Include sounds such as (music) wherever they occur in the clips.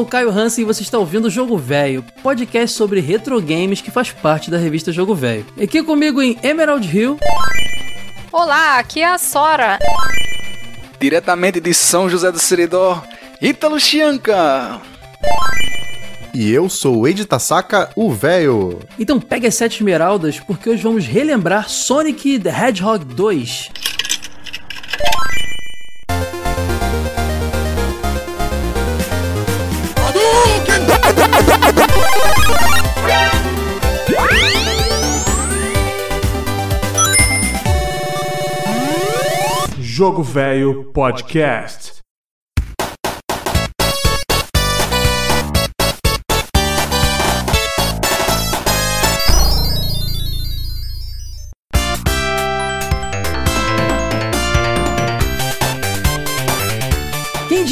sou o Caio Hansen e você está ouvindo o Jogo Velho, podcast sobre retro games que faz parte da revista Jogo Velho. Aqui comigo em Emerald Hill. Olá, aqui é a Sora. Diretamente de São José do Seridó, Ítalo Chianca. E eu sou o Eide Tasaka, o véio. Então pegue as sete esmeraldas, porque hoje vamos relembrar Sonic the Hedgehog 2. Jogo Velho Podcast.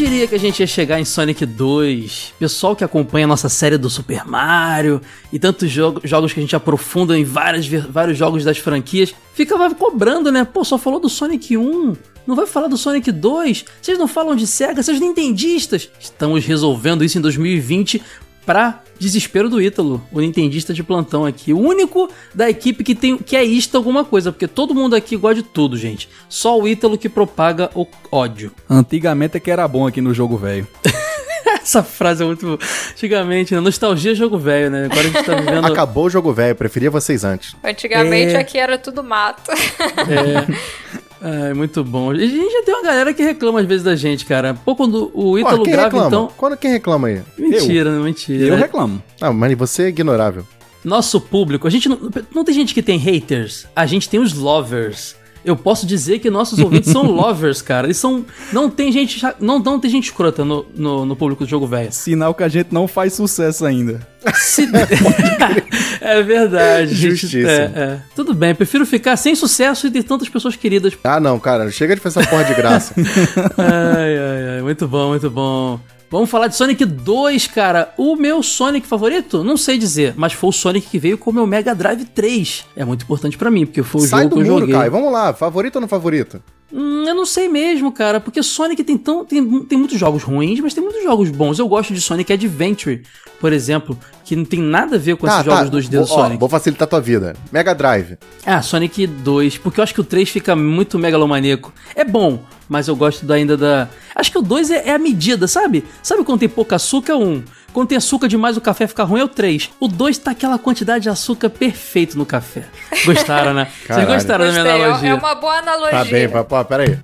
Diria que a gente ia chegar em Sonic 2? Pessoal que acompanha a nossa série do Super Mario e tantos jogo, jogos que a gente aprofunda em várias, vários jogos das franquias, ficava cobrando, né? Pô, só falou do Sonic 1, não vai falar do Sonic 2? Vocês não falam de SEGA, seus nintendistas? Estamos resolvendo isso em 2020 pra desespero do Ítalo, o nintendista de plantão aqui. O único da equipe que tem que é isto alguma coisa, porque todo mundo aqui gosta de tudo, gente. Só o Ítalo que propaga o ódio. Antigamente é que era bom aqui no jogo velho. (laughs) Essa frase é muito. Antigamente, né? Nostalgia é jogo velho, né? Agora a gente tá vivendo. (laughs) Acabou o jogo velho, preferia vocês antes. Antigamente é... aqui era tudo mato. É. (laughs) É, muito bom. A gente já tem uma galera que reclama às vezes da gente, cara. Pô, quando o Ítalo grava, reclama? então. Quando quem reclama aí? Mentira, não, mentira. Eu reclamo. Ah, mas você é ignorável. Nosso público, a gente não, não tem gente que tem haters, a gente tem os lovers eu posso dizer que nossos ouvintes são (laughs) lovers, cara. Eles são. Não tem gente. Não, não tem gente escrota no, no, no público do jogo velho. Sinal que a gente não faz sucesso ainda. Se... (laughs) é verdade. Justiça. É, é. Tudo bem, prefiro ficar sem sucesso e ter tantas pessoas queridas. Ah, não, cara. Chega de fazer essa porra de graça. (laughs) ai, ai, ai. Muito bom, muito bom. Vamos falar de Sonic 2, cara. O meu Sonic favorito? Não sei dizer, mas foi o Sonic que veio com o meu Mega Drive 3. É muito importante para mim, porque foi o Sai jogo do que eu muro, joguei. Kai. Vamos lá, favorito ou não favorito? Hum, eu não sei mesmo, cara, porque Sonic tem, tão, tem, tem muitos jogos ruins, mas tem muitos jogos bons. Eu gosto de Sonic Adventure, por exemplo, que não tem nada a ver com Tá, esses tá. jogos 2D do Vou- ó, Sonic. Vou facilitar tua vida. Mega Drive. Ah, Sonic 2, porque eu acho que o 3 fica muito megalomaníaco. É bom, mas eu gosto da- ainda da. Acho que o 2 é, é a medida, sabe? Sabe quando tem pouco açúcar? É um. Quando tem açúcar demais o café fica ruim, é o 3. O 2 tá aquela quantidade de açúcar perfeito no café. Gostaram, né? Vocês gostaram da minha Gostei, é- analogia? é uma boa analogia. Tá bem, pô, pera aí.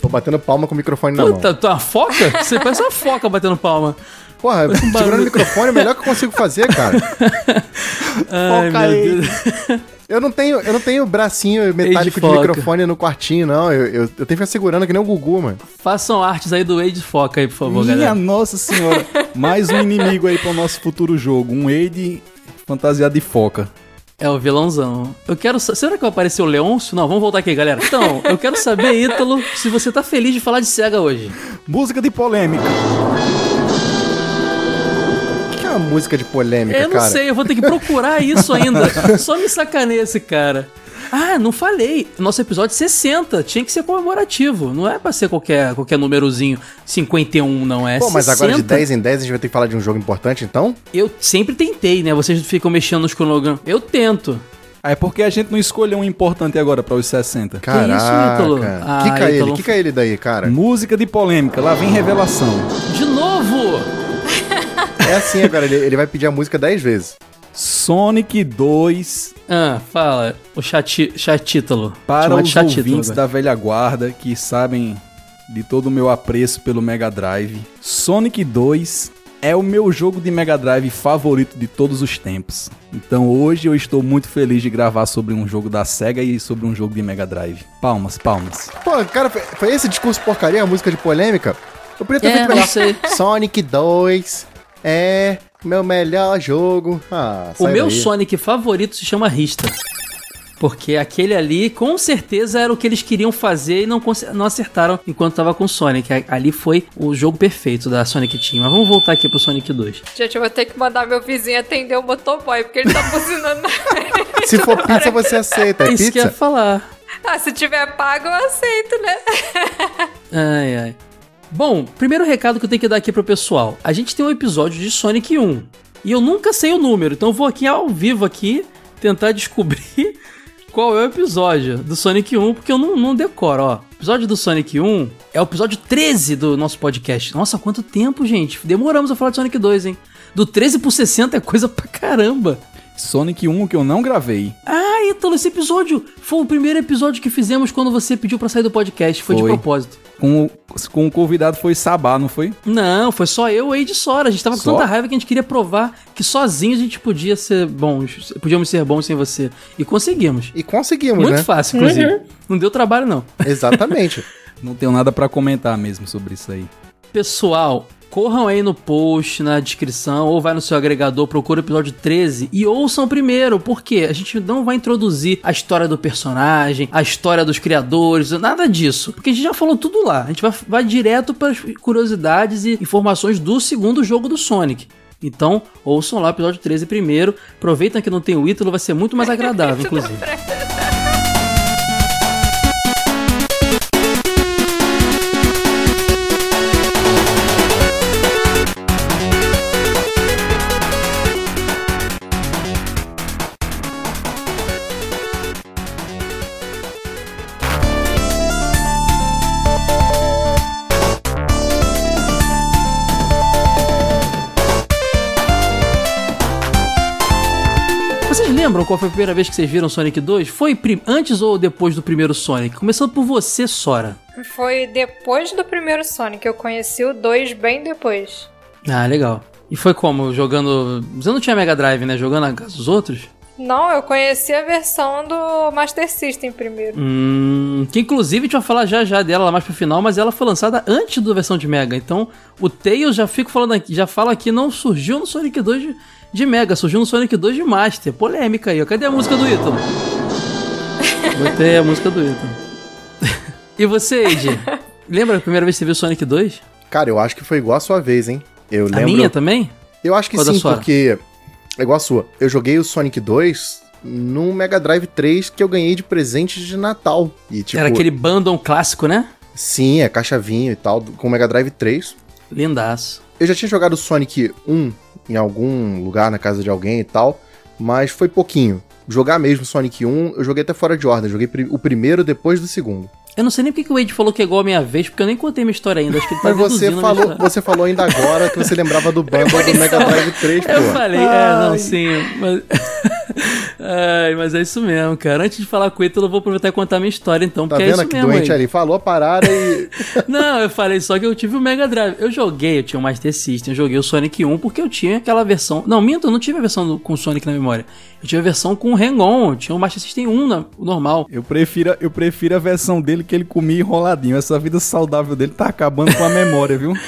Tô batendo palma com o microfone na mão. Puta, tu é uma foca? Você parece uma foca batendo palma. Porra, (laughs) segurando o microfone é o melhor que eu consigo fazer, cara. (laughs) Ai, Foca meu aí. Deus. Eu não tenho, eu não tenho bracinho metálico de microfone no quartinho, não. Eu, eu, eu tenho que ficar segurando que nem o Gugu, mano. Façam artes aí do Age Foca aí, por favor, Minha galera. nossa senhora. (laughs) Mais um inimigo aí pro nosso futuro jogo. Um Aide fantasiado de foca. É o vilãozão. Eu quero. Será que vai aparecer o Leôncio? Não, vamos voltar aqui, galera. Então, eu quero saber, Ítalo, se você tá feliz de falar de SEGA hoje. Música de polêmica. Que é uma música de polêmica, eu não cara? sei, eu vou ter que procurar (laughs) isso ainda. Só me sacaneia esse cara. Ah, não falei. Nosso episódio 60 tinha que ser comemorativo. Não é pra ser qualquer, qualquer númerozinho 51, não é? Pô, mas agora de 60. 10 em 10 a gente vai ter que falar de um jogo importante, então? Eu sempre tentei, né? Vocês ficam mexendo nos cronogramas. Eu tento. Ah, é porque a gente não escolheu um importante agora para os 60. Caraca. Ítalo? Ah, Kika ele, Ítalo. kika ele daí, cara. Música de polêmica. Lá vem revelação. De novo! É assim agora, ele, ele vai pedir a música 10 vezes. Sonic 2 Ah, fala. O chat, chat título. para os ouvintes agora. da velha guarda que sabem de todo o meu apreço pelo Mega Drive. Sonic 2 é o meu jogo de Mega Drive favorito de todos os tempos. Então hoje eu estou muito feliz de gravar sobre um jogo da Sega e sobre um jogo de Mega Drive. Palmas, palmas. Pô, cara, foi, esse discurso porcaria, a música de polêmica? Eu podia ter É, feito melhor. Sonic 2 é meu melhor jogo. Ah, O meu daí. Sonic favorito se chama Rista. Porque aquele ali, com certeza, era o que eles queriam fazer e não, não acertaram enquanto tava com o Sonic. Ali foi o jogo perfeito da Sonic Team. Mas vamos voltar aqui pro Sonic 2. Gente, eu vou ter que mandar meu vizinho atender o motoboy, porque ele tá (laughs) buzinando na. Se for pizza, você (laughs) aceita. É É isso que eu ia pizza? falar. Ah, se tiver pago, eu aceito, né? Ai, ai. Bom, primeiro recado que eu tenho que dar aqui pro pessoal. A gente tem um episódio de Sonic 1. E eu nunca sei o número, então eu vou aqui ao vivo aqui tentar (laughs) descobrir qual é o episódio do Sonic 1, porque eu não, não decoro, ó. O episódio do Sonic 1 é o episódio 13 do nosso podcast. Nossa, quanto tempo, gente. Demoramos a falar de Sonic 2, hein? Do 13 pro 60 é coisa pra caramba. Sonic 1 que eu não gravei. Ah, Ítalo, esse episódio foi o primeiro episódio que fizemos quando você pediu pra sair do podcast. Foi, de Foi. propósito. Com, o- com o convidado foi Sabá, não foi? Não, foi só eu e de Sora. A gente tava com Só? tanta raiva que a gente queria provar que sozinho a gente podia ser bons. Podíamos ser bons sem você. E conseguimos. E conseguimos, Muito né? fácil, inclusive. Não deu trabalho, não. Exatamente. (laughs) Não tenho nada pra comentar mesmo sobre isso aí. Pessoal, corram aí no post, na descrição, ou vai no seu agregador, procura o episódio 13 e ouçam primeiro, porque a gente não vai introduzir a história do personagem, a história dos criadores, nada disso. Porque a gente já falou tudo lá. A gente vai, vai direto para as curiosidades e informações do segundo jogo do Sonic. Então, ouçam lá o episódio 13 primeiro. Aproveitem que não tem o Ítalo, vai ser muito mais agradável, (laughs) inclusive. (laughs) lembram qual foi a primeira vez que vocês viram Sonic 2? Foi antes ou depois do primeiro Sonic? Começando por você, Sora. Foi depois do primeiro Sonic. Eu conheci o 2 bem depois. Ah, legal. E foi como? Jogando. Você não tinha Mega Drive, né? Jogando na casa dos outros? Não, eu conheci a versão do Master System primeiro. Hum. Que inclusive a gente vai falar já já dela lá mais pro final, mas ela foi lançada antes da versão de Mega. Então, o Tails já fico falando aqui, já fala aqui, não surgiu no Sonic 2 de, Mega, surgiu no Sonic 2 de Master. Polêmica aí, ó. Cadê a música do Ítalo? Botei a música do Ítalo. (laughs) e você, Ed? (laughs) Lembra a primeira vez que você viu Sonic 2? Cara, eu acho que foi igual a sua vez, hein? Eu A lembro. minha também? Eu acho que da sim, porque. É igual a sua. Eu joguei o Sonic 2 no Mega Drive 3 que eu ganhei de presente de Natal. E tipo. Era aquele bundle clássico, né? Sim, é caixa vinho e tal, com o Mega Drive 3. Lindaço. Eu já tinha jogado o Sonic 1 em algum lugar na casa de alguém e tal, mas foi pouquinho. Jogar mesmo Sonic 1, eu joguei até fora de ordem. Joguei o primeiro depois do segundo. Eu não sei nem porque que o Wade falou que é igual a minha vez, porque eu nem contei minha história ainda. Acho que ele tá Mas você falou, você falou ainda agora que você lembrava do (laughs) bundle do Mega Drive 3, pô. Eu falei, é, não, sim, mas... (laughs) Ai, mas é isso mesmo, cara. Antes de falar com o Ítalo, eu vou aproveitar e contar a minha história, então, Tá é vendo isso que mesmo doente aí. ali? Falou a parada e. (laughs) Não, eu falei só que eu tive o Mega Drive. Eu joguei, eu tinha o Master System, eu joguei o Sonic 1 porque eu tinha aquela versão... Não, minto, eu não tive a versão do- com o Sonic na memória. Eu tive a versão com o Hang-On, eu tinha o Master System 1 na, o normal. Eu prefiro, eu prefiro a versão dele que ele comia enroladinho. Essa vida saudável dele tá acabando com a memória, viu? (laughs)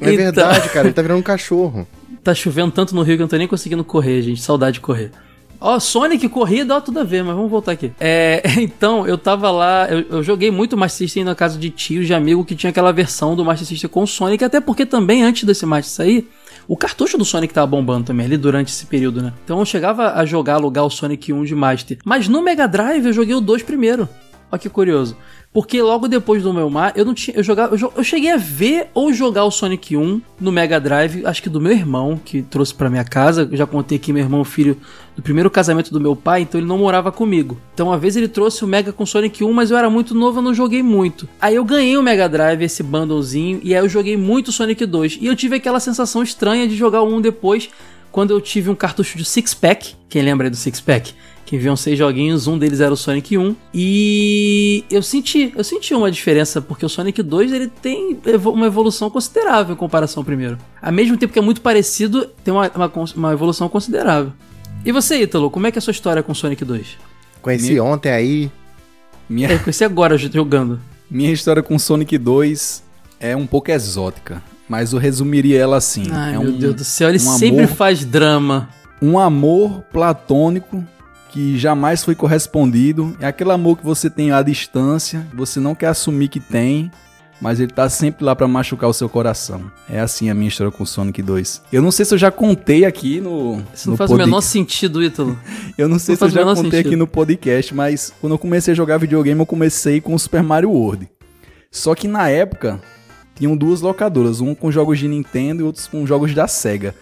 É Então- verdade, cara, ele tá virando um cachorro. Tá chovendo tanto no Rio que eu não tô nem conseguindo correr, gente. Saudade de correr. Ó, Sonic, corrida, ó, tudo a ver, mas vamos voltar aqui. É, (laughs) então, eu tava lá, eu, eu joguei muito Master System na casa de tios, de amigo que tinha aquela versão do Master System com Sonic, até porque também antes desse Master sair, o cartucho do Sonic tava bombando também ali durante esse período, né? Então eu chegava a jogar, alugar o Sonic 1 de Master. Mas no Mega Drive eu joguei o 2 primeiro. Olha que curioso. Porque logo depois do meu mar, eu não tinha. Eu jogava. Eu, eu cheguei a ver ou jogar o Sonic 1 no Mega Drive, acho que do meu irmão, que trouxe pra minha casa. Eu já contei aqui, meu irmão, filho do primeiro casamento do meu pai, então ele não morava comigo. Então uma vez ele trouxe o Mega com Sonic 1, mas eu era muito novo, eu não joguei muito. Aí eu ganhei o Mega Drive, esse bundlezinho, e aí eu joguei muito Sonic 2. E eu tive aquela sensação estranha de jogar o 1 depois, quando eu tive um cartucho de Six Pack. Quem lembra aí do Six Pack? Que enviam seis joguinhos, um deles era o Sonic 1. E eu senti, eu senti uma diferença, porque o Sonic 2 ele tem uma evolução considerável em comparação ao primeiro. Ao mesmo tempo que é muito parecido, tem uma, uma, uma evolução considerável. E você, Ítalo, como é que é a sua história com Sonic 2? Conheci Me- ontem aí. Minha, É, conheci agora jogando. minha história com Sonic 2 é um pouco exótica, mas eu resumiria ela assim. Ai, é meu um, Deus do céu, ele um sempre amor- faz drama. um amor platônico que jamais foi correspondido. É aquele amor que você tem à distância, você não quer assumir que tem, mas ele tá sempre lá pra machucar o seu coração. É assim a minha história com Sonic 2. Eu não sei se eu já contei aqui no. Isso não no faz o menor sentido, Ítalo. (laughs) Eu não sei não se eu já contei sentido. aqui no podcast, mas quando eu comecei a jogar videogame, eu comecei com o Super Mario World. Só que na época tinham duas locadoras, um com jogos de Nintendo e outros com jogos da Sega.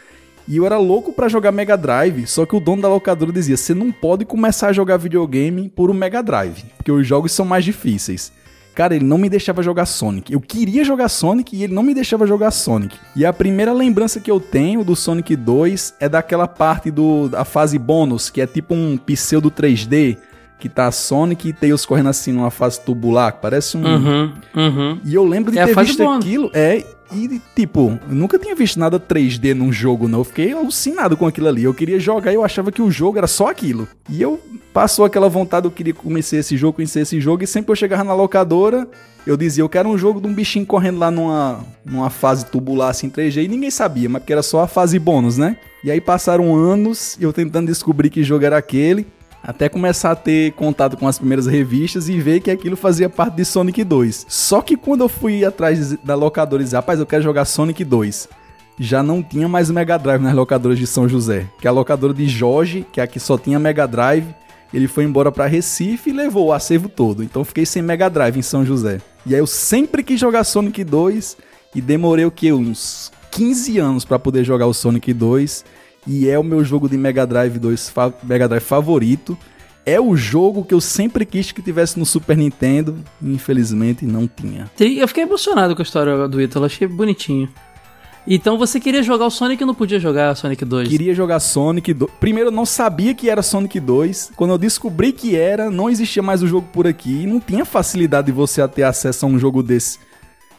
E eu era louco pra jogar Mega Drive, só que o dono da locadora dizia: "Você não pode começar a jogar videogame por um Mega Drive, porque os jogos são mais difíceis". Cara, ele não me deixava jogar Sonic. Eu queria jogar Sonic e ele não me deixava jogar Sonic. E a primeira lembrança que eu tenho do Sonic 2 é daquela parte do, da fase bônus, que é tipo um pseudo 3D, que tá Sonic e Tails correndo assim numa fase tubular, que parece um. Uhum, uhum. E eu lembro de É ter visto aquilo. É, e tipo, nunca tinha visto nada 3D num jogo, não. Eu fiquei alucinado com aquilo ali. Eu queria jogar e eu achava que o jogo era só aquilo. E eu passou aquela vontade, eu queria conhecer esse jogo, conhecer esse jogo. E sempre que eu chegava na locadora, eu dizia, eu quero um jogo de um bichinho correndo lá numa, numa fase tubular assim 3G. E ninguém sabia, mas porque era só a fase bônus, né? E aí passaram anos e eu tentando descobrir que jogo era aquele. Até começar a ter contato com as primeiras revistas e ver que aquilo fazia parte de Sonic 2. Só que quando eu fui atrás da locadora e disse, rapaz, eu quero jogar Sonic 2, já não tinha mais Mega Drive nas locadoras de São José. Que a locadora de Jorge, que aqui só tinha Mega Drive, ele foi embora pra Recife e levou o acervo todo. Então fiquei sem Mega Drive em São José. E aí eu sempre quis jogar Sonic 2 e demorei o que? Uns 15 anos pra poder jogar o Sonic 2 e é o meu jogo de Mega Drive 2 fa- Mega Drive favorito. É o jogo que eu sempre quis que tivesse no Super Nintendo, e infelizmente não tinha. Eu fiquei emocionado com a história do Ítalo, achei bonitinho. Então você queria jogar o Sonic e não podia jogar Sonic 2. Queria jogar Sonic 2. Primeiro eu não sabia que era Sonic 2. Quando eu descobri que era, não existia mais o jogo por aqui e não tinha facilidade de você ter acesso a um jogo desse.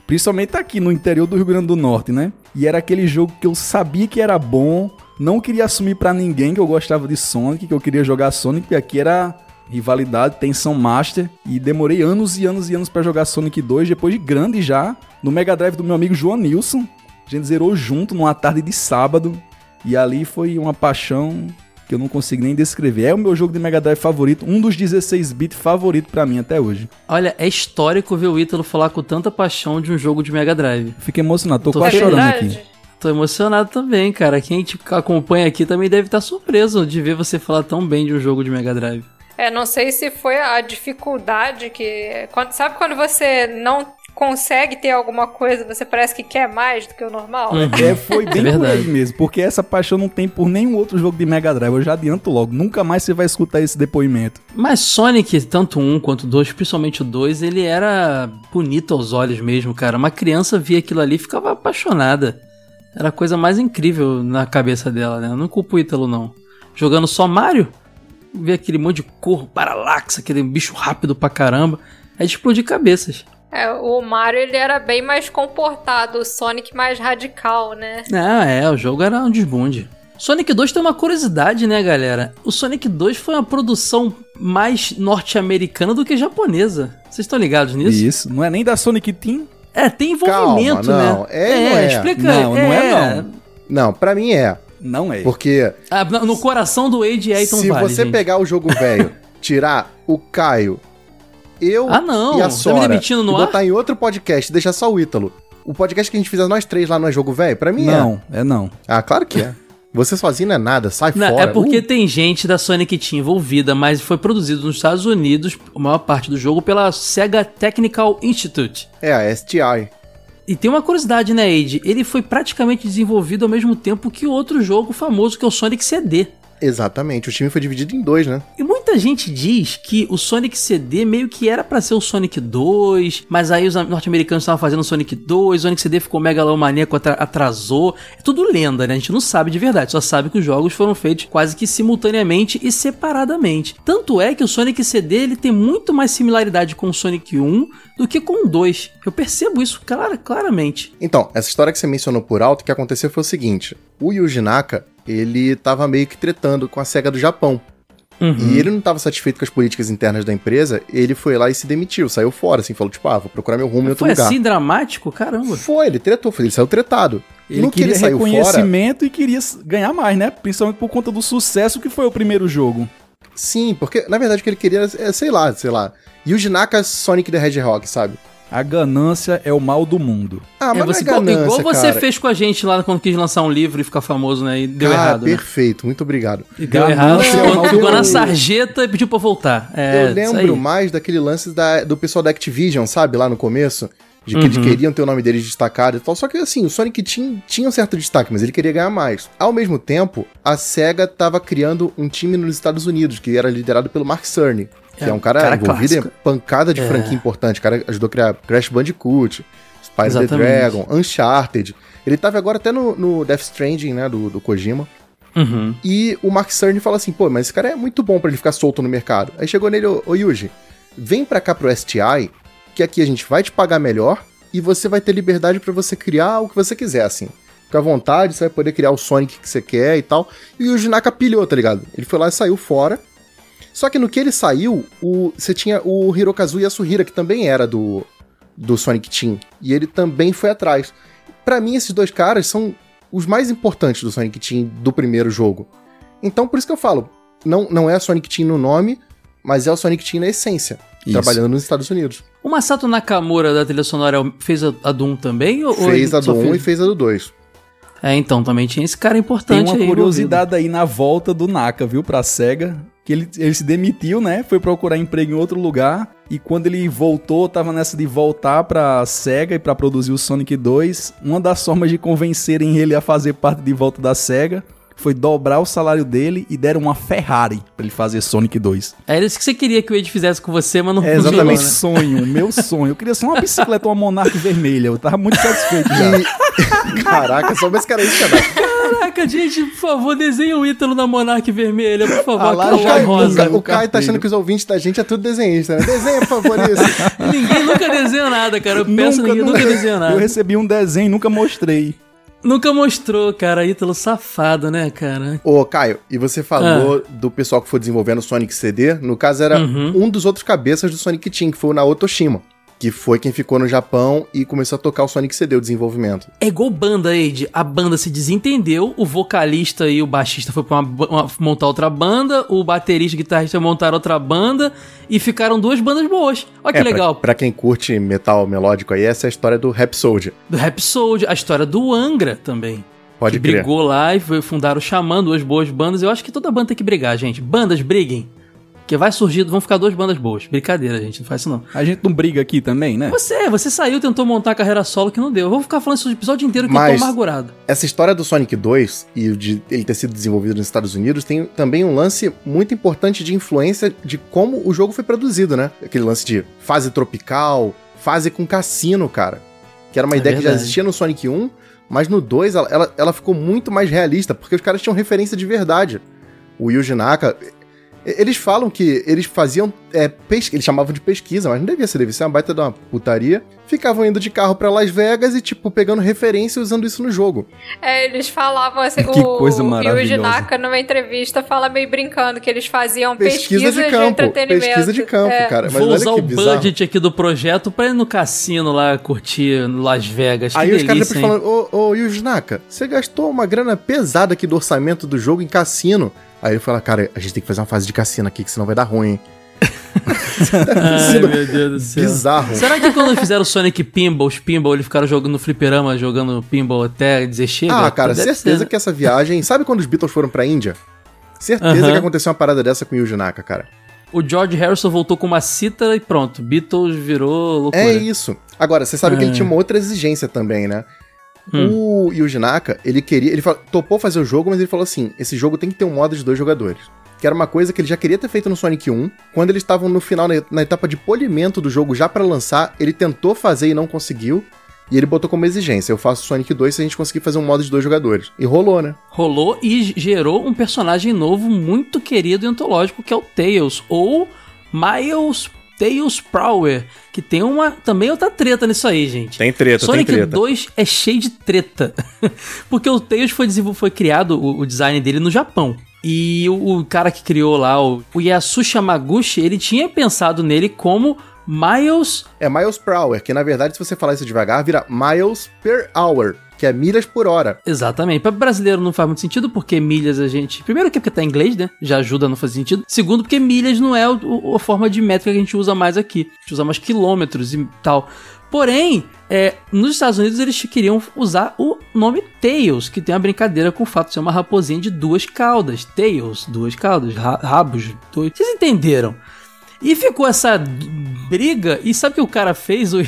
Principalmente aqui no interior do Rio Grande do Norte, né? E era aquele jogo que eu sabia que era bom, não queria assumir pra ninguém que eu gostava de Sonic, que eu queria jogar Sonic, porque aqui era rivalidade, tensão master, e demorei anos e anos e anos pra jogar Sonic 2, depois de grande já, no Mega Drive do meu amigo João Nilson. A gente zerou junto numa tarde de sábado, e ali foi uma paixão que eu não consigo nem descrever. É o meu jogo de Mega Drive favorito, um dos 16 bits favorito pra mim até hoje. Olha, é histórico ver o Ítalo falar com tanta paixão de um jogo de Mega Drive. Fiquei emocionado, tô Tô quase É chorando verdade? aqui. Tô emocionado também, cara. Quem te acompanha aqui também deve estar surpreso de ver você falar tão bem de um jogo de Mega Drive. É, não sei se foi a dificuldade que. Quando, sabe quando você não consegue ter alguma coisa, você parece que quer mais do que o normal? É, foi (laughs) bem É por aí mesmo, porque essa paixão não tem por nenhum outro jogo de Mega Drive. Eu já adianto logo, nunca mais você vai escutar esse depoimento. Mas Sonic, tanto um quanto o dois, principalmente o dois, ele era bonito aos olhos mesmo, cara. Uma criança via aquilo ali e ficava apaixonada. Era a coisa mais incrível na cabeça dela, né? Eu não culpo o Ítalo, não. Jogando só Mario, ver aquele monte de cor, paralaxe, aquele bicho rápido pra caramba. É de explodir cabeças. É, o Mario ele era bem mais comportado, o Sonic mais radical, né? Ah, é, o jogo era um desbunde. Sonic 2 tem uma curiosidade, né, galera? O Sonic 2 foi uma produção mais norte-americana do que japonesa. Vocês estão ligados nisso? Isso, não é nem da Sonic Team. É, tem envolvimento, Calma, não. né? É, não é. explica Não, não é não. Não, pra mim é. Não é. Porque Ah, no no coração do Age Aiton se vale, você gente. pegar o jogo velho, (laughs) tirar o Caio, eu Ah, não. e a Tá me Sora demitindo no e ar? botar em outro podcast deixar só o Ítalo. O podcast que a gente fizer nós três lá não é jogo velho? Pra mim Não, é não. é. Ah, claro que é. (laughs) Você sozinho não é nada, sai Não, fora. é porque Uh, tem gente da Sonic Team envolvida, mas foi produzido nos Estados Unidos, a maior parte do jogo, pela Sega Technical Institute. é a STI. E tem uma curiosidade, né, Age? Ele foi praticamente desenvolvido ao mesmo tempo que outro jogo famoso, que é o Sonic CD. Exatamente, o time foi dividido em dois, né? E muita gente diz que o Sonic CD meio que era pra ser o Sonic 2, mas aí os norte-americanos estavam fazendo o Sonic 2, o Sonic CD ficou megalomaníaco, atra- atrasou. É tudo lenda, né? A gente não sabe de verdade, só sabe que os jogos foram feitos quase que simultaneamente e separadamente. Tanto é que o Sonic CD ele tem muito mais similaridade com o Sonic 1 do que com o 2. Eu percebo isso clara- claramente. Então, essa história que você mencionou por alto, o que aconteceu foi o seguinte: o Yuji Naka, ele tava meio que tretando com a SEGA do Japão. Uhum. E ele não tava satisfeito com as políticas internas da empresa, ele foi lá e se demitiu, saiu fora, assim, falou, tipo, ah, vou procurar meu rumo em outro Foi lugar. assim dramático? Caramba. Foi, ele tretou, foi, ele saiu tretado. Ele no que queria ele saiu fora, reconhecimento e queria ganhar mais, né? Principalmente por conta do sucesso que foi o primeiro jogo. sim, porque na verdade o que ele queria, é, sei lá, sei lá, Yuji Naka Sonic the Hedgehog, sabe? A ganância é o mal do mundo. Ah, É, mas você, não é ganância, igual você cara. fez com a gente lá quando quis lançar um livro e ficar famoso, né? E deu Cara, errado. Né? perfeito, muito obrigado. E deu Ganância errado. é Ficou, na sarjeta e pediu pra voltar. É, eu lembro mais daquele lance da- do pessoal da Activision, sabe, lá no começo, De que eles Uhum. queriam ter o nome deles destacado e tal. Só que assim, o Sonic tinha, tinha um certo destaque, mas ele queria ganhar mais. Ao mesmo tempo, a SEGA tava criando um time nos Estados Unidos, que era liderado pelo Mark Cerny. Que é, É, um cara, cara envolvido clássico. em pancada de É. franquia importante. O cara ajudou a criar Crash Bandicoot, Spyro the. Dragon, Uncharted. Ele tava agora até no, no Death Stranding, né, do, do Kojima. Uhum. E o Mark Cerny fala assim, pô, mas esse cara é muito bom pra ele ficar solto no mercado. Aí chegou nele, ô, ô Yuji, vem pra cá pro STI, que aqui a gente vai te pagar melhor e você vai ter liberdade pra você criar o que você quiser, assim. Fica à vontade, você vai poder criar o Sonic que você quer e tal. E o Yuji Naka pilhou, tá ligado? Ele foi lá e saiu fora. Só que no que ele saiu, o, você tinha o Hirokazu Yasuhira, que também era do, do Sonic Team. E ele também foi atrás. Pra mim, esses dois caras são os mais importantes do Sonic Team do primeiro jogo. Então, por isso que eu falo, não, não é a Sonic Team no nome, mas é o Sonic Team na essência, Isso. trabalhando nos Estados Unidos. O Masato Nakamura da trilha sonora fez a, a Doom também? Ou, fez a só do 1 e fez a do 2. É, então, também tinha esse cara Tem importante uma aí. curiosidade aí na volta do Naka, viu, pra SEGA. Que ele, ele se demitiu, né? Foi procurar emprego em outro lugar. E quando ele voltou, tava nessa de voltar pra SEGA e pra produzir o Sonic 2. Uma das formas de convencerem ele a fazer parte de volta da SEGA foi dobrar o salário dele e deram uma Ferrari pra ele fazer Sonic 2. Era isso que você queria que o Ed fizesse com você, mas não É funcionou, exatamente né? sonho, meu sonho. Eu queria só uma bicicleta, uma Monarch vermelha. Eu tava muito satisfeito já. E... (laughs) Caraca, só esse cara aí, cara. Caraca, gente, por favor, desenha o Ítalo na Monark vermelha, por favor, Ah, lá já O Caio, rosa. o o Caio tá achando que os ouvintes da gente é tudo desenhista, né? Desenha, por favor, isso. (laughs) Ninguém nunca desenha nada, cara. Eu peço, ninguém nunca desenha nada. Eu recebi um desenho e nunca mostrei. Nunca mostrou, cara. Ítalo safado, né, cara? Ô, Caio, e você falou Ah. do pessoal que foi desenvolvendo o Sonic CD. No caso, era Uhum. um dos outros cabeças do Sonic Team, que foi o Naoto Oshima. Que foi quem ficou no Japão e começou a tocar o Sonic CD, o desenvolvimento. É igual banda, Ed. A banda se desentendeu, o vocalista e o baixista foi pra uma, uma- montar outra banda, o baterista e o guitarrista montaram outra banda e ficaram duas bandas boas. Olha que É, pra- legal. Pra, quem curte metal melódico aí, essa é a história do Rhapsody. Do Rhapsody, a história do Angra também. Pode que crer. brigou lá e foi- fundaram o Xamã, duas boas bandas. Eu acho que toda banda tem que brigar, gente. Bandas, briguem. Que vai surgir, vão ficar duas bandas boas. Brincadeira, gente, não faz isso não. A gente não briga aqui também, né? Você, você saiu, tentou montar a carreira solo que não deu. Eu vou ficar falando isso o episódio inteiro que eu Mas- tô amargurado. Essa história do Sonic 2 e de ele ter sido desenvolvido nos Estados Unidos tem também um lance muito importante de influência de como o jogo foi produzido, né? Aquele lance de fase tropical, fase com cassino, cara. Que era uma É ideia que já verdade. existia no Sonic 1, mas no 2 ela, ela, ela ficou muito mais realista, porque os caras tinham referência de verdade. O Yuji Naka. Eles falam que eles faziam. É. Eles chamavam de pesquisa, mas não devia ser, devia ser uma baita de uma putaria. Ficavam indo de carro pra Las Vegas e, tipo, pegando referência e usando isso no jogo. É, eles falavam assim, Que o, coisa o Yuji maravilhosa. Naka numa entrevista fala meio brincando que eles faziam Pesquisa de campo. entretenimento. pesquisa de campo, É. cara. Mas Vou usar que o bizarro. budget aqui do projeto pra ir no cassino lá curtir no Las Vegas. Que Aí os caras delícia, depois hein? falando, ô, ô Yuji Naka, você gastou uma grana pesada aqui do orçamento do jogo em cassino. Aí ele fala, cara, a gente tem que fazer uma fase de cassino aqui, que senão vai dar ruim, hein? (laughs) Ai, meu Deus do céu. Bizarro. Será que quando fizeram o Sonic Pinball, os Pinball, eles ficaram jogando no fliperama, jogando Pinball até dizer chega? Ah, cara, Deve certeza ser, que essa viagem. Sabe quando os Beatles foram pra Índia? Certeza Aham. que aconteceu uma parada dessa com o Yuji Naka, cara. O George Harrison voltou com uma cítara e pronto. Beatles virou loucura. É isso. Agora, você sabe que ele Ah. tinha uma outra exigência também, né? Hum. O Yuji Naka, ele queria. Ele falou- topou fazer o jogo, mas ele falou assim: esse jogo tem que ter um modo de dois jogadores. Que era uma coisa que ele já queria ter feito no Sonic 1. Quando eles estavam no final, na, etapa de polimento do jogo, já pra lançar, ele tentou fazer e não conseguiu. E ele botou como exigência: eu faço Sonic 2 se a gente conseguir fazer um modo de dois jogadores. E rolou, né? Rolou e gerou um personagem novo muito querido e antológico que é o Tails, ou Miles Tails Prower, que tem uma também outra treta nisso aí, gente. Tem treta, Sonic 2 é cheio de treta. (laughs) Porque o Tails foi, desenvol- foi criado, o, o design dele, no Japão. E o, o cara que criou lá, o, o Yasushi Yamaguchi, ele tinha pensado nele como Miles É Miles per Hour, que na verdade, se você falar isso devagar, vira Miles per Hour, que é milhas por hora. Exatamente. Para brasileiro não faz muito sentido, porque milhas a gente. Primeiro, que é porque tá em inglês, né? Já ajuda a não fazer sentido. Segundo, porque milhas não é o- a forma de métrica que a gente usa mais aqui. A gente usa mais quilômetros e tal. Porém, é, nos Estados Unidos eles queriam usar o nome Tails, que tem uma brincadeira com o fato de ser uma raposinha de duas caudas. Tails, duas caudas, ra- rabos, dois. Vocês entenderam? E ficou essa briga, e sabe o que o cara fez? O,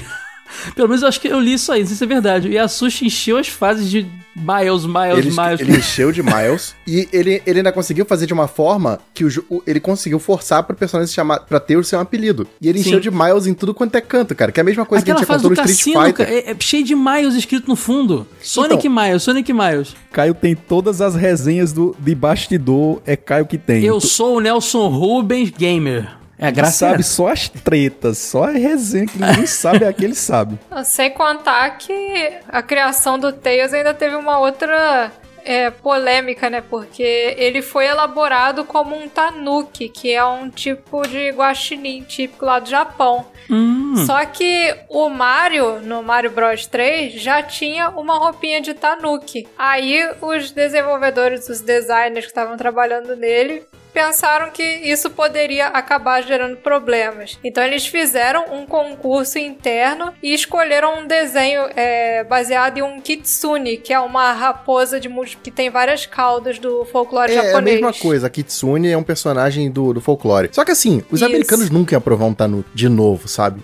(laughs) Pelo menos eu acho que eu li isso aí, não sei se é verdade. E a Sushi encheu as fases de Miles, Miles, Ele, Miles. ele encheu de Miles e ele, ele ainda conseguiu fazer de uma forma que o, o- ele conseguiu forçar pro personagem se chamar, pra ter o seu apelido. E ele Sim. encheu de Miles em tudo quanto é canto, cara. Que é a mesma coisa Aquela que a gente fase do no Street cassino, Fighter. cara, é, é cheio de Miles escrito no fundo. Sonic Miles, Sonic Miles. Caio tem todas as resenhas do, de bastidor, é Caio que tem. Eu sou o Nelson Rubens Gamer. É a graça é sabe só as tretas, só a resenha que ninguém (laughs) sabe, é aquele sabe. Sem contar que a criação do Tails ainda teve uma outra é, polêmica, né? Porque ele foi elaborado como um tanuki, que é um tipo de guaxinim típico lá do Japão. Hum, Só que o Mario, no Mario Bros 3, já tinha uma roupinha de tanuki. Aí os desenvolvedores, os designers que estavam trabalhando nele, pensaram que isso poderia acabar gerando problemas. Então eles fizeram um concurso interno e escolheram um desenho é, baseado em um kitsune, que é uma raposa de que tem várias caudas do folclore É, é a japonês. mesma coisa, a Kitsune é um personagem do, do folclore. Só que assim, os Isso. americanos nunca iam aprovar um Tanuki de novo, sabe?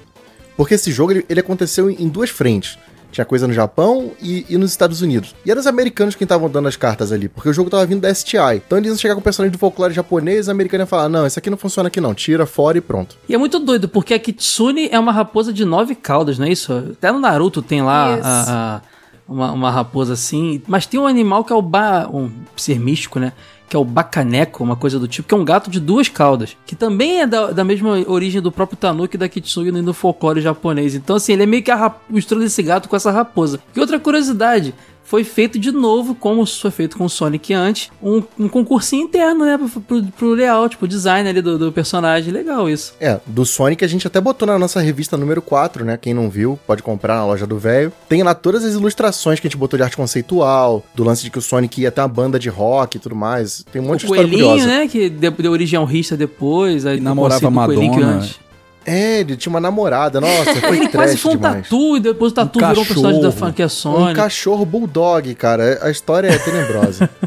Porque esse jogo, ele, ele aconteceu em duas frentes. Tinha coisa no Japão e, e nos Estados Unidos. E eram os americanos quem estavam dando as cartas ali, porque o jogo tava vindo da STI. Então eles iam chegar com o personagem do folclore japonês, os americanos iam falar, não, isso aqui não funciona aqui não, tira fora e pronto. E é muito doido, porque a Kitsune é uma raposa de nove caudas, não é isso? Até no Naruto tem lá a- a- uma, uma raposa assim. Mas tem um animal que é o ba, um ser místico, né? Que é o bacaneco, uma coisa do tipo, que é um gato de duas caudas. Que também é da, da mesma origem do próprio Tanuki da Kitsune no folclore japonês. Então, assim, ele é meio que a mistura desse gato com essa raposa. E outra curiosidade, foi feito de novo, como foi feito com o Sonic antes, um, um concursinho interno, né? Pro, pro, pro layout, pro design ali do, do personagem. Legal isso. É, do Sonic a gente até botou na nossa revista número 4, né? Quem não viu, pode comprar na loja do velho. Tem lá todas as ilustrações que a gente botou de arte conceitual, do lance de que o Sonic ia ter uma banda de rock e tudo mais. Tem um monte o de história coelhinho, curiosa. né? Que deu, deu origem ao Rista depois. Aí namorava Madonna. antes. É, ele tinha uma namorada, nossa, foi (laughs) Ele quase foi um demais. tatu e depois o tatu Um virou um personagem da cachorro. franquia Um Sonic. cachorro bulldog, cara. A história é tenebrosa. (laughs)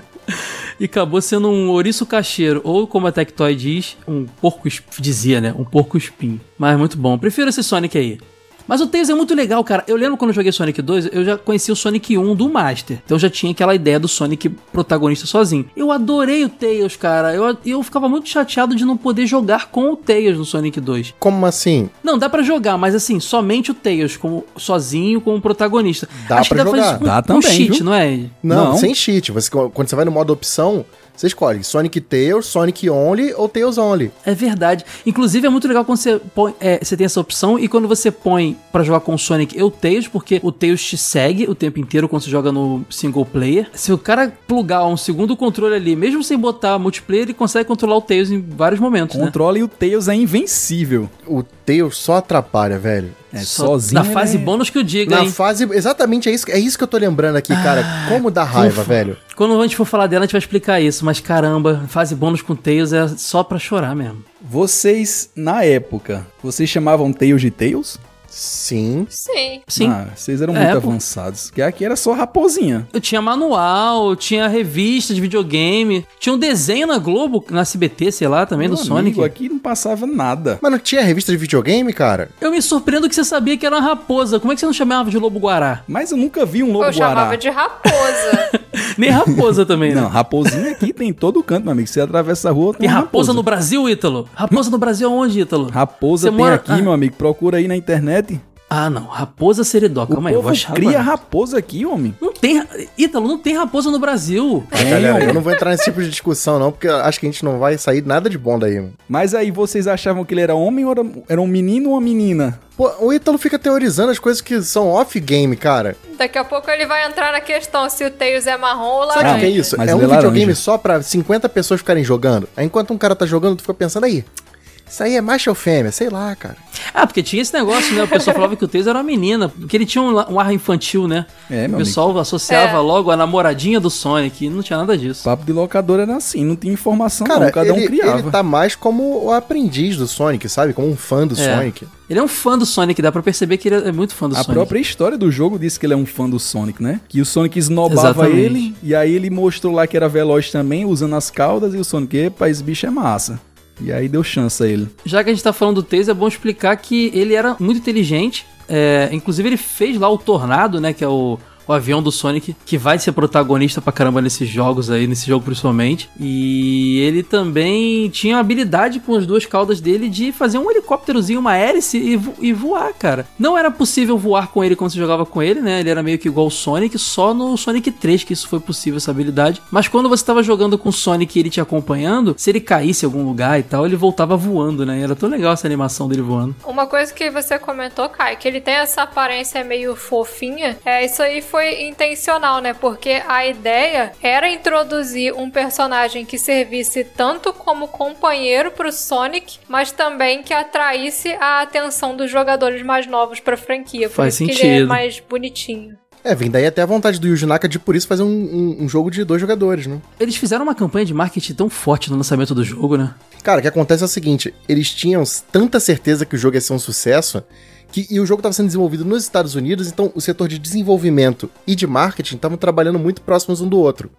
E acabou sendo um ouriço cacheiro. Ou, como a Tectoy diz, um porco espinho. Dizia, né? Um porco espinho. Mas muito bom. Prefiro esse Sonic aí. Mas o Tails é muito legal, cara. Eu lembro quando eu joguei Sonic 2, eu já conhecia o Sonic 1 do Master. Então eu já tinha aquela ideia do Sonic protagonista sozinho. Eu adorei o Tails, cara. Eu, eu ficava muito chateado de não poder jogar com o Tails no Sonic 2. Como assim? Não, dá pra jogar, mas assim, somente o Tails como sozinho como protagonista. Dá Acho que pra dá pra fazer jogar. isso com, Dá com também, cheat, viu? não é? Não, Não. sem cheat. Você, quando você vai no modo opção, você escolhe Sonic Tails, Sonic Only ou Tails Only. É verdade. Inclusive é muito legal quando você põe, é, você tem essa opção e quando você põe pra jogar com o Sonic e o Tails, porque o Tails te segue o tempo inteiro quando você joga no single player. Se o cara plugar um segundo controle ali, mesmo sem botar multiplayer, ele consegue controlar o Tails em vários momentos, né? Controle e o Tails é invencível. O Tails só atrapalha, velho. É, sozinho. Na ele fase é- bônus que eu digo, Na hein? fase. Exatamente, é isso, é isso que eu tô lembrando aqui, cara. Como dá raiva, ufa. velho. Quando a gente for falar dela, a gente vai explicar isso, mas caramba, fase bônus com Tails é só pra chorar mesmo. Vocês, na época, vocês chamavam Tails de Tails? Sim. Sim. Sim. Ah, vocês eram É, muito pô. avançados. Porque aqui era só raposinha. Eu tinha manual, tinha revista de videogame, tinha um desenho na Globo, na SBT, sei lá, também, Meu do Sonic. amigo, aqui não passava nada. Mas não tinha revista de videogame, cara? Eu me surpreendo que você sabia que era uma raposa. Como é que você não chamava de lobo guará? Mas eu nunca vi um lobo eu chamava guará. de raposa. (laughs) Nem raposa também, né? Não, raposinha aqui tem em todo canto, meu amigo. Você atravessa a rua, tem Tem uma raposa no Brasil, Ítalo? Raposa no Brasil aonde, Ítalo? Raposa Você tem mora- aqui, Ah. meu amigo. Procura aí na internet. Ah, não. Raposa seridó. O Calma aí, eu povo vou achar cria agora. raposa aqui, homem. Não tem... Ítalo, não tem raposa no Brasil. Ah, galera, eu não vou entrar nesse tipo de discussão, não, porque acho que a gente não vai sair nada de bom daí. mano. Mas aí vocês achavam que ele era homem ou era, era um menino ou uma menina? Pô, o Ítalo fica teorizando as coisas que são off-game, cara. Daqui a pouco ele vai entrar na questão se o Tails é marrom ou Sabe o laranja. que é isso? mas É um é videogame laranja. só pra 50 pessoas ficarem jogando. Aí enquanto um cara tá jogando, tu fica pensando aí. Isso aí é macho ou fêmea? Sei lá, cara. Ah, porque tinha esse negócio, né? O pessoal falava que o Tails era uma menina, porque ele tinha um, um ar infantil, né? É, o meu pessoal associava É. logo a namoradinha do Sonic, e não tinha nada disso. Papo de locador era assim, não tinha informação Cara, não, cada um ele, criava. ele tá mais como o aprendiz do Sonic, sabe? Como um fã do É. Sonic. Ele é um fã do Sonic, dá pra perceber que ele é muito fã do A Sonic. própria história do jogo diz que ele é um fã do Sonic, né? Que o Sonic esnobava Exatamente. ele, e aí ele mostrou lá que era veloz também, usando as caudas, e o Sonic, epa, esse bicho é massa. E aí deu chance a ele. Já que a gente tá falando do Tails, é bom explicar que ele era muito inteligente, É, inclusive ele fez lá o Tornado, né? Que é o, o avião do Sonic, que vai ser protagonista pra caramba nesses jogos aí, nesse jogo principalmente. E ele também tinha a habilidade com as duas caudas dele de fazer um helicópterozinho, uma hélice e, vo e voar, cara. Não era possível voar com ele quando você jogava com ele, né? Ele era meio que igual o Sonic, só no Sonic 3 que isso foi possível, essa habilidade. Mas quando você tava jogando com o Sonic e ele te acompanhando, se ele caísse em algum lugar e tal, ele voltava voando, né? E era tão legal essa animação dele voando. Uma coisa que você comentou, Kai, que ele tem essa aparência meio fofinha, é isso aí foi intencional, né? Porque a ideia era introduzir um personagem que servisse tanto como companheiro pro Sonic, mas também que atraísse a atenção dos jogadores mais novos pra franquia. Por Faz isso que ele é sentido. mais bonitinho. É, vem daí até a vontade do Yuji Naka de por isso fazer um, um- um jogo de dois jogadores, né? Eles fizeram uma campanha de marketing tão forte no lançamento do jogo, né? Cara, o que acontece é o seguinte: eles tinham tanta certeza que o jogo ia ser um sucesso. Que, e o jogo estava sendo desenvolvido nos Estados Unidos, então o setor de desenvolvimento e de marketing estavam trabalhando muito próximos um do outro.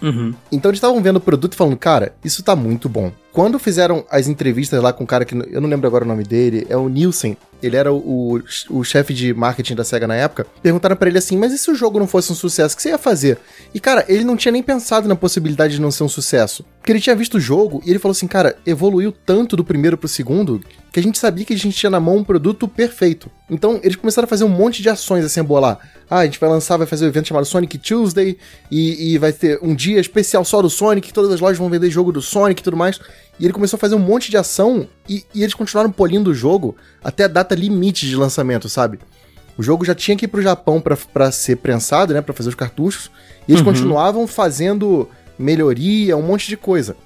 Uhum. Então eles estavam vendo o produto e falando, cara, isso tá muito bom. Quando fizeram as entrevistas lá com o cara que eu não lembro agora o nome dele, é o Nielsen, ele era o, o, o chefe de marketing da SEGA na época, perguntaram pra ele assim, mas e se o jogo não fosse um sucesso, o que você ia fazer? E cara, ele não tinha nem pensado na possibilidade de não ser um sucesso. Porque ele tinha visto o jogo e ele falou assim, cara, evoluiu tanto do primeiro pro segundo que a gente sabia que a gente tinha na mão um produto perfeito. Então eles começaram a fazer um monte de ações assim, a bolar. Ah, a gente vai lançar, vai fazer um evento chamado Sonic Tuesday e, e vai ter um dia especial só do Sonic, todas as lojas vão vender jogo do Sonic e tudo mais. E ele começou a fazer um monte de ação e, e eles continuaram polindo o jogo até a data limite de lançamento, sabe? O jogo já tinha que ir pro Japão pra ser prensado, né, Pra fazer os cartuchos, e eles continuavam fazendo melhoria, um monte de coisa.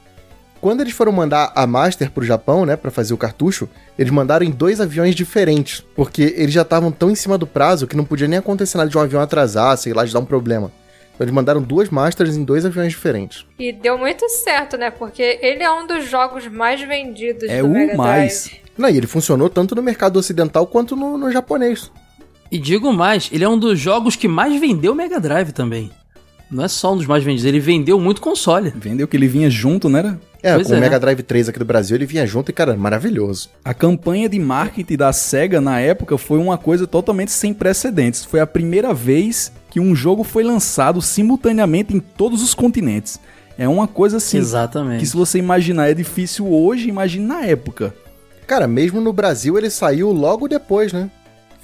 Quando eles foram mandar a Master pro Japão, né, Pra fazer o cartucho, eles mandaram em dois aviões diferentes, porque eles já estavam tão em cima do prazo que não podia nem acontecer nada de um avião atrasar, sei lá, de dar um problema. Eles mandaram duas Masters em dois aviões diferentes. E deu muito certo, né? Porque ele é um dos jogos mais vendidos É do o Mega mais. Drive. Não, e ele funcionou tanto no mercado ocidental quanto no, no japonês. E digo mais, ele é um dos jogos que mais vendeu Mega Drive também. Não é só um dos mais vendidos, ele vendeu muito console. Vendeu que ele vinha junto, né? era? É, Pois com é. o Mega Drive 3 aqui do Brasil, ele vinha junto e, cara, maravilhoso. A campanha de marketing da SEGA na época foi uma coisa totalmente sem precedentes. Foi a primeira vez que um jogo foi lançado simultaneamente em todos os continentes. É uma coisa assim Exatamente. que se você imaginar é difícil hoje, imagine na época. Cara, mesmo no Brasil ele saiu logo depois, né?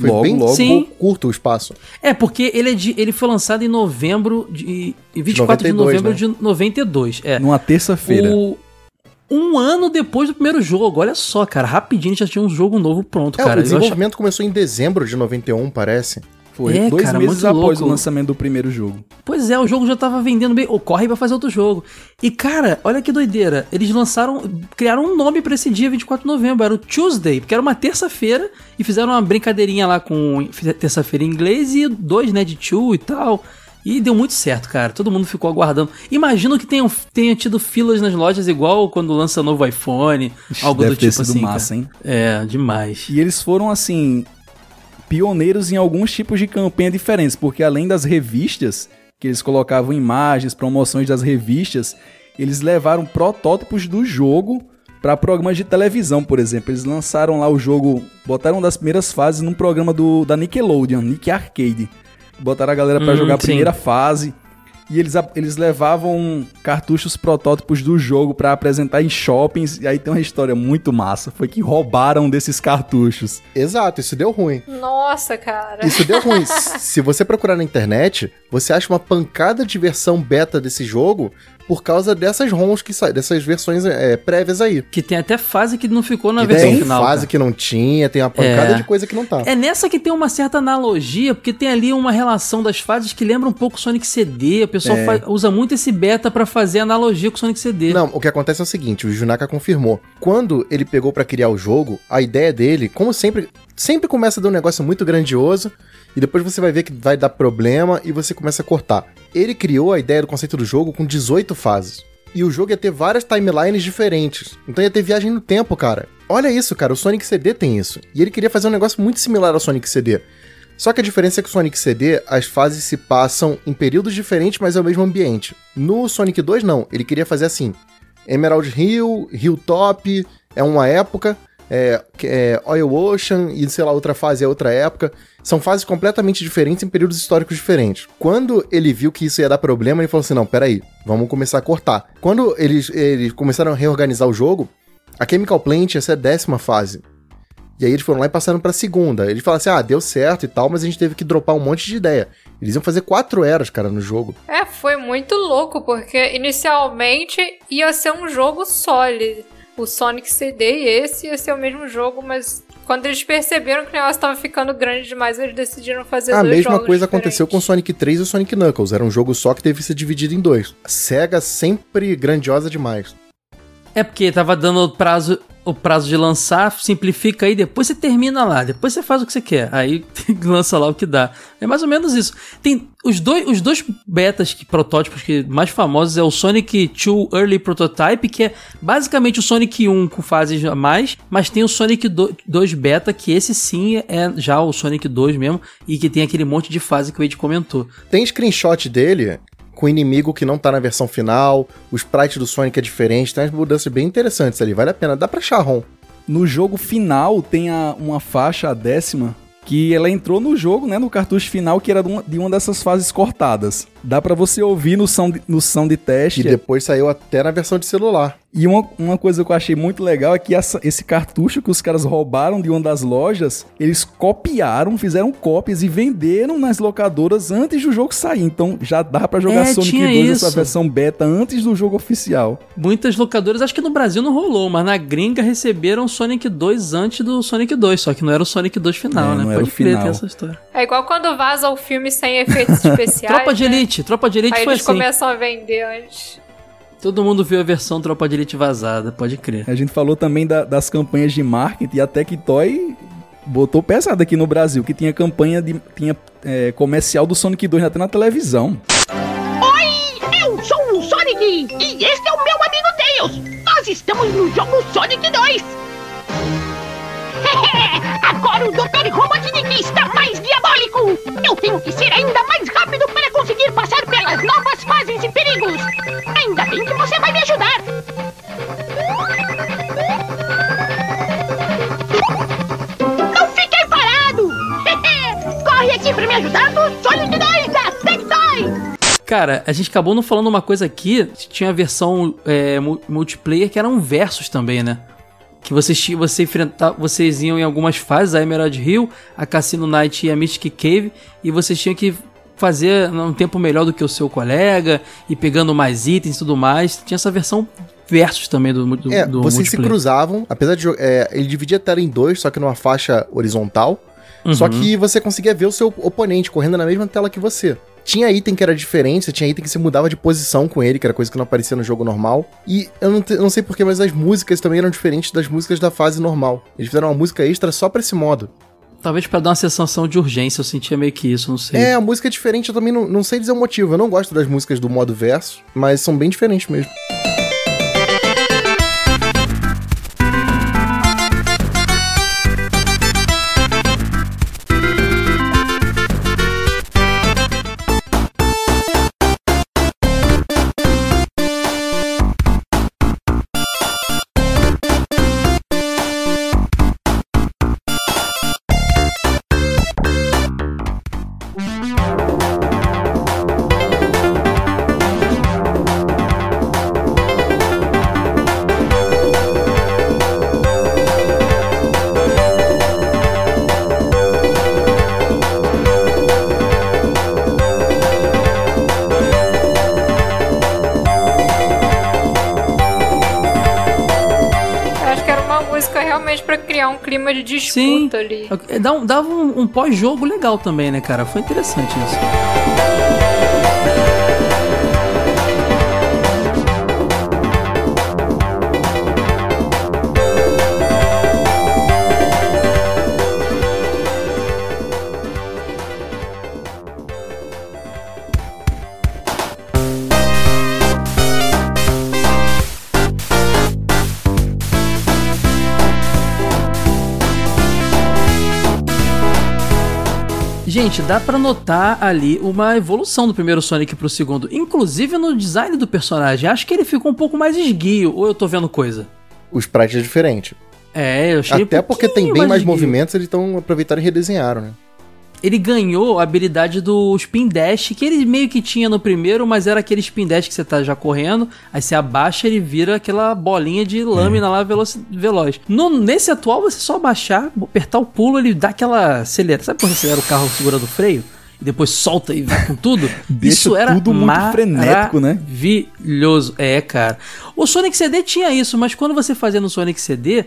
Foi Logo, bem logo. Sim. curto o espaço. É, porque ele, é de- ele foi lançado em novembro de. em 24 de 92, novembro né? de 92. É. Numa terça-feira. Um ano depois do primeiro jogo. Olha só, cara. Rapidinho já tinha um jogo novo pronto, É, cara. o desenvolvimento começou em dezembro de 91, parece. Foi É, dois cara, meses após louco. o lançamento do primeiro jogo. Pois é, o jogo já tava vendendo bem. Ou corre pra fazer outro jogo. E, cara, olha que doideira. Eles lançaram. Criaram um nome pra esse dia 24 de novembro. Era o Tuesday, porque era uma terça-feira. E fizeram uma brincadeirinha lá com terça-feira em inglês e dois, né, de two e tal. E deu muito certo, cara. Todo mundo ficou aguardando. Imagino que tenham, tenha tido filas nas lojas igual quando lança novo iPhone. Algo deve do ter tipo sido assim. massa, cara. hein? É, demais. E eles foram, assim, pioneiros em alguns tipos de campanha diferentes, porque além das revistas, que eles colocavam imagens, promoções das revistas, eles levaram protótipos do jogo para programas de televisão, por exemplo. Eles lançaram lá o jogo, botaram uma das primeiras fases num programa do, da Nickelodeon, Nick Arcade. Botaram a galera para Hum, jogar a sim. primeira fase. E eles, eles levavam cartuchos protótipos do jogo pra apresentar em shoppings. E aí tem uma história muito massa. Foi que roubaram desses cartuchos. Exato, isso deu ruim. Nossa, cara. Isso deu ruim. (laughs) Se você procurar na internet, você acha uma pancada de versão beta desse jogo por causa dessas ROMs que saem, dessas versões é, prévias aí. Que tem até fase que não ficou na Que versão tem final. fase cara. que não tinha, tem uma pancada É. de coisa que não tá. É nessa que tem uma certa analogia, porque tem ali uma relação das fases que lembra um pouco Sonic CD. O pessoal É. usa muito esse beta pra fazer analogia com Sonic CD. Não, o que acontece é o seguinte, o Junaka confirmou. Quando ele pegou pra criar o jogo, a ideia dele, como sempre, sempre começa a dar um negócio muito grandioso e depois você vai ver que vai dar problema e você começa a cortar. Ele criou a ideia do conceito do jogo com 18 fases. E o jogo ia ter várias timelines diferentes. Então ia ter viagem no tempo, cara. Olha isso, cara, o Sonic CD tem isso. E ele queria fazer um negócio muito similar ao Sonic CD. Só que a diferença é que o Sonic CD, as fases se passam em períodos diferentes, mas é o mesmo ambiente. No Sonic 2, não. Ele queria fazer assim: Emerald Hill, Hilltop, é uma época. É, é Oil Ocean e, sei lá, outra fase é outra época. São fases completamente diferentes em períodos históricos diferentes. Quando ele viu que isso ia dar problema, ele falou assim: não, peraí, vamos começar a cortar. Quando eles, eles começaram a reorganizar o jogo, a Chemical Plant ia ser a décima fase. E aí eles foram lá e passaram pra segunda. Eles falaram assim: ah, deu certo e tal, mas a gente teve que dropar um monte de ideia. Eles iam fazer quatro eras, cara, no jogo. É, foi muito louco, porque inicialmente ia ser um jogo sólido. O Sonic CD e esse ia ser o mesmo jogo, mas quando eles perceberam que o negócio tava ficando grande demais, eles decidiram fazer A dois mesma jogos coisa aconteceu com o diferentes. Sonic 3 e o Sonic Knuckles. Era um jogo só que teve que ser dividido em dois. A SEGA sempre grandiosa demais. É porque tava dando prazo, o prazo de lançar, simplifica aí, depois você termina lá, depois você faz o que você quer. Aí (laughs) lança lá o que dá. É mais ou menos isso. Tem os dois, os dois betas, que, protótipos que mais famosos é o Sonic 2 Early Prototype, que é basicamente o Sonic 1 com fases a mais, mas tem o Sonic 2 Beta, que esse sim é já o Sonic 2 mesmo, e que tem aquele monte de fase que o Ed comentou. Tem screenshot dele com inimigo que não tá na versão final, o sprite do Sonic é diferente, tem umas mudanças bem interessantes ali, vale a pena. Dá pra achar ROM. No jogo final tem a- uma faixa, a décima, que ela entrou no jogo, né, no cartucho final, que era de uma, de uma dessas fases cortadas. Dá pra você ouvir no som de, no som de teste. E depois saiu até na versão de celular. E uma, uma coisa que eu achei muito legal é que essa- esse cartucho que os caras roubaram de uma das lojas, eles copiaram, fizeram cópias e venderam nas locadoras antes do jogo sair. Então já dá pra jogar É, Sonic tinha 2 isso. essa versão beta antes do jogo oficial. Muitas locadoras, acho que no Brasil não rolou, mas na gringa receberam o Sonic 2 antes do Sonic 2, só que não era o Sonic 2 final, É, né? não era Pode o crer, final. tem essa história. É igual quando vaza o filme sem efeitos (laughs) especiais. Tropa de né? Elite, Tropa de Elite Aí foi eles assim. começam a vender antes. Todo mundo viu a versão Tropa de Elite vazada, pode crer. A gente falou também da- das campanhas de marketing e a Tectoy botou pesado aqui no Brasil, que tinha campanha de tinha é, comercial do Sonic 2 até na televisão. Oi, eu sou o Sonic e este é o meu amigo Tails. Nós estamos no jogo Sonic 2. (laughs) Agora o Dr. Robotnik está mais diabólico. Eu tenho que ser ainda mais rápido para conseguir passar pelas novas fases e perigos. Ainda bem que você vai me ajudar. Não fiquem parado. (laughs) Corre aqui para me ajudar no 2 da Tectoy. Cara, a gente acabou não falando uma coisa aqui, tinha a versão é, mu- multiplayer que eram versos também, né? Que vocês, você enfrentar, vocês iam em algumas fases, a Emerald Hill, a Cassino Night e a Mystic Cave, e vocês tinham que fazer um tempo melhor do que o seu colega, e pegando mais itens e tudo mais. Tinha essa versão versus também do, do, É, do vocês se cruzavam, apesar de é, ele dividia a tela em dois, só que numa faixa horizontal. Só Uhum. que você conseguia ver o seu oponente correndo na mesma tela que você. Tinha item que era diferente, tinha item que você mudava de posição com ele, que era coisa que não aparecia no jogo normal. E eu não, te- não sei porquê, mas as músicas também eram diferentes das músicas da fase normal. Eles fizeram uma música extra só pra esse modo. Talvez pra dar uma sensação de urgência, eu sentia meio que isso, não sei. É, a música é diferente, eu também não, não sei dizer o motivo. Eu não gosto das músicas do modo verso, mas são bem diferentes mesmo. De disputa Sim. ali. É, um- Dava um, um pós-jogo legal também, né, cara? Foi interessante isso. Gente, dá pra notar ali uma evolução do primeiro Sonic pro segundo, inclusive no design do personagem. Acho que ele ficou um pouco mais esguio, ou eu tô vendo coisa? O sprite é diferente. É, eu achei ele um Até porque tem bem mais movimentos, eles estão aproveitaram e redesenharam, né? Ele ganhou a habilidade do spin dash, que ele meio que tinha no primeiro, mas era aquele spin dash que você tá já correndo, aí você abaixa ele vira aquela bolinha de lâmina lá veloci- veloz. No, nesse atual, você só abaixar, apertar o pulo, ele dá aquela acelera. Sabe quando acelera o carro segurando o freio? E depois solta e vai com tudo? (laughs) Deixa isso era tudo muito frenético, né? Maravilhoso. É, cara. O Sonic CD tinha isso, mas quando você fazia no Sonic CD,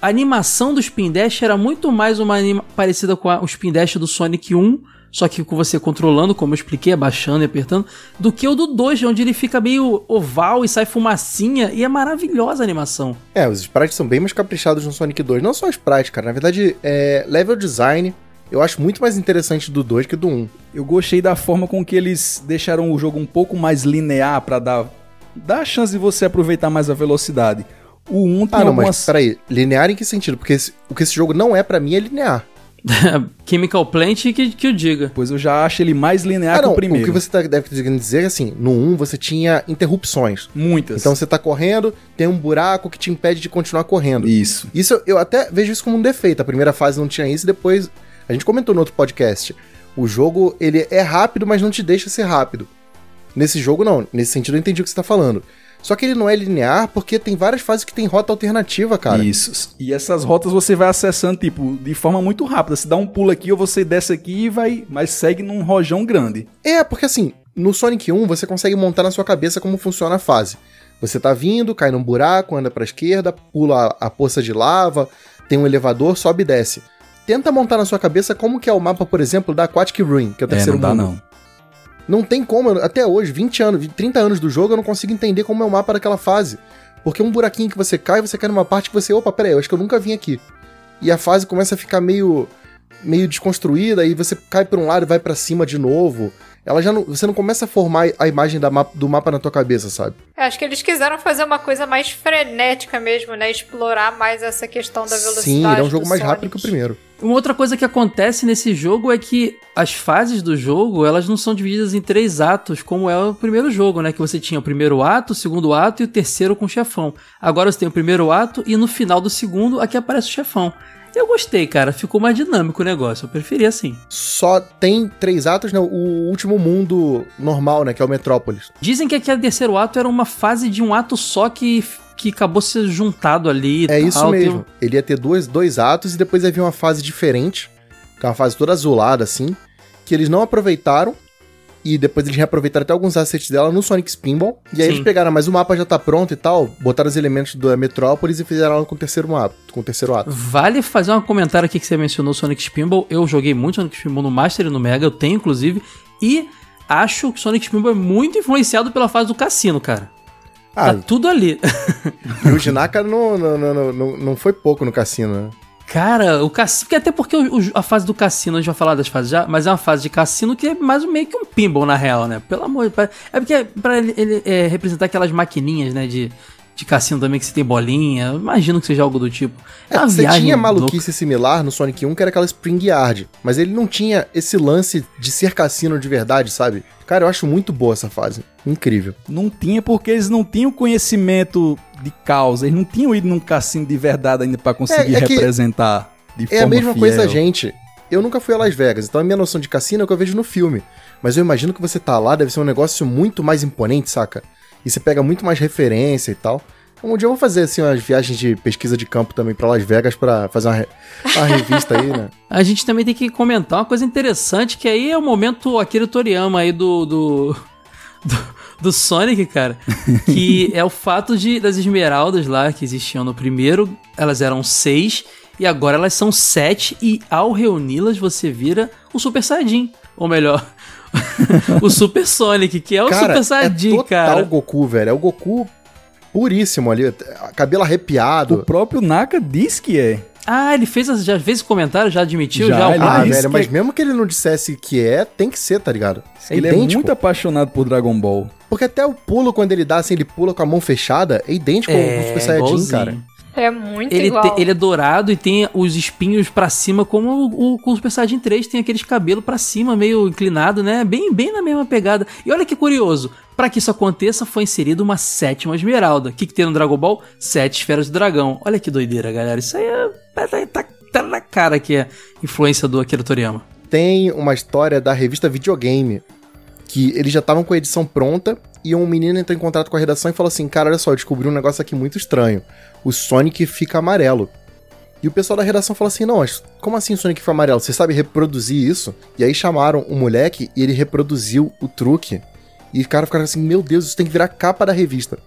a animação do Spin Dash era muito mais uma anima parecida com a- o Spin Dash do Sonic 1, só que com você controlando, como eu expliquei, abaixando e apertando, do que o do 2, onde ele fica meio oval e sai fumacinha, e é maravilhosa a animação. É, os sprites são bem mais caprichados no Sonic 2. Não só os sprites, cara. Na verdade, é, level design eu acho muito mais interessante do 2 que do 1. Eu gostei da forma com que eles deixaram o jogo um pouco mais linear pra dar, dar a chance de você aproveitar mais a velocidade. O 1 tem Ah, não, algumas... mas peraí. Linear em que sentido? Porque esse- o que esse jogo não é pra mim é linear. (laughs) Chemical Plant que, que o diga. Pois eu já acho ele mais linear ah, que não. o primeiro. O que você tá, deve dizer é assim: no 1 você tinha interrupções. Muitas. Então você tá correndo, tem um buraco que te impede de continuar correndo. Isso. Isso eu- eu até vejo isso como um defeito. A primeira fase não tinha isso, depois. A gente comentou no outro podcast. O jogo, ele é rápido, mas não te deixa ser rápido. Nesse jogo, não. Nesse sentido, eu entendi o que você tá falando. Só que ele não é linear porque tem várias fases que tem rota alternativa, cara. Isso. E essas rotas você vai acessando, tipo, de forma muito rápida. Se dá um pulo aqui ou você desce aqui e vai. Mas segue num rojão grande. É, porque assim, no Sonic 1 você consegue montar na sua cabeça como funciona a fase. Você tá vindo, cai num buraco, anda pra esquerda, pula a, a poça de lava, tem um elevador, sobe e desce. Tenta montar na sua cabeça como que é o mapa, por exemplo, da Aquatic Ruin, que é o É, terceiro não dá mundo. não. Não tem como, até hoje, 20 anos, 20, 30 anos do jogo, eu não consigo entender como é o mapa daquela fase. Porque um buraquinho que você cai, você cai numa parte que você, opa, peraí, eu acho que eu nunca vim aqui. E a fase começa a ficar meio meio desconstruída, aí você cai por um lado e vai pra cima de novo. Ela já não, você não começa a formar a imagem do mapa na tua cabeça, sabe? Eu acho que eles quiseram fazer uma coisa mais frenética mesmo, né? Explorar mais essa questão da velocidade. Sim, ele é um jogo mais Sonic. rápido que o primeiro. Uma outra coisa que acontece nesse jogo é que as fases do jogo, elas não são divididas em três atos, como é o primeiro jogo, né? Que você tinha o primeiro ato, o segundo ato e o terceiro com o chefão. Agora você tem o primeiro ato e no final do segundo aqui aparece o chefão. Eu gostei, cara. Ficou mais dinâmico o negócio. Eu preferi assim. Só tem três atos, né? O último mundo normal, né? Que é o Metrópolis. Dizem que aquele terceiro ato era uma fase de um ato só que, que acabou se juntado ali. e É tal. isso Tem mesmo. um- Ele ia ter dois, dois atos e depois ia vir uma fase diferente, que é uma fase toda azulada, assim, que eles não aproveitaram. E depois eles reaproveitaram até alguns assets dela no Sonic Spinball. E aí Sim. eles pegaram, mas o mapa já tá pronto e tal, botaram os elementos da Metrópolis e fizeram ela com o terceiro ato. Com o terceiro ato. Vale fazer um comentário aqui que você mencionou Sonic Spinball. Eu joguei muito Sonic Spinball no Master e no Mega, eu tenho inclusive. E acho que Sonic Spinball é muito influenciado pela fase do cassino, cara. Ah, Tá tudo ali. (laughs) e o Jinaka não, não, não, não, não, foi pouco no cassino, né? Cara, o cassino. Até porque o- a fase do cassino, a gente vai falar das fases já, mas é uma fase de cassino que é mais meio que um pinball na real, né? Pelo amor de Deus. É porque é pra ele, ele, é, representar aquelas maquininhas, né? De, de cassino também que você tem bolinha. Imagino que seja algo do tipo. É, você tinha louca. maluquice similar no Sonic 1, que era aquela Spring Yard. Mas ele não tinha esse lance de ser cassino de verdade, sabe? Cara, eu acho muito boa essa fase. Incrível. Não tinha porque eles não tinham conhecimento de causa. Eles não tinham ido num cassino de verdade ainda pra conseguir É- é representar de É a forma mesma fiel. coisa da gente. Eu nunca fui a Las Vegas, então a minha noção de cassino é o que eu vejo no filme. Mas eu imagino que você tá lá, deve ser um negócio muito mais imponente, saca? E você pega muito mais referência e tal. Um dia eu vou fazer assim umas viagens de pesquisa de campo também pra Las Vegas pra fazer uma, re- (laughs) uma revista aí, né? A gente também tem que comentar uma coisa interessante, que aí é o momento Akira Toriyama aí do, do, do, do Sonic, cara. Que (laughs) é o fato de das esmeraldas lá que existiam no primeiro, elas eram seis, e agora elas são sete, e ao reuni-las você vira o Super Saiyajin. Ou melhor, (laughs) o Super Sonic, que é o cara, Super Saiyajin, é total cara. Goku, velho. É o Goku puríssimo ali, cabelo O arrepiado. próprio Naka diz que é. Ah, ele fez, já fez esse comentário, já admitiu? Já, Já, ele Ah, velho, que mas é- mesmo que ele não dissesse que é, tem que ser, tá ligado? É ele idêntico. é muito apaixonado por Dragon Ball. Porque até o pulo, quando ele dá assim, ele pula com a mão fechada, é idêntico ao É, Super Saiyajin, igualzinho. cara. É muito Ele, igual. te- ele é dourado e tem os espinhos pra cima, como o, o, o Super Saiyajin 3 tem aqueles cabelos pra cima, meio inclinado, né? Bem, bem na mesma pegada. E olha que curioso, Para que isso aconteça, foi inserida uma sétima esmeralda. O que, que tem no Dragon Ball? Sete esferas do dragão. Olha que doideira, galera. Isso aí é. Tá, tá, tá na cara que é influência do Akira Toriyama. Tem uma história da revista Videogame que eles já estavam com a edição pronta e um menino entrou em contato com a redação e falou assim: Cara, olha só, eu descobri um negócio aqui muito estranho. O Sonic fica amarelo. E o pessoal da redação falou assim: Não, como assim o Sonic fica amarelo? Você sabe reproduzir isso? E aí chamaram o moleque e ele reproduziu o truque. E o cara ficaram assim: Meu Deus, isso tem que virar capa da revista.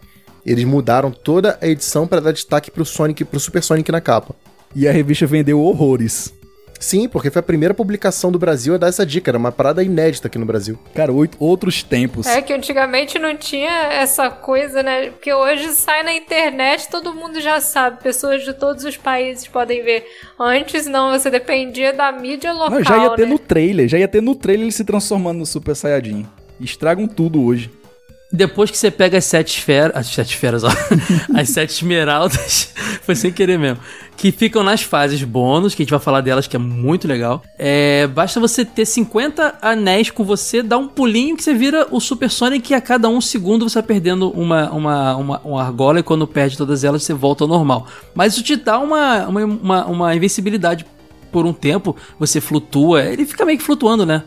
Eles mudaram toda a edição para dar destaque pro Sonic, pro Super Sonic na capa. E a revista vendeu horrores. Sim, porque foi a primeira publicação do Brasil a dar essa dica. Era uma parada inédita aqui no Brasil. Cara, oito, outros tempos. É que antigamente não tinha essa coisa, né? Porque hoje sai na internet, todo mundo já sabe. Pessoas de todos os países podem ver. Antes não, você dependia da mídia local. Não, já ia ter né? no trailer, já ia ter no trailer ele se transformando no Super Saiyajin. Estragam tudo hoje. Depois que você pega as sete esferas. As sete esferas, ó. (laughs) as sete esmeraldas. (laughs) foi sem querer mesmo. Que ficam nas fases bônus, que a gente vai falar delas, que é muito legal. É, basta você ter 50 anéis com você, dar um pulinho que você vira o Super Sonic e a cada um segundo você vai perdendo uma, uma, uma, uma argola e quando perde todas elas você volta ao normal. Mas isso te dá uma, uma, uma, uma invencibilidade por um tempo, você flutua, ele fica meio que flutuando, né?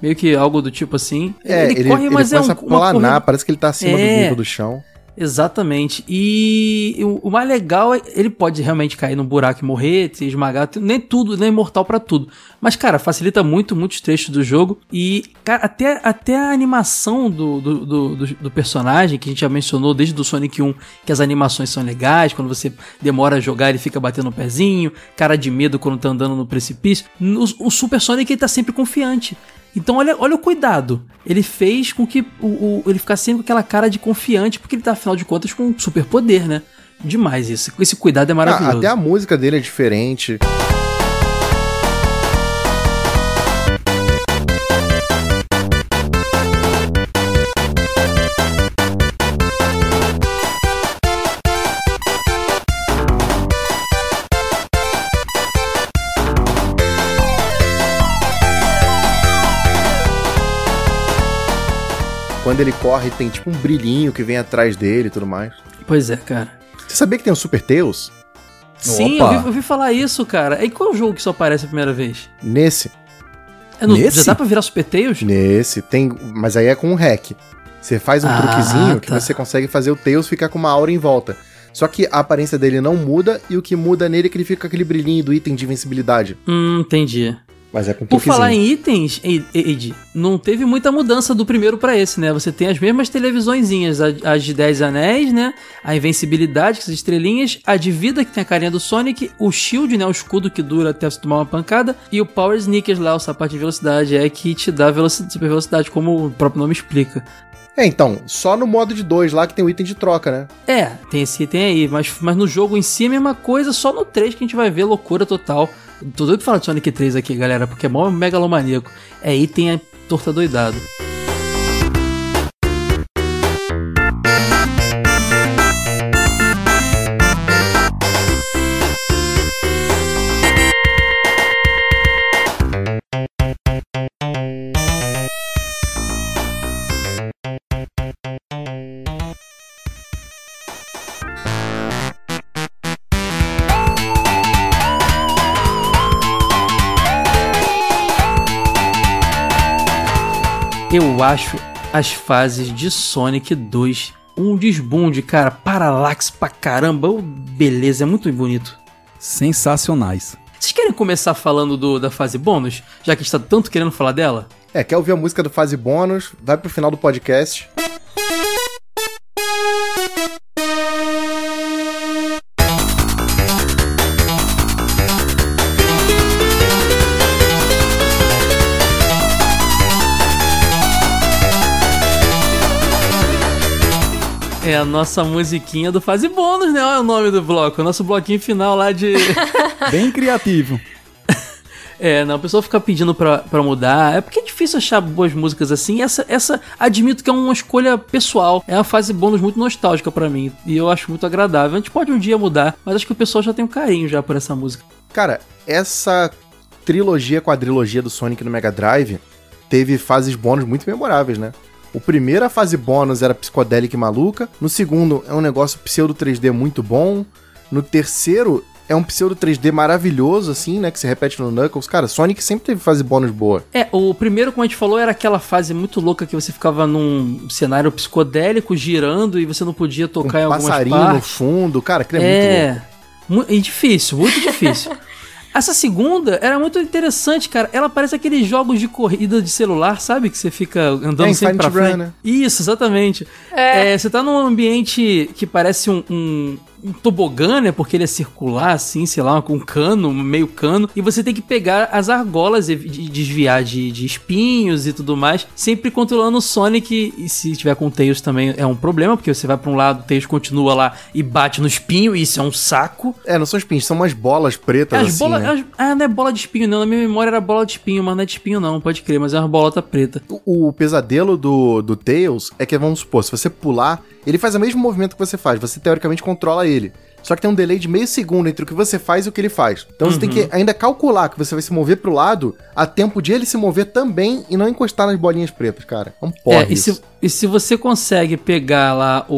Meio que algo do tipo assim. É, ele, ele, ele começa a planar, parece que ele tá acima É. do nível do chão. Exatamente. E o, o mais legal é ele pode realmente cair num buraco e morrer, se esmagar, nem tudo, nem mortal pra tudo. Mas, cara, facilita muito, muitos trechos do jogo. E, cara, até, até a animação do, do, do, do- do personagem, que a gente já mencionou desde o Sonic 1, que as animações são legais, quando você demora a jogar, ele fica batendo o pezinho, cara de medo quando tá andando no precipício. O, o Super Sonic ele tá sempre confiante. Então olha, olha o cuidado. Ele fez com que o, o- ele ficasse sempre com aquela cara de confiante, porque ele tá, afinal de contas, com um super poder, né? Demais isso. Esse cuidado é Ah, maravilhoso. até a música dele é diferente. Quando ele corre, tem tipo um brilhinho que vem atrás dele e tudo mais. Pois é, cara. Você sabia que tem o Super Tails? Sim, eu vi, eu vi falar isso, cara. E qual é o jogo que só aparece a primeira vez? Nesse. É no, Nesse? Já dá pra virar Super Tails? Nesse. Tem. Mas aí é com um hack. Você faz um Ah, truquezinho que tá. você consegue fazer o Tails ficar com uma aura em volta. Só que a aparência dele não muda e o que muda nele é que ele fica com aquele brilhinho do item de invencibilidade. Hum, entendi. Mas é com Por falar em itens, Ed- não teve muita mudança do primeiro pra esse, né? Você tem as mesmas televisõezinhas, as de 10 anéis, né? A invencibilidade, com as estrelinhas, a de vida, que tem a carinha do Sonic, o shield, né? O escudo que dura até você tomar uma pancada, e o Power Sneakers lá, o sapato de velocidade, é que te dá velocidade, super velocidade, como o próprio nome explica. É, então, só no modo de dois lá que tem o item de troca, né? É, tem esse item aí, mas, mas no jogo em si é a mesma coisa, só no 3 que a gente vai ver loucura total. Tô doido pra falar de Sonic 3 aqui, galera, porque é mó megalomaníaco. É item é torta doidado. Eu acho as fases de Sonic 2 um desbunde, cara. Paralaxe pra caramba. Ô, Beleza, é muito bonito. Sensacionais. Vocês querem começar falando do- da fase bônus? Já que está tanto querendo falar dela? É, quer ouvir a música do fase bônus? Vai pro final do podcast. É a nossa musiquinha do fase bônus, né? Olha o nome do bloco. O nosso bloquinho final lá de. (laughs) Bem criativo. (laughs) É, não, o pessoal fica pedindo pra, pra mudar. É porque é difícil achar boas músicas assim. Essa, essa, admito que é uma escolha pessoal. É uma fase bônus muito nostálgica pra mim. E eu acho muito agradável. A gente pode um dia mudar, mas acho que o pessoal já tem um carinho já por essa música. Cara, essa trilogia, quadrilogia do Sonic no Mega Drive teve fases bônus muito memoráveis, né? O primeiro, a fase bônus, era psicodélica e maluca. No segundo, é um negócio pseudo 3D muito bom. No terceiro, é um pseudo 3D maravilhoso, assim, né? Que se repete no Knuckles. Cara, Sonic sempre teve fase bônus boa. É, o primeiro, como a gente falou, era aquela fase muito louca que você ficava num cenário psicodélico, girando, e você não podia tocar um em algumas passarinho no partes. fundo. Cara, aquilo é, muito louco. É, e difícil, muito difícil. (laughs) Essa segunda era muito interessante, cara. Ela parece aqueles jogos de corrida de celular, sabe? Que você fica andando É, sempre pra Infinite Run, frente. né? Isso, exatamente. É. É, você tá num ambiente que parece um, um, um tobogã, né? Porque ele é circular, assim, sei lá, com um cano, meio cano. E você tem que pegar as argolas e de- desviar de, de espinhos e tudo mais. Sempre controlando o Sonic. E se tiver com o Tails também é um problema, porque você vai pra um lado, o Tails continua lá e bate no espinho. E isso é um saco. É, não são espinhos, são umas bolas pretas, As assim, bolas. né? as- ah, não é bola de espinho, não. Na minha memória era bola de espinho, mas não é de espinho, não. Pode crer, mas é uma bolota preta. O, o pesadelo do, do Tails é que, vamos supor, se você pular, ele faz o mesmo movimento que você faz. Você, teoricamente, controla ele. Só que tem um delay de meio segundo entre o que você faz e o que ele faz. Então você tem que ainda calcular que você vai se mover pro lado a tempo de ele se mover também e não encostar nas bolinhas pretas, cara. É um porra É, e se, e se você consegue pegar lá o,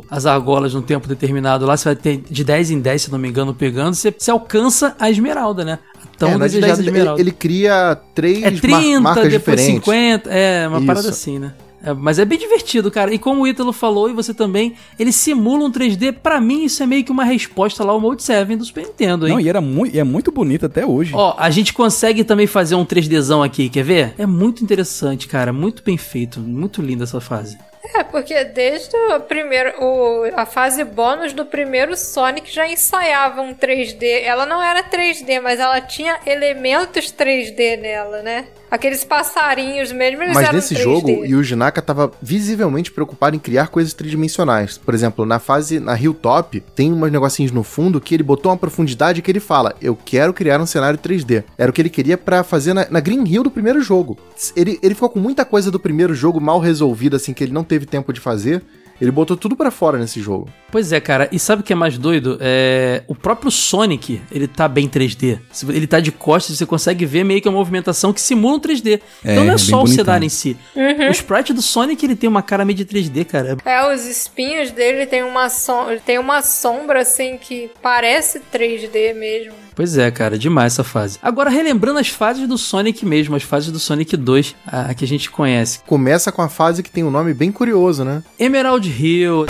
o- as argolas num tempo determinado, lá você vai ter de 10 em 10, se não me engano, pegando, você, você alcança a esmeralda, né? A tão É, de desejada 10, ele, esmeralda. ele cria três é mar- 30, marcas depois diferentes. 50, é uma Isso. parada assim, né? É, mas é bem divertido, cara. E como o Ítalo falou, e você também, ele simula um 3D. Pra mim, isso é meio que uma resposta lá ao Mode 7 do Super Nintendo, hein? Não, e era muito, e é muito bonito até hoje. Ó, a gente consegue também fazer um 3Dzão aqui, quer ver? É muito interessante, cara. Muito bem feito. Muito linda essa fase. É, porque desde o primeiro, o, a fase bônus do primeiro Sonic já ensaiava um 3D. Ela não era 3D, mas ela tinha elementos 3D nela, né? Aqueles passarinhos mesmo, eles Mas nesse 3D. jogo, Yuji Naka tava visivelmente preocupado em criar coisas tridimensionais. Por exemplo, na fase, na Hilltop, tem umas negocinhos no fundo que ele botou uma profundidade que ele fala, eu quero criar um cenário 3D. Era o que ele queria pra fazer na, na Green Hill do primeiro jogo. Ele, ele ficou com muita coisa do primeiro jogo mal resolvida, assim, que ele não teve tempo de fazer. Ele botou tudo pra fora nesse jogo. Pois é, cara. E sabe o que é mais doido? É... O próprio Sonic, ele tá bem 3D. Se Ele tá de costas, você consegue ver meio que uma movimentação que simula um 3D. É, então não é só o cenário em si. O sprite do Sonic, ele tem uma cara meio de 3D, cara. É, os espinhos dele tem uma, som tem uma sombra assim que parece 3D mesmo. Pois é, cara, demais essa fase. Agora, relembrando as fases do Sonic mesmo, as fases do Sonic 2, a, a que a gente conhece. Começa com a fase que tem um nome bem curioso, né? Emerald Hill.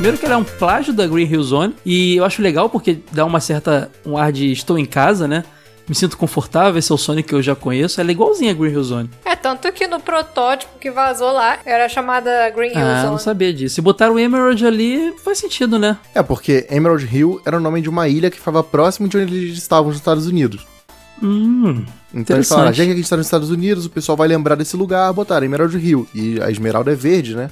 Primeiro que ela é um plágio da Green Hill Zone e eu acho legal porque dá uma certa um ar de estou em casa, né? Me sinto confortável, esse é o Sonic que eu já conheço, ela é igualzinha a Green Hill Zone. É, tanto que no protótipo que vazou lá era chamada Green Hill Ah, Zone. não sabia disso. Se botaram o Emerald ali, faz sentido, né? É, porque Emerald Hill era o nome de uma ilha que ficava próximo de onde eles estavam nos Estados Unidos. Hum, Então eles falaram, Interessante. já que a gente tá nos Estados Unidos, o pessoal vai lembrar desse lugar, botaram Emerald Hill. E a esmeralda é verde, né?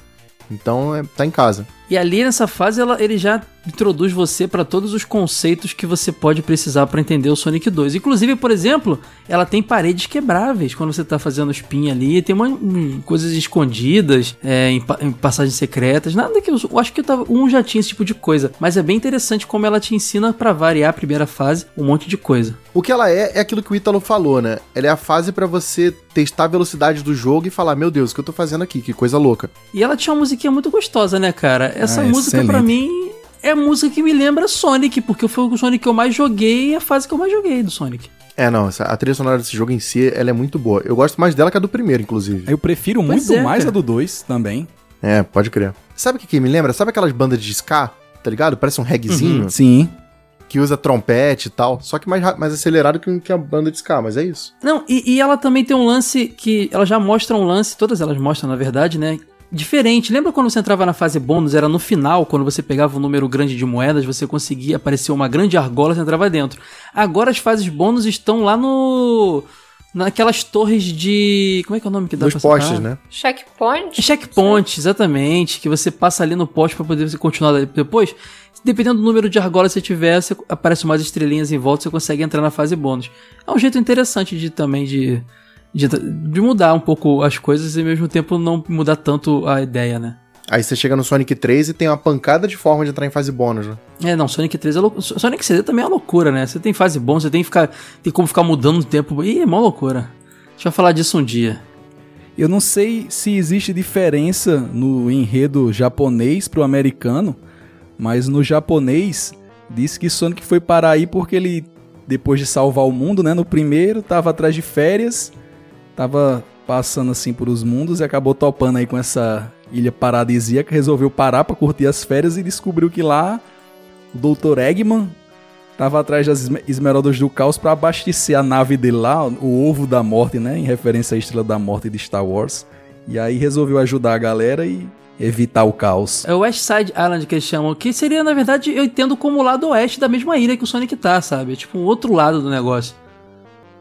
Então é, tá em casa. E ali nessa fase ela, ele já introduz você para todos os conceitos que você pode precisar para entender o Sonic 2. Inclusive, por exemplo, ela tem paredes quebráveis quando você tá fazendo spin ali, tem uma, hum, coisas escondidas é, em, em passagens secretas. Nada que eu, eu acho que eu tava, um já tinha esse tipo de coisa, mas é bem interessante como ela te ensina para variar a primeira fase um monte de coisa. O que ela é, é aquilo que o Ítalo falou, né? Ela é a fase pra você testar a velocidade do jogo e falar, meu Deus, o que eu tô fazendo aqui? Que coisa louca. E ela tinha uma musiquinha muito gostosa, né, cara? Essa Ah, música pra excelente. mim é a música que me lembra Sonic, porque foi o Sonic que eu mais joguei e a fase que eu mais joguei do Sonic. É, não, a trilha sonora desse jogo em si, ela é muito boa. Eu gosto mais dela que a do primeiro, inclusive. Eu prefiro Pois muito é, mais cara. a do 2 também. É, pode crer. Sabe o que, que me lembra? Sabe aquelas bandas de ska, tá ligado? Parece um reggaezinho, Sim. que usa trompete e tal. Só que mais, mais acelerado que, que a banda de ska, mas é isso. Não, e, e ela também tem um lance que. Ela já mostra um lance, todas elas mostram, na verdade, né? Diferente. Lembra quando você entrava na fase bônus? Era no final, quando você pegava um número grande de moedas, você conseguia aparecer uma grande argola e você entrava dentro. Agora as fases bônus estão lá no. naquelas torres de. Como é que é o nome que dá Dos pra postes, separar? né? Checkpoint? É checkpoint, exatamente. Que você passa ali no poste pra poder você continuar dali depois. Dependendo do número de argolas que você tiver, você aparece umas estrelinhas em volta, você consegue entrar na fase bônus. É um jeito interessante de também de, de, de mudar um pouco as coisas e ao mesmo tempo não mudar tanto a ideia, né? Aí você chega no Sonic 3 e tem uma pancada de forma de entrar em fase bônus, né? É, não, Sonic 3 é loucura. Sonic CD também é loucura, né? Você tem fase bônus, você tem que ficar. Tem como ficar mudando o tempo. Ih, é mó loucura. A gente vai falar disso um dia. Eu não sei se existe diferença no enredo japonês pro americano, mas no japonês diz que Sonic foi parar aí porque ele, depois de salvar o mundo, né? No primeiro, tava atrás de férias, tava passando assim por os mundos e acabou topando aí com essa ilha paradisíaca, resolveu parar pra curtir as férias e descobriu que lá o Dr. Eggman tava atrás das esme- esmeraldas do caos pra abastecer a nave dele lá, o ovo da morte, né, em referência à estrela da morte de Star Wars. E aí resolveu ajudar a galera e evitar o caos. É o West Side Island que eles chamam, que seria, na verdade, eu entendo como o lado oeste da mesma ilha que o Sonic tá, sabe? É tipo um outro lado do negócio.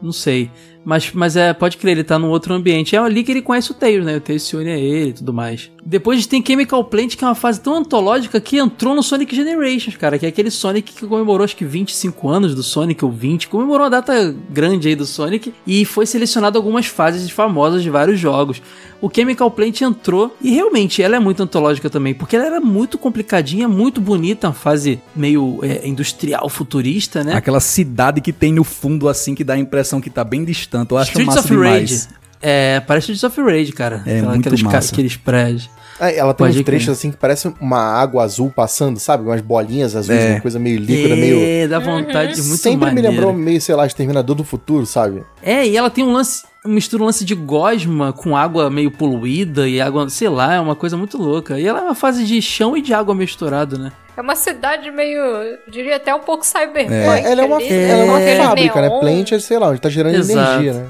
Não sei. Mas, mas é, pode crer, ele tá num outro ambiente. É ali que ele conhece o Tails, né? O Tails se une a ele e tudo mais. Depois tem Chemical Plant, que é uma fase tão antológica que entrou no Sonic Generations, cara. Que é aquele Sonic que comemorou acho que 25 anos do Sonic, ou 20. Comemorou uma data grande aí do Sonic. E foi selecionado algumas fases famosas de vários jogos. O Chemical Plant entrou e realmente ela é muito antológica também, porque ela era muito complicadinha, muito bonita, uma fase meio é, industrial futurista, né? Aquela cidade que tem no fundo assim que dá a impressão que tá bem distante. Eu acho Streets massa of Rage. demais. É, parece Streets of Rage, cara. É, muito aqueles, massa. aqueles prédios. É, ela tem Pode uns trechos assim que parece uma água azul passando, sabe? Umas bolinhas azuis, É. uma coisa meio líquida, meio. É, dá vontade muito Sempre me maneiro. lembrou meio, sei lá, Exterminador do Futuro, sabe? É, e ela tem um lance, mistura um lance de gosma com água meio poluída e água, sei lá, é uma coisa muito louca. E ela é uma fase de chão e de água misturado, né? É uma cidade meio, diria até um pouco cyberpunk. É, ela é uma, ali, ela é uma aquele fábrica, né? neon. Plant, é, sei lá, onde tá gerando Exato. energia, né?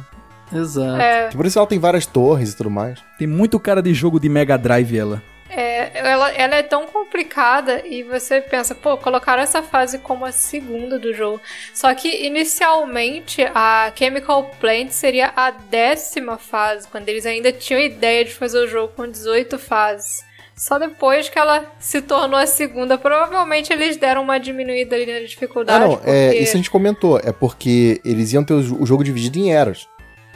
Exato. É, Por isso ela tem várias torres e tudo mais. Tem muito cara de jogo de Mega Drive ela. é, ela, ela é tão complicada e você pensa, pô, colocaram essa fase como a segunda do jogo. Só que inicialmente a Chemical Plant seria a décima fase, quando eles ainda tinham ideia de fazer o jogo com 18 fases. Só depois que ela se tornou a segunda, provavelmente eles deram uma diminuída ali na dificuldade. Ah, não, é, porque- isso a gente comentou. É porque eles iam ter o jogo dividido em eras.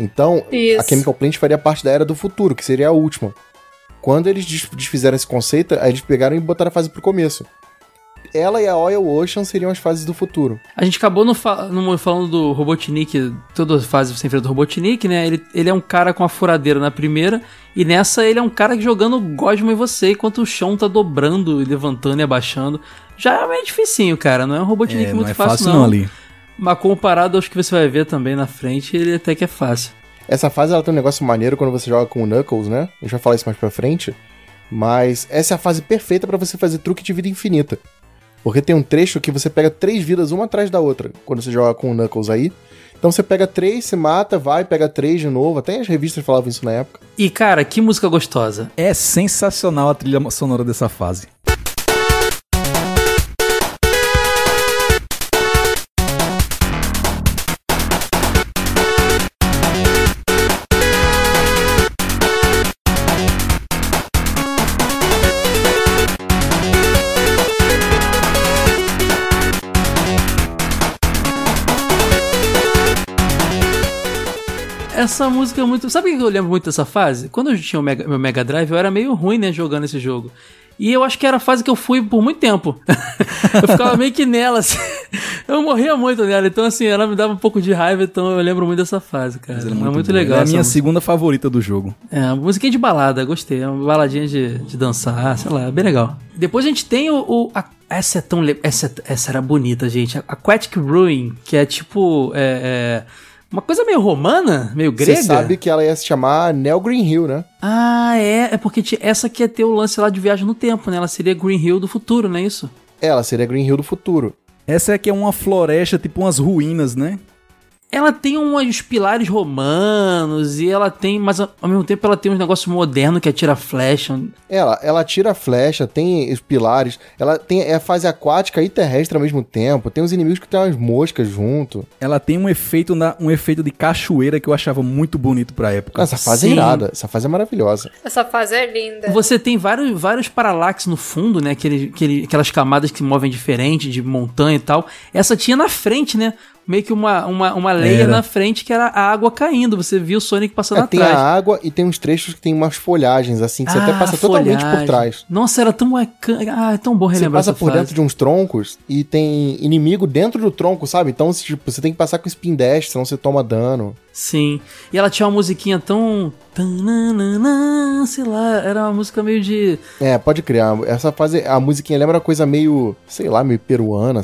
Então, Isso. a Chemical Plant faria parte da era do futuro, que seria a última. Quando eles des- desfizeram esse conceito, aí eles pegaram e botaram a fase pro começo. Ela e a Oil Ocean seriam as fases do futuro. A gente acabou no fa- no- falando do Robotnik, toda fase você enfrenta o Robotnik, né? Ele, ele é um cara com a furadeira na primeira, e nessa ele é um cara que jogando Gosma em você, enquanto o chão tá dobrando, e levantando e abaixando. Já é meio dificinho, cara, não é um Robotnik É, muito não é fácil, fácil não. não ali. Mas comparado aos que você vai ver também na frente, ele até que é fácil. Essa fase ela tem um negócio maneiro quando você joga com o Knuckles, né? A gente vai falar isso mais pra frente. Mas essa é a fase perfeita pra você fazer truque de vida infinita. Porque tem um trecho que você pega três vidas uma atrás da outra quando você joga com o Knuckles aí. Então você pega três, se mata, vai, pega três de novo. Até as revistas falavam isso na época. E cara, que música gostosa. É sensacional a trilha sonora dessa fase. Essa música é muito. Sabe o que eu lembro muito dessa fase? Quando eu tinha o Mega- meu Mega Drive, eu era meio ruim, né, jogando esse jogo. E eu acho que era a fase que eu fui por muito tempo. (laughs) eu ficava meio que nela, assim. Eu morria muito nela. Então, assim, ela me dava um pouco de raiva. Então, eu lembro muito dessa fase, cara. Mas É muito, boa. legal. É a minha música. segunda favorita do jogo. É, uma musiquinha de balada, gostei. É uma baladinha de, de dançar, sei lá, bem legal. Depois a gente tem o. o- a- essa é tão. Essa, essa era bonita, gente. Aquatic Ruin, que é tipo. É, é, uma coisa meio romana, meio grega. Você sabe que ela ia se chamar Nell Green Hill, né? Ah, é. É porque essa aqui ia ter o lance lá de viagem no tempo, né? Ela seria Green Hill do futuro, não é isso? Ela seria Green Hill do futuro. Essa aqui é uma floresta, tipo umas ruínas, né? Ela tem uns pilares romanos e ela tem, mas ao mesmo tempo ela tem uns negócios modernos que atira flecha. Ela, ela tira flecha, tem os pilares, ela tem é a fase aquática e terrestre ao mesmo tempo, tem os inimigos que tem umas moscas junto. Ela tem um efeito, na, um efeito de cachoeira que eu achava muito bonito pra época. Essa fase é Sim. irada, essa fase é maravilhosa. Essa fase é linda. Você tem vários, vários paralaxes no fundo, né? Aquele, aquele, aquelas camadas que movem diferente, de montanha e tal. Essa tinha na frente, né? Meio que uma, uma, uma leia na frente que era a água caindo. Você viu o Sonic passando É, tem atrás. a água e tem uns trechos que tem umas folhagens assim, que você até Ah, passa totalmente por folhagem. trás. Nossa, era tão. Ah, é tão bom Você relembrar passa essa por fase. dentro de uns troncos e tem inimigo dentro do tronco, sabe? Então, tipo, você tem que passar com spin dash, senão você toma dano. Sim. E ela tinha uma musiquinha tão. Sei lá, era uma música meio de. É, pode criar. Essa fase, a musiquinha lembra coisa meio, sei lá, meio peruana.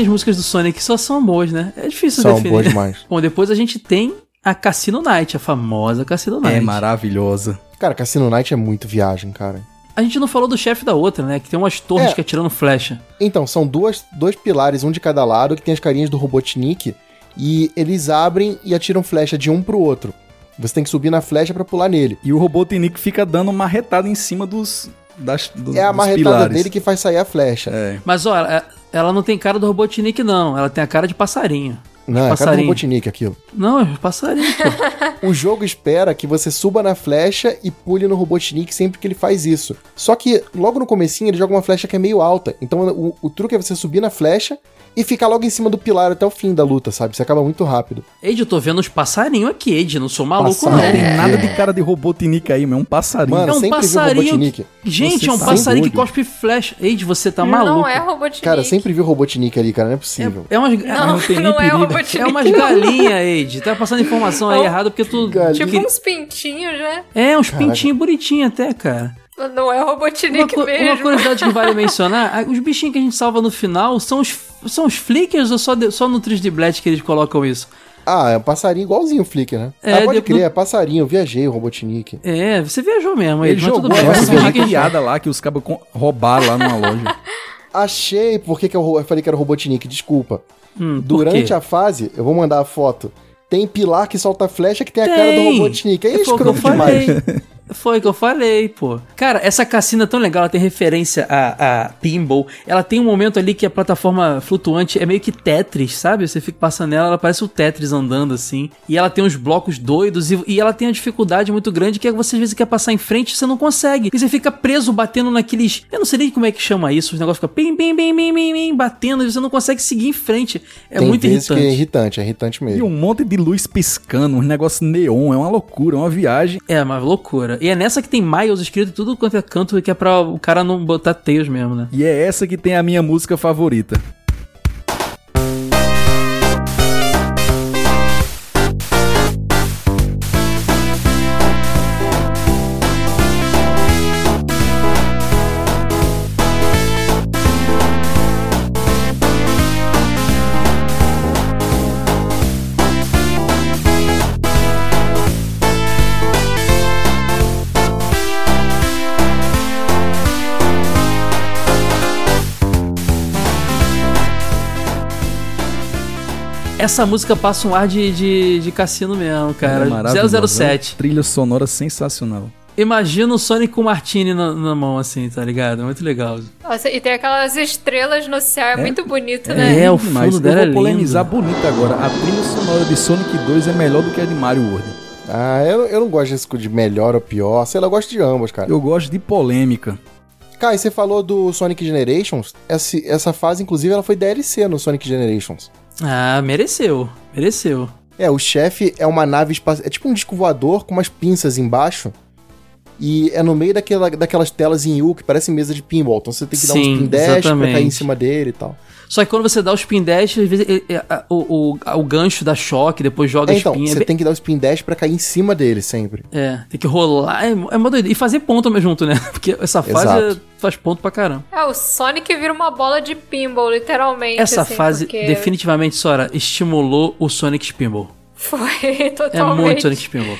As músicas do Sonic, só são boas, né? É difícil São definir. boas demais. (laughs) Bom, depois a gente tem a Cassino Night, a famosa Cassino Night. É maravilhosa. Cara, Cassino Night é muito viagem, cara. A gente não falou do chefe da outra, né? Que tem umas torres É. que atirando flecha. Então, são duas, dois pilares, um de cada lado, que tem as carinhas do Robotnik, e eles abrem e atiram flecha de um pro outro. Você tem que subir na flecha pra pular nele. E o Robotnik fica dando uma retada em cima dos, das, do- É a marretada dele que faz sair a flecha. É. Mas, ó, ela, não tem cara do Robotnik, não. Ela tem a cara de passarinho. Não, é a cara do. Robotnik aquilo. Não, é passarinho. (laughs) O jogo espera que você suba na flecha e pule no Robotnik sempre que ele faz isso. Só que logo no comecinho ele joga uma flecha que é meio alta. Então o, o truque é você subir na flecha e ficar logo em cima do pilar até o fim da luta, sabe? Você acaba muito rápido. Ed, eu tô vendo uns passarinhos aqui, Ed. Não sou maluco, Passarinho. não. Não tem nada de cara de Robotnik aí, meu. É um passarinho. Mano, É um passarinho. Robotnik. que- Gente, Você é um passarinho que cospe flecha. Ed, você tá maluco. Não é Robotnik. Cara, sempre vi o Robotnik ali, cara, não é possível. É, é umas, Não, não (laughs) não é. Robotnik. é umas galinhas, Ed. Tá passando informação aí Não. errada porque tu. Galinha. Tipo uns pintinhos, né? É, uns Caraca. pintinhos bonitinhos até, cara. Não é Uma, Robotnik uma mesmo. curiosidade que vale (laughs) mencionar: os bichinhos que a gente salva no final são os, são os flickers ou só, de- só no 3D Blast que eles colocam isso? Ah, é um passarinho igualzinho o Flicker, né? É, ah, pode de- crer, é passarinho, eu viajei o Robotnik. É, você viajou mesmo, Ed, Ele mas tudo jogou bem. uma piada lá que os cabos com- roubaram lá numa loja. (laughs) Achei por que, que eu, eu falei que era o Robotnik, desculpa. Hum, Durante a fase, eu vou mandar a foto. Tem pilar que solta flecha que tem a cara do Tem. Robotnik. É eu escroto demais. (laughs) Foi o que eu falei, pô. Cara, essa cassina é tão legal, ela tem referência a, a Pinball. Ela tem um momento ali que a plataforma flutuante é meio que Tetris, sabe? Você fica passando nela, ela parece o Tetris andando assim. E ela tem uns blocos doidos e, e ela tem uma dificuldade muito grande que é que você às vezes quer passar em frente e você não consegue. E você fica preso batendo naqueles. Eu não sei nem como é que chama isso. Os negócios ficam pim, pim, pim, pim, pim, pim, batendo e você não consegue seguir em frente. É Tem muito vezes irritante. que é irritante, é irritante E mesmo. um monte de luz piscando, um negócio neon, é uma loucura, é uma viagem. É, uma loucura. E é nessa que tem Miles escrito tudo quanto é canto, que é pra o cara não botar Tails mesmo, né? E é essa que tem a minha música favorita. Essa música passa um ar de, de, de cassino mesmo, cara. É maravilhosa, 007. Trilha sonora sensacional. Imagina o Sonic com o Martini na, na mão, assim, tá ligado? Muito legal. Nossa, e tem aquelas estrelas no céu, é, muito bonito, É, né? o Demais. fundo dela Eu é vou polemizar lindo. bonito agora. A trilha sonora de Sonic 2 é melhor do que a de Mario World. Ah, eu, eu não gosto disso de melhor ou pior. Sei lá, eu gosto de ambas, cara. Eu gosto de polêmica. Kai, você falou do Sonic Generations. Essa, essa fase, inclusive, ela foi DLC no Sonic Generations. Ah, mereceu. Mereceu. É, o chefe é uma nave espacial. É tipo um disco voador com umas pinças embaixo. E é no meio daquela, daquelas telas em U que parece mesa de pinball. Então você tem que dar Sim, spin dash pra cair em cima dele e tal. Só que quando você dá o spin dash, às vezes ele- é, a- o, o, o gancho dá choque, depois joga É, então, spin. É, você bem- tem que dar o spin dash pra cair em cima dele sempre. é, tem que rolar. É, é mó doido. E fazer ponto mesmo junto, né? (laughs) Porque essa fase Exato. é- faz ponto pra caramba. É, o Sonic vira uma bola de pinball, literalmente. Essa assim, fase, porque definitivamente, Sora, estimulou o Sonic Spinball. Foi (laughs) É totalmente. muito Sonic Spinball.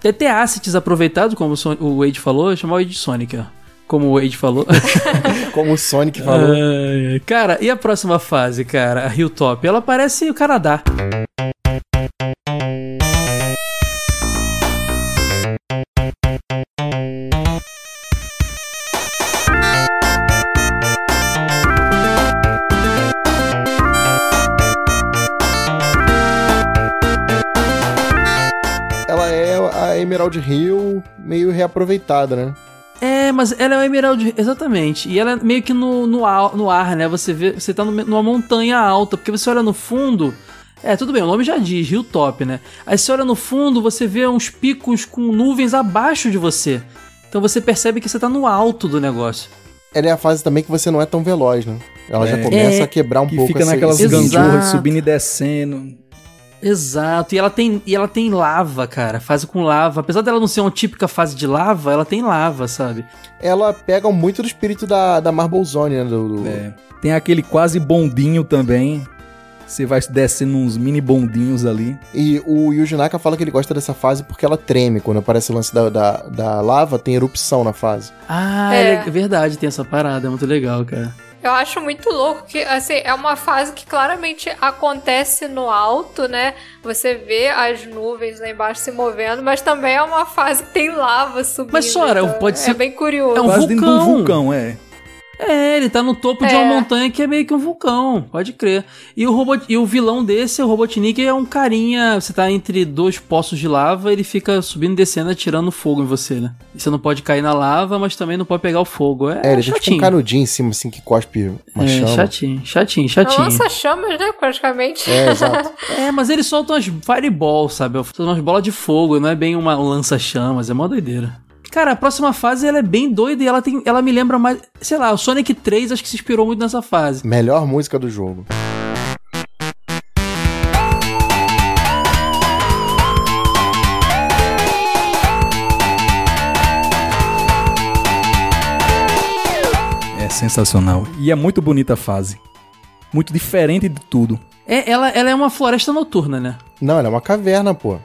Tem até assets aproveitado, como o Wade falou, chamar o Wade de Sonic, ó. Como o Wade falou. (laughs) Como o Sonic falou. Ai. cara, e a próxima fase, cara? A Hilltop? Ela parece o Canadá. Ela é a Emerald Hill meio reaproveitada, né? É, mas ela é uma Emerald, exatamente. E ela é meio que no, no, ar, no ar, né? Você vê, você tá numa montanha alta, porque você olha no fundo. É, tudo bem, o nome já diz, Hilltop, né? Aí você olha no fundo, você vê uns picos com nuvens abaixo de você. Então você percebe que você tá no alto do negócio. Ela é a fase também que você não é tão veloz, né? Ela já É. começa É. a quebrar um que pouco fica naquelas gangorras subindo e descendo. Exato, e ela tem e ela tem lava, cara. Fase com lava. Apesar dela não ser uma típica fase de lava, ela tem lava, sabe? Ela pega muito do espírito da, da Marble Zone, né? Do, do- É. Tem aquele quase bondinho também. Você vai descendo uns mini bondinhos ali. E o Yuji Naka fala que ele gosta dessa fase porque ela treme. Quando aparece o lance da, da, da lava, tem erupção na fase. Ah, É. é verdade, tem essa parada, é muito legal, cara. Eu acho muito louco que, assim, é uma fase que claramente acontece no alto, né? Você vê as nuvens lá embaixo se movendo, mas também é uma fase que tem lava subindo. Mas, Sora, então pode é ser- bem curioso. É um de um vulcão. vulcão, é. É, ele tá no topo de É. uma montanha que é meio que um vulcão, pode crer. E o, robot, e o vilão desse, o Robotnik, é um carinha. Você tá entre dois poços de lava, ele fica subindo e descendo, atirando fogo em você, né? E você não pode cair na lava, mas também não pode pegar o fogo. É, É, ele tem tipo um chatinho. canudinho em cima, assim, que cospe uma é, chama. chatinho, chatinho, chatinho. Lança chamas, né? Praticamente. É, exato. (laughs) É, mas ele solta umas fireball, sabe? São umas bolas de fogo, não é bem uma um lança-chamas, é mó doideira. Cara, a próxima fase ela é bem doida e ela tem, ela me lembra mais, sei lá, o Sonic 3 acho que se inspirou muito nessa fase. Melhor música do jogo. É sensacional. E é muito bonita a fase. Muito diferente de tudo. É, ela, ela é uma floresta noturna, né? Não, ela é uma caverna, pô.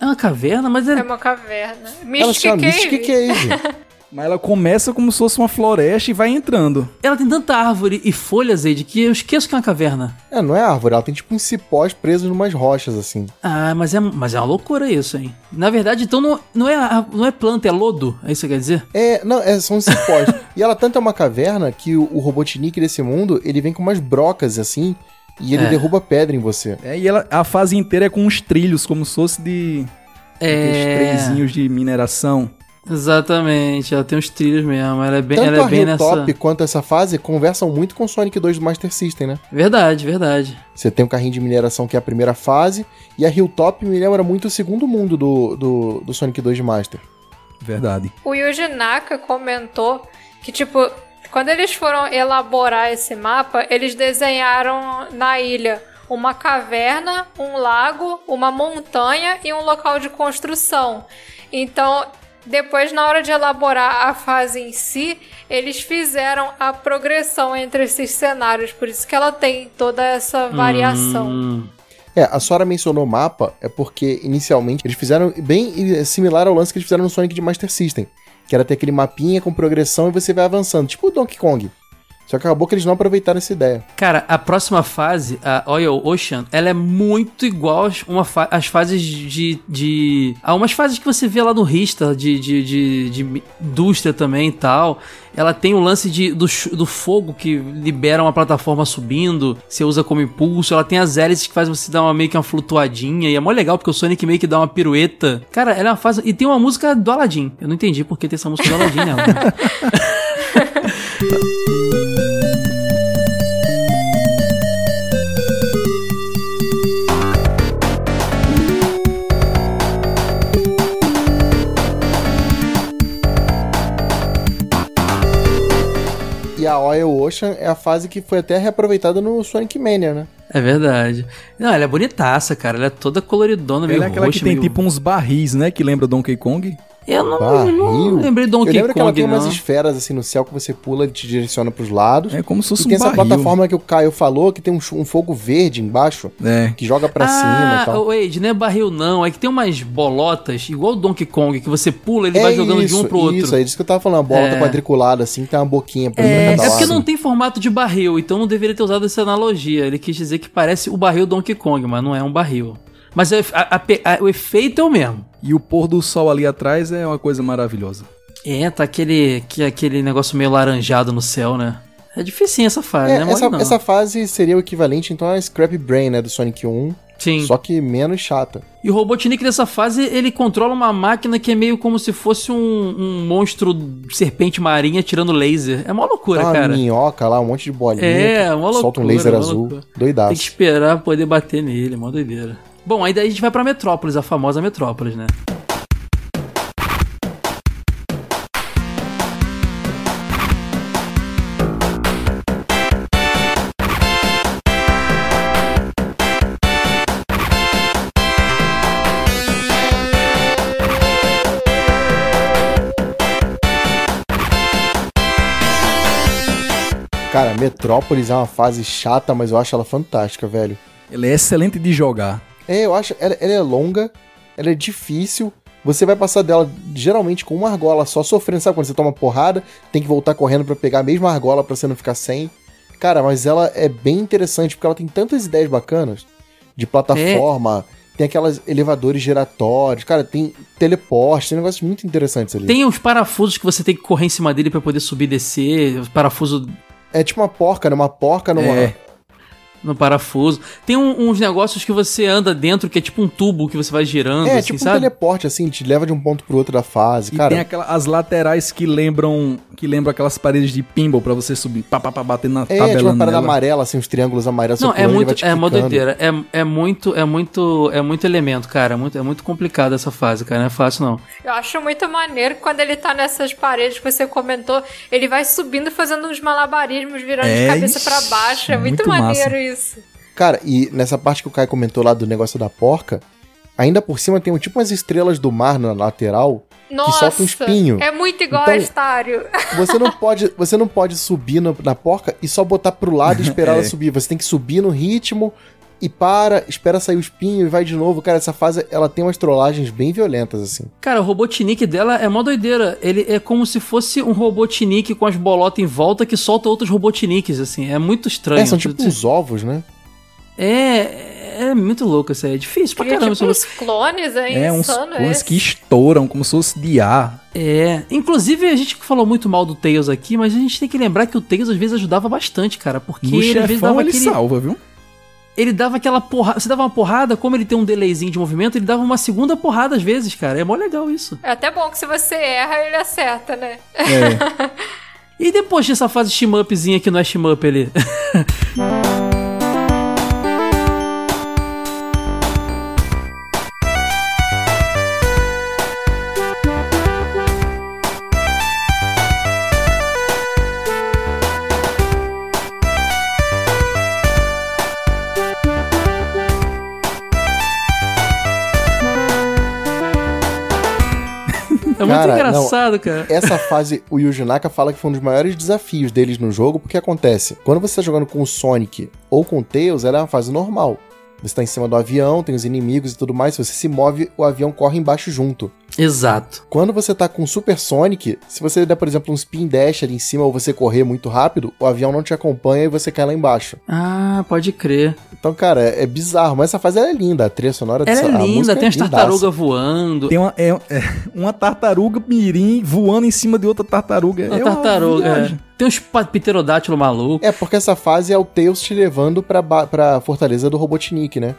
É uma caverna, mas É é, uma caverna. ela Mystic chama Cave. Mystic Cave. Mas ela começa como se fosse uma floresta e vai entrando. ela tem tanta árvore e folhas, Ed, que eu esqueço que é uma caverna. é, não é árvore, ela tem tipo uns cipós presos em umas rochas, assim. Ah, mas é, mas é uma loucura isso, hein? Na verdade, então não, não, é, não é planta, é lodo. É isso que você quer dizer? É, não, é, são cipós. (laughs) e ela tanto é uma caverna que o, o Robotnik desse mundo, ele vem com umas brocas, assim, e ele É. derruba pedra em você. É, e ela, a fase inteira é com uns trilhos, como se fosse de. É. trenzinhos de mineração. Exatamente, ela tem uns trilhos mesmo. Ela é bem, Tanto ela é a bem Hilltop nessa. quanto essa fase conversam muito com o Sonic 2 do Master System, né? Verdade, verdade. Você tem o carrinho de mineração que é a primeira fase, e a Hilltop me lembra muito o segundo mundo do, do, do Sonic 2 de Master. Verdade. O Yuji Naka comentou que, tipo, quando eles foram elaborar esse mapa, eles desenharam na ilha uma caverna, um lago, uma montanha e um local de construção. Então, depois, na hora de elaborar a fase em si, eles fizeram a progressão entre esses cenários, por isso que ela tem toda essa variação. Hum, É, a Sora mencionou mapa, é porque inicialmente eles fizeram bem similar ao lance que eles fizeram no Sonic de Master System. Que era ter aquele mapinha com progressão e você vai avançando, tipo o Donkey Kong. Só que acabou que eles não aproveitaram essa ideia. Cara, a próxima fase, a Oil Ocean, ela é muito igual às, uma fa- às fases de, de. Há umas fases que você vê lá no Rista, de, de, de, de indústria também e tal. Ela tem o lance de, do, do fogo que libera uma plataforma subindo, você usa como impulso. Ela tem as hélices que faz você dar uma, meio que uma flutuadinha. E é mó legal, porque o Sonic meio que dá uma pirueta. Cara, ela é uma fase. E tem uma música do Aladdin. Eu não entendi porque tem essa música do Aladdin nela. né? (laughs) A Oil Ocean é a fase que foi até reaproveitada no Sonic Mania, né? É verdade. Não, ela é bonitaça, cara. Ela é toda coloridona, meio Ela é aquela roxa, que tem meio... tipo uns barris, né? Que lembra Donkey Kong. Eu não, Barril. não lembrei do Eu Donkey lembro que ela Kong, tem não. umas esferas assim no céu que você pula, ele te direciona pros lados. É como se E fosse tem um essa barril. plataforma que o Caio falou, que tem um, um fogo verde embaixo, É. que joga pra cima e ah, tal. Wade, não é barril não. É que tem umas bolotas, igual o Donkey Kong, que você pula ele vai jogando de um pro outro. Isso, é isso que eu tava falando, uma bolota É. quadriculada assim, que tem uma boquinha pra É, cada é porque lado. não tem formato de barril, então não deveria ter usado essa analogia. Ele quis dizer que parece o barril Donkey Kong, mas não é um barril. Mas a- a- a- o efeito é o mesmo. E o pôr do sol ali atrás é uma coisa maravilhosa. É, tá aquele, que, aquele negócio meio laranjado no céu, né? É difícil essa fase, É, né? essa, não. essa fase seria o equivalente então a Scrap Brain, né, do Sonic 1, Sim. só que menos chata. E o Robotnik dessa fase, ele controla uma máquina que é meio como se fosse um, um monstro serpente marinha tirando laser. É uma loucura, uma cara. minhoca lá, um monte de bolinha. É, uma Solta um loucura, laser uma azul. loucura. Doidaço. Tem que esperar poder bater nele, mó doideira. Bom, aí daí a gente vai pra Metrópolis, a famosa Metrópolis, né? Cara, Metrópolis é uma fase chata, mas eu acho ela fantástica, velho. Ele é excelente de jogar. É, eu acho. Ela, ela é longa, ela é difícil. Você vai passar dela geralmente com uma argola só sofrendo, sabe? Quando você toma porrada, tem que voltar correndo pra pegar a mesma argola pra você não ficar sem. Cara, mas ela é bem interessante porque ela tem tantas ideias bacanas de plataforma. Tem aquelas elevadores giratórios, cara, tem teleporte, tem negócios muito interessantes ali. Tem uns parafusos que você tem que correr em cima dele pra poder subir e descer. Os parafusos É tipo uma porca, né? Uma porca numa. É. no parafuso. Tem um- uns negócios que você anda dentro, que é tipo um tubo que você vai girando, É, assim, tipo um sabe? teleporte, assim, te leva de um ponto pro outro da fase. E cara, tem aquela, as laterais que lembram que lembram aquelas paredes de pinball pra você subir, pá, pá, pá, batendo na é tipo tabela uma parada nela. amarela, assim, uns triângulos amarelos. Não, é muito, é uma doideira. É, é muito, é muito, é muito elemento, cara. É muito, é muito complicado essa fase, cara. Não é fácil, não. Eu acho muito maneiro quando ele tá nessas paredes que você comentou, ele vai subindo e fazendo uns malabarismos, virando É, de cabeça pra ixi, baixo. É muito, muito maneiro massa. isso. Cara, e nessa parte que o Kai comentou lá do negócio da porca, ainda por cima tem um, tipo umas estrelas do mar na lateral. Nossa, solta um espinho. é muito igual Então- a Estário. (laughs) Você não pode, você não pode subir no- na porca e só botar pro lado e esperar É. ela (laughs) subir. Você tem que subir no ritmo e para, espera sair o espinho e vai de novo. Cara, essa fase ela tem umas trollagens bem violentas assim. Cara, o Robotnik dela é mó doideira. Ele é como se fosse um Robotnik com as bolotas em volta que solta outros Robotniks, assim. É muito estranho. É, são tipo uns ovos, né? É, é muito louco isso aí. É difícil pra Cria caramba. tipo uns clones, é, É, uns, insano uns esse. que estouram como se fosse de ar. É. Inclusive, a gente falou muito mal do Tails aqui, mas a gente tem que lembrar que o Tails às vezes ajudava bastante, cara. Porque No ele às vezes chefão dava ele aquele. salva, viu? Ele dava aquela porrada. Você dava uma porrada, como ele tem um delayzinho de movimento, ele dava uma segunda porrada às vezes, cara. É mó legal isso. É até bom que se você erra, ele acerta, né? É. (laughs) E depois dessa fase shimupzinha que não é shimup ali? (laughs) É muito Cara, engraçado, cara. Essa fase, o Yuji Naka fala que foi um dos maiores desafios deles no jogo, porque acontece, quando você tá jogando com o Sonic ou com o Tails, ela é uma fase normal. Você tá em cima do avião, tem os inimigos e tudo mais, se você se move, o avião corre embaixo junto. Exato. Quando você tá com o Super Sonic, se você der, por exemplo, um spin dash ali em cima ou você correr muito rápido, o avião não te acompanha e você cai lá embaixo. Ah, pode crer. Então, cara, é, é bizarro, mas essa fase ela é linda, a trilha sonora Ela dessa- é a música linda, tem as lindaça. tartarugas voando. Tem uma, é, é uma tartaruga mirim voando em cima de outra tartaruga. Uma é tartaruga. viagem. é. Tem uns pterodátilo maluco. É, porque essa fase é o Tails te levando pra, pra fortaleza do Robotnik, né?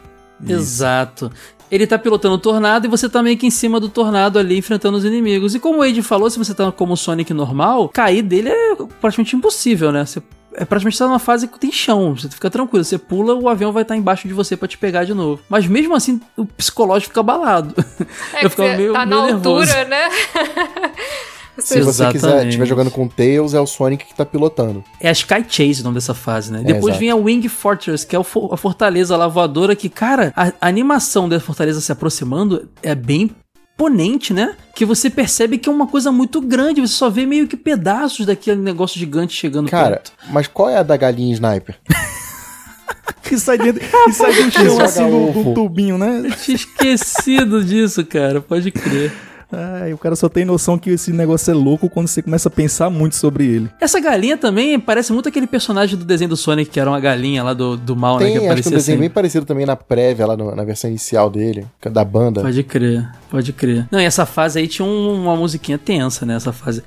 Exato. Ele tá pilotando o tornado e você tá meio que em cima do tornado ali enfrentando os inimigos. E como o Ed falou, se você tá como o Sonic normal, cair dele é praticamente impossível, né? Você é praticamente tá numa fase que tem chão. Você fica tranquilo. Você pula, o avião vai estar embaixo de você pra te pegar de novo. Mas mesmo assim, o psicológico fica abalado. É (laughs) Eu ficava meio, tá meio na nervoso. altura, né? (laughs) (laughs) Se você quiser, estiver jogando com Tails, é o Sonic que tá pilotando. É a Sky Chase o nome dessa fase, né? É, Depois exato. vem a Wing Fortress, que é a fortaleza lá voadora que, cara, a, animação da fortaleza se aproximando é bem imponente, né? Que você percebe que é uma coisa muito grande, você só vê meio que pedaços daquele negócio gigante chegando Cara, perto. mas qual é a da galinha sniper? (laughs) Que sai, dentro, que sai do chão assim ovo. tubinho, né? Eu tinha esquecido disso, cara, pode crer. Ai, o cara só tem noção que esse negócio é louco quando você começa a pensar muito sobre ele. Essa galinha também parece muito aquele personagem do desenho do Sonic, que era uma galinha lá do, do mal, né? Tem, Que acho que um aparecia desenho assim. bem parecido também na prévia, lá no- na versão inicial dele, é da banda. Pode crer, pode crer. Não, e essa fase aí tinha um- uma musiquinha tensa, né? Essa fase.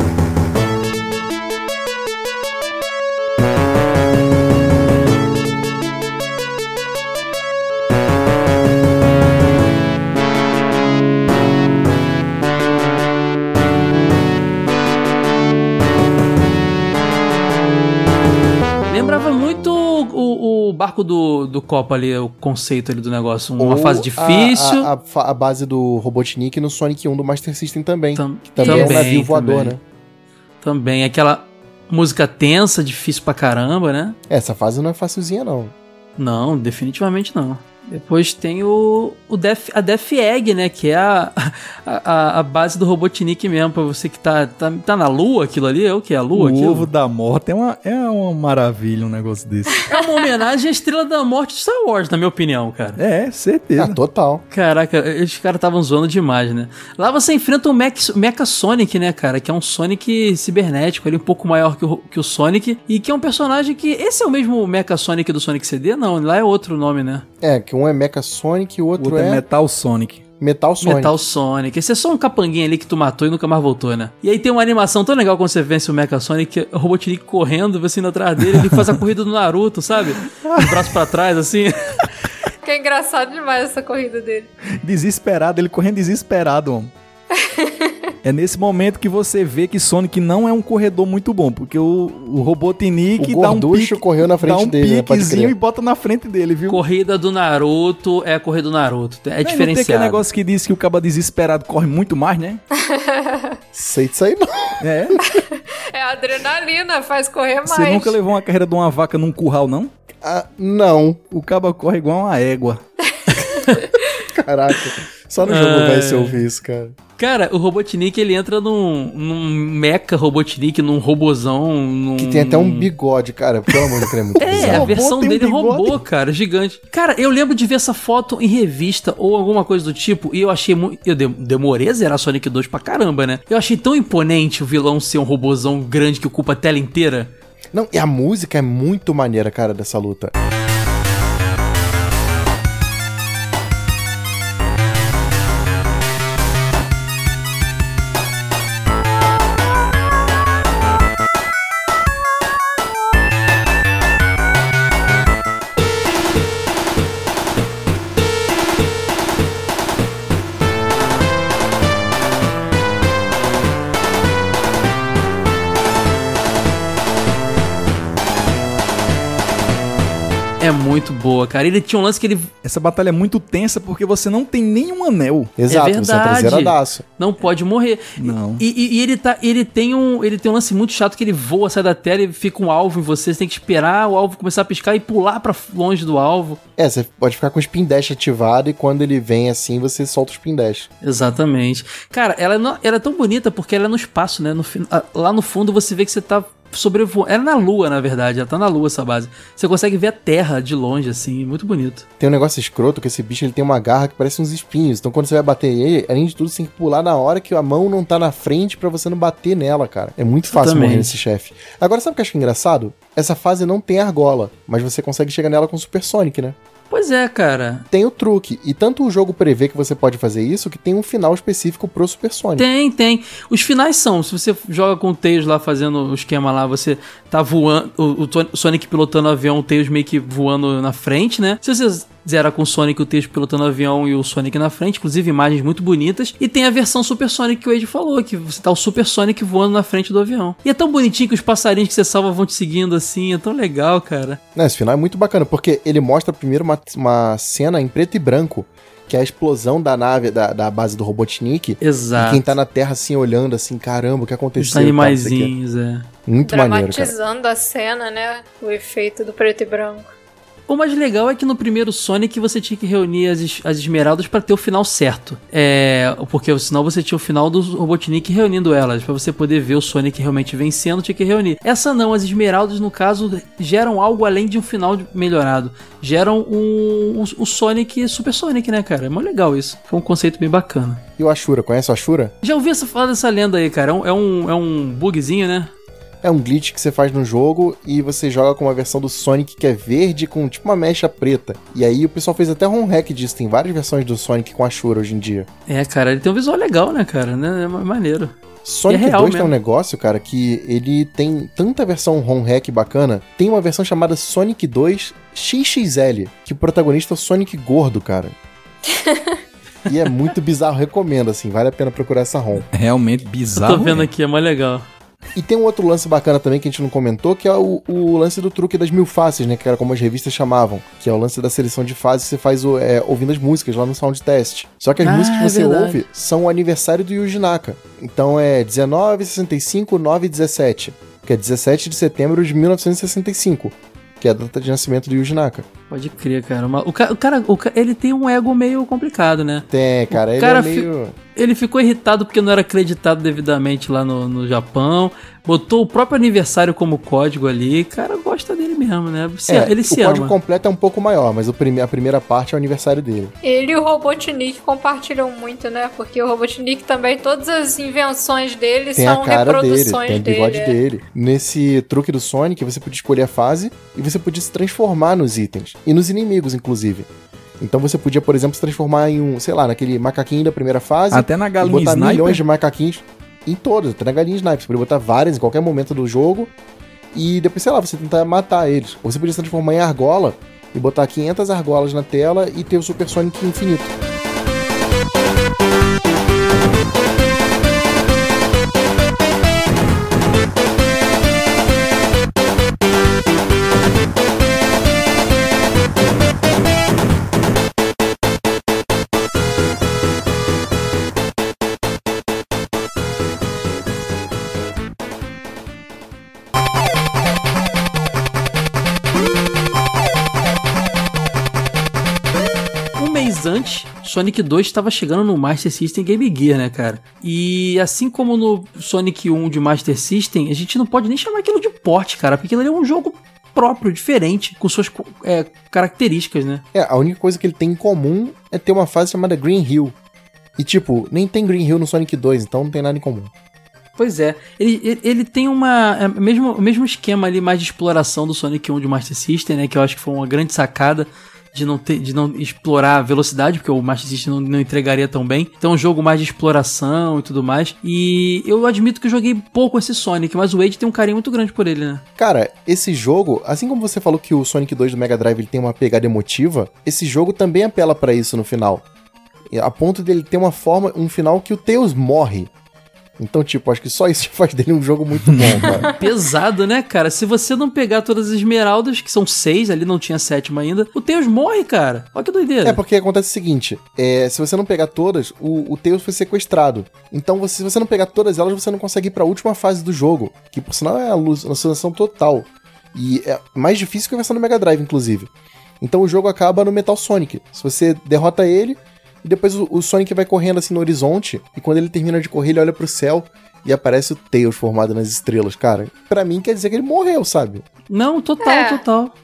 Barco do, do Copa ali, o conceito ali do negócio. Uma Ou fase a- difícil. A, a fa- a base do Robotnik no Sonic 1 do Master System também. Tam- que também, é um também, navio voador, também. né? Também. Aquela música tensa, difícil pra caramba, né? Essa fase não é facilzinha, não. Não, definitivamente não. Depois tem o, o Def, a Def Egg, né? Que é a, a, a base do Robotnik mesmo. Pra você que tá, tá, tá na lua, aquilo ali. É o que? A lua? o aquilo? ovo da morte é uma, é uma maravilha um negócio desse. É uma homenagem à Estrela da Morte de Star Wars, na minha opinião, cara. É, certeza. Ah, total. Caraca, os caras estavam zoando demais, né? Lá você enfrenta o Mech, Mecha Sonic, né, cara? Que é um Sonic cibernético, ali um pouco maior que o, que o Sonic. E que é um personagem que. Esse é o mesmo Mecha Sonic do Sonic CD? Não, lá é outro nome, né? É, que um é Mecha Sonic e o o outro, outro é, é, Metal Sonic. Metal Sonic. Metal Sonic. Esse é só um capanguinho ali que tu matou e nunca mais voltou, né? E aí tem uma animação tão legal quando você vence o Mecha Sonic, que é o Robotnik correndo, você indo atrás dele, ele faz a corrida do Naruto, sabe? Os braços pra trás, assim. (laughs) Que é engraçado demais essa corrida dele. Desesperado, ele correndo desesperado, homem. (laughs) É nesse momento que você vê que Sonic não é um corredor muito bom, porque o, o Robotnik O dá um pique, correu na frente dá um dele, né? Piquezinho crer. e bota na frente dele, viu? Corrida do Naruto é a corrida do Naruto. É Não, Não tem diferenciado. aquele negócio que diz que o caba desesperado corre muito mais, né? (laughs) (laughs) Sei disso aí, não. É. (laughs) É a adrenalina, faz correr mais. Você nunca levou uma carreira de uma vaca num curral, não? Ah, não. O caba corre igual uma égua. Caraca. Só no jogo vai se ouvir isso, cara. Cara, o Robotnik ele entra num, num mecha Robotnik, num robozão. Num... Que tem até um bigode, cara. Pelo amor de Deus, é muito É, bizarro. a Robô versão tem um dele bigode. robô, cara, gigante. Cara, eu lembro de ver essa foto em revista ou alguma coisa do tipo, e eu achei muito. Eu de- demorei a zerar Sonic 2 pra caramba, né? Eu achei tão imponente o vilão ser um robozão grande que ocupa a tela inteira. Não, e a música é muito maneira, cara, dessa luta. É muito boa, cara. Ele tinha um lance que ele Essa batalha é muito tensa porque você não tem nenhum anel. Exato, você é verdade. traseiradaço. não pode morrer. Não. E, e- e ele, tá, ele, tem um, ele tem um lance muito chato que ele voa, sai da tela e fica um alvo em você. Você tem que esperar o alvo começar a piscar e pular pra longe do alvo. É, você pode ficar com o spin dash ativado e quando ele vem assim, você solta o spin dash. Exatamente. Cara, ela, é ela é tão bonita porque ela é no espaço, né? No lá no fundo você vê que você tá sobrevoando. Ela é na lua, na verdade. Ela tá na lua, essa base. Você consegue ver a terra de longe, assim. Muito bonito. Tem um negócio escroto que esse bicho ele tem uma garra que parece uns espinhos. Então quando você vai bater ele, além de tudo, você tem que pular na hora que a mão não tá na frente pra você não bater nela, cara. É muito fácil morrer nesse chefe. Agora, sabe o que eu acho engraçado? Essa fase não tem argola, mas você consegue chegar nela com Super Sonic, né? Pois é, cara. Tem o truque. E tanto o jogo prevê que você pode fazer isso, que tem um final específico pro Super Sonic. Tem, tem. Os finais são, se você joga com o Tails lá fazendo o esquema lá, você tá voando, o, o Sonic pilotando o avião, o Tails meio que voando na frente, né? Se você zera com o Sonic, o Tails pilotando o avião e o Sonic na frente, inclusive imagens muito bonitas. E tem a versão Super Sonic que o Age falou, que você tá o Super Sonic voando na frente do avião. E é tão bonitinho que os passarinhos que você salva vão te seguindo assim, é tão legal, cara. Não, esse final é muito bacana, porque ele mostra primeiro uma, uma cena em preto e branco, que é a explosão da nave, da, da base do Robotnik. Exato. E quem tá na Terra assim olhando assim, caramba, o que Os aconteceu? tal, não sei o quê. animaizinhos, é. Muito maneiro, cara. Dramatizando a cena, né? O efeito do preto e branco. O mais legal é que no primeiro Sonic você tinha que reunir as, es- as esmeraldas pra ter o final certo. É, porque senão você tinha o final do Robotnik reunindo elas. Pra você poder ver o Sonic realmente vencendo, tinha que reunir. Essa não, as esmeraldas no caso geram algo além de um final melhorado. Geram um, o, o Sonic Super Sonic, né, cara? É muito legal isso. Foi um conceito bem bacana. E o Ashura, conhece o Ashura? Já ouvi essa falar dessa lenda aí, cara? É um, é um, é um bugzinho, né? É um glitch que você faz no jogo e você joga com uma versão do Sonic que é verde com tipo uma mecha preta. E aí o pessoal fez até um hack disso, tem várias versões do Sonic com Ashura hoje em dia. É, cara, ele tem um visual legal, né, cara? Né? É ma- maneiro. Sonic é real 2 tem um mesmo. negócio, cara, que ele tem tanta versão ROM hack bacana. Tem uma versão chamada Sonic 2 XXL, que o protagonista é o Sonic gordo, cara. (laughs) e é muito bizarro, recomendo, assim, vale a pena procurar essa ROM. Realmente Eu bizarro. tô vendo né? aqui, é mais legal. E tem um outro lance bacana também que a gente não comentou, que é o, o lance do truque das mil faces, né? Que era como as revistas chamavam. Que é o lance da seleção de fases que você faz é, ouvindo as músicas lá no sound test. Só que as Ah, músicas que é você verdade. ouve são o aniversário do Yuji Naka. Então é 19, 65, 9 e 17. Que é 17 de setembro de 1965. Que é a data de nascimento do Yuji Naka. Pode crer, cara. O cara, o cara, o ele tem um ego meio complicado, né? Tem, cara, ele cara é meio... Ele ficou irritado porque não era acreditado devidamente lá no, no Japão. Botou o próprio aniversário como código ali. Cara, gosta dele mesmo, né? Se- É, ele o se código ama. completo é um pouco maior, mas o prime- a primeira parte é o aniversário dele. Ele e o Robotnik compartilham muito, né? Porque o Robotnik também, todas as invenções dele Tem são a cara dele, reproduções tem o bigode é. dele. Nesse truque do Sonic, você podia escolher a fase e você podia se transformar nos itens. E nos inimigos, inclusive. Então você podia, por exemplo, se transformar em um, sei lá, naquele macaquinho da primeira fase. Até na e galinha botar sniper. milhões de macaquinhos em todas, até na galinha sniper. Você podia botar várias em qualquer momento do jogo. E depois, sei lá, você tentar matar eles. Ou você podia se transformar em argola e botar 500 argolas na tela e ter o Super Sonic infinito. Antes, Sonic 2 estava chegando no Master System Game Gear, né, cara? E assim como no Sonic 1 de Master System, a gente não pode nem chamar aquilo de porte, cara, porque ali é um jogo próprio, diferente, com suas é, características, né? É, a única coisa que ele tem em comum é ter uma fase chamada Green Hill. E tipo, nem tem Green Hill no Sonic 2, então não tem nada em comum. Pois é, ele, ele, ele tem uma. É, mesmo, o mesmo esquema ali mais de exploração do Sonic 1 de Master System, né? Que eu acho que foi uma grande sacada de não, ter, de não explorar a velocidade, porque o Master System não, não entregaria tão bem. Então, é um jogo mais de exploração e tudo mais. E eu admito que eu joguei pouco esse Sonic, mas o Wade tem um carinho muito grande por ele, né? Cara, esse jogo, assim como você falou que o Sonic 2 do Mega Drive ele tem uma pegada emotiva, esse jogo também apela pra isso no final. A ponto dele ter uma forma, um final que o Tails morre. Então, tipo, acho que só isso (laughs) faz dele um jogo muito bom, cara. (laughs) Pesado, né, cara? Se você não pegar todas as esmeraldas, que são seis, ali não tinha sétima ainda, o Tails morre, cara. Olha que doideira. É porque acontece o seguinte: é, se você não pegar todas, o, o Tails foi sequestrado. Então, você- se você não pegar todas elas, você não consegue ir pra última fase do jogo. Que por sinal é a luz- alucinação total. E é mais difícil que a versão do Mega Drive, inclusive. Então o jogo acaba no Metal Sonic. Se você derrota ele, e depois o, o Sonic vai correndo assim no horizonte, e quando ele termina de correr, ele olha pro céu e aparece o Tails formado nas estrelas, cara. Pra mim quer dizer que ele morreu, sabe? Não, total, É. total.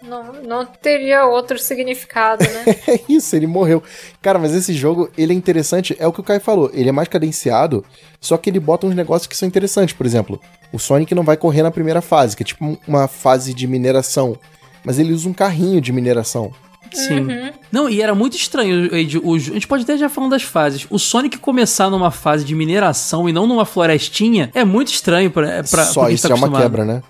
Não, não teria outro significado, né? (laughs) É isso, ele morreu. Cara, mas esse jogo, ele é interessante, é o que o Kai falou, ele é mais cadenciado, só que ele bota uns negócios que são interessantes, por exemplo, o Sonic não vai correr na primeira fase, que é tipo um- uma fase de mineração, mas ele usa um carrinho de mineração. Sim. Uhum. Não, e era muito estranho, Ed, o, a gente pode até já falando das fases. O Sonic começar numa fase de mineração e não numa florestinha é muito estranho pra, é pra só isso tá é uma quebra, né?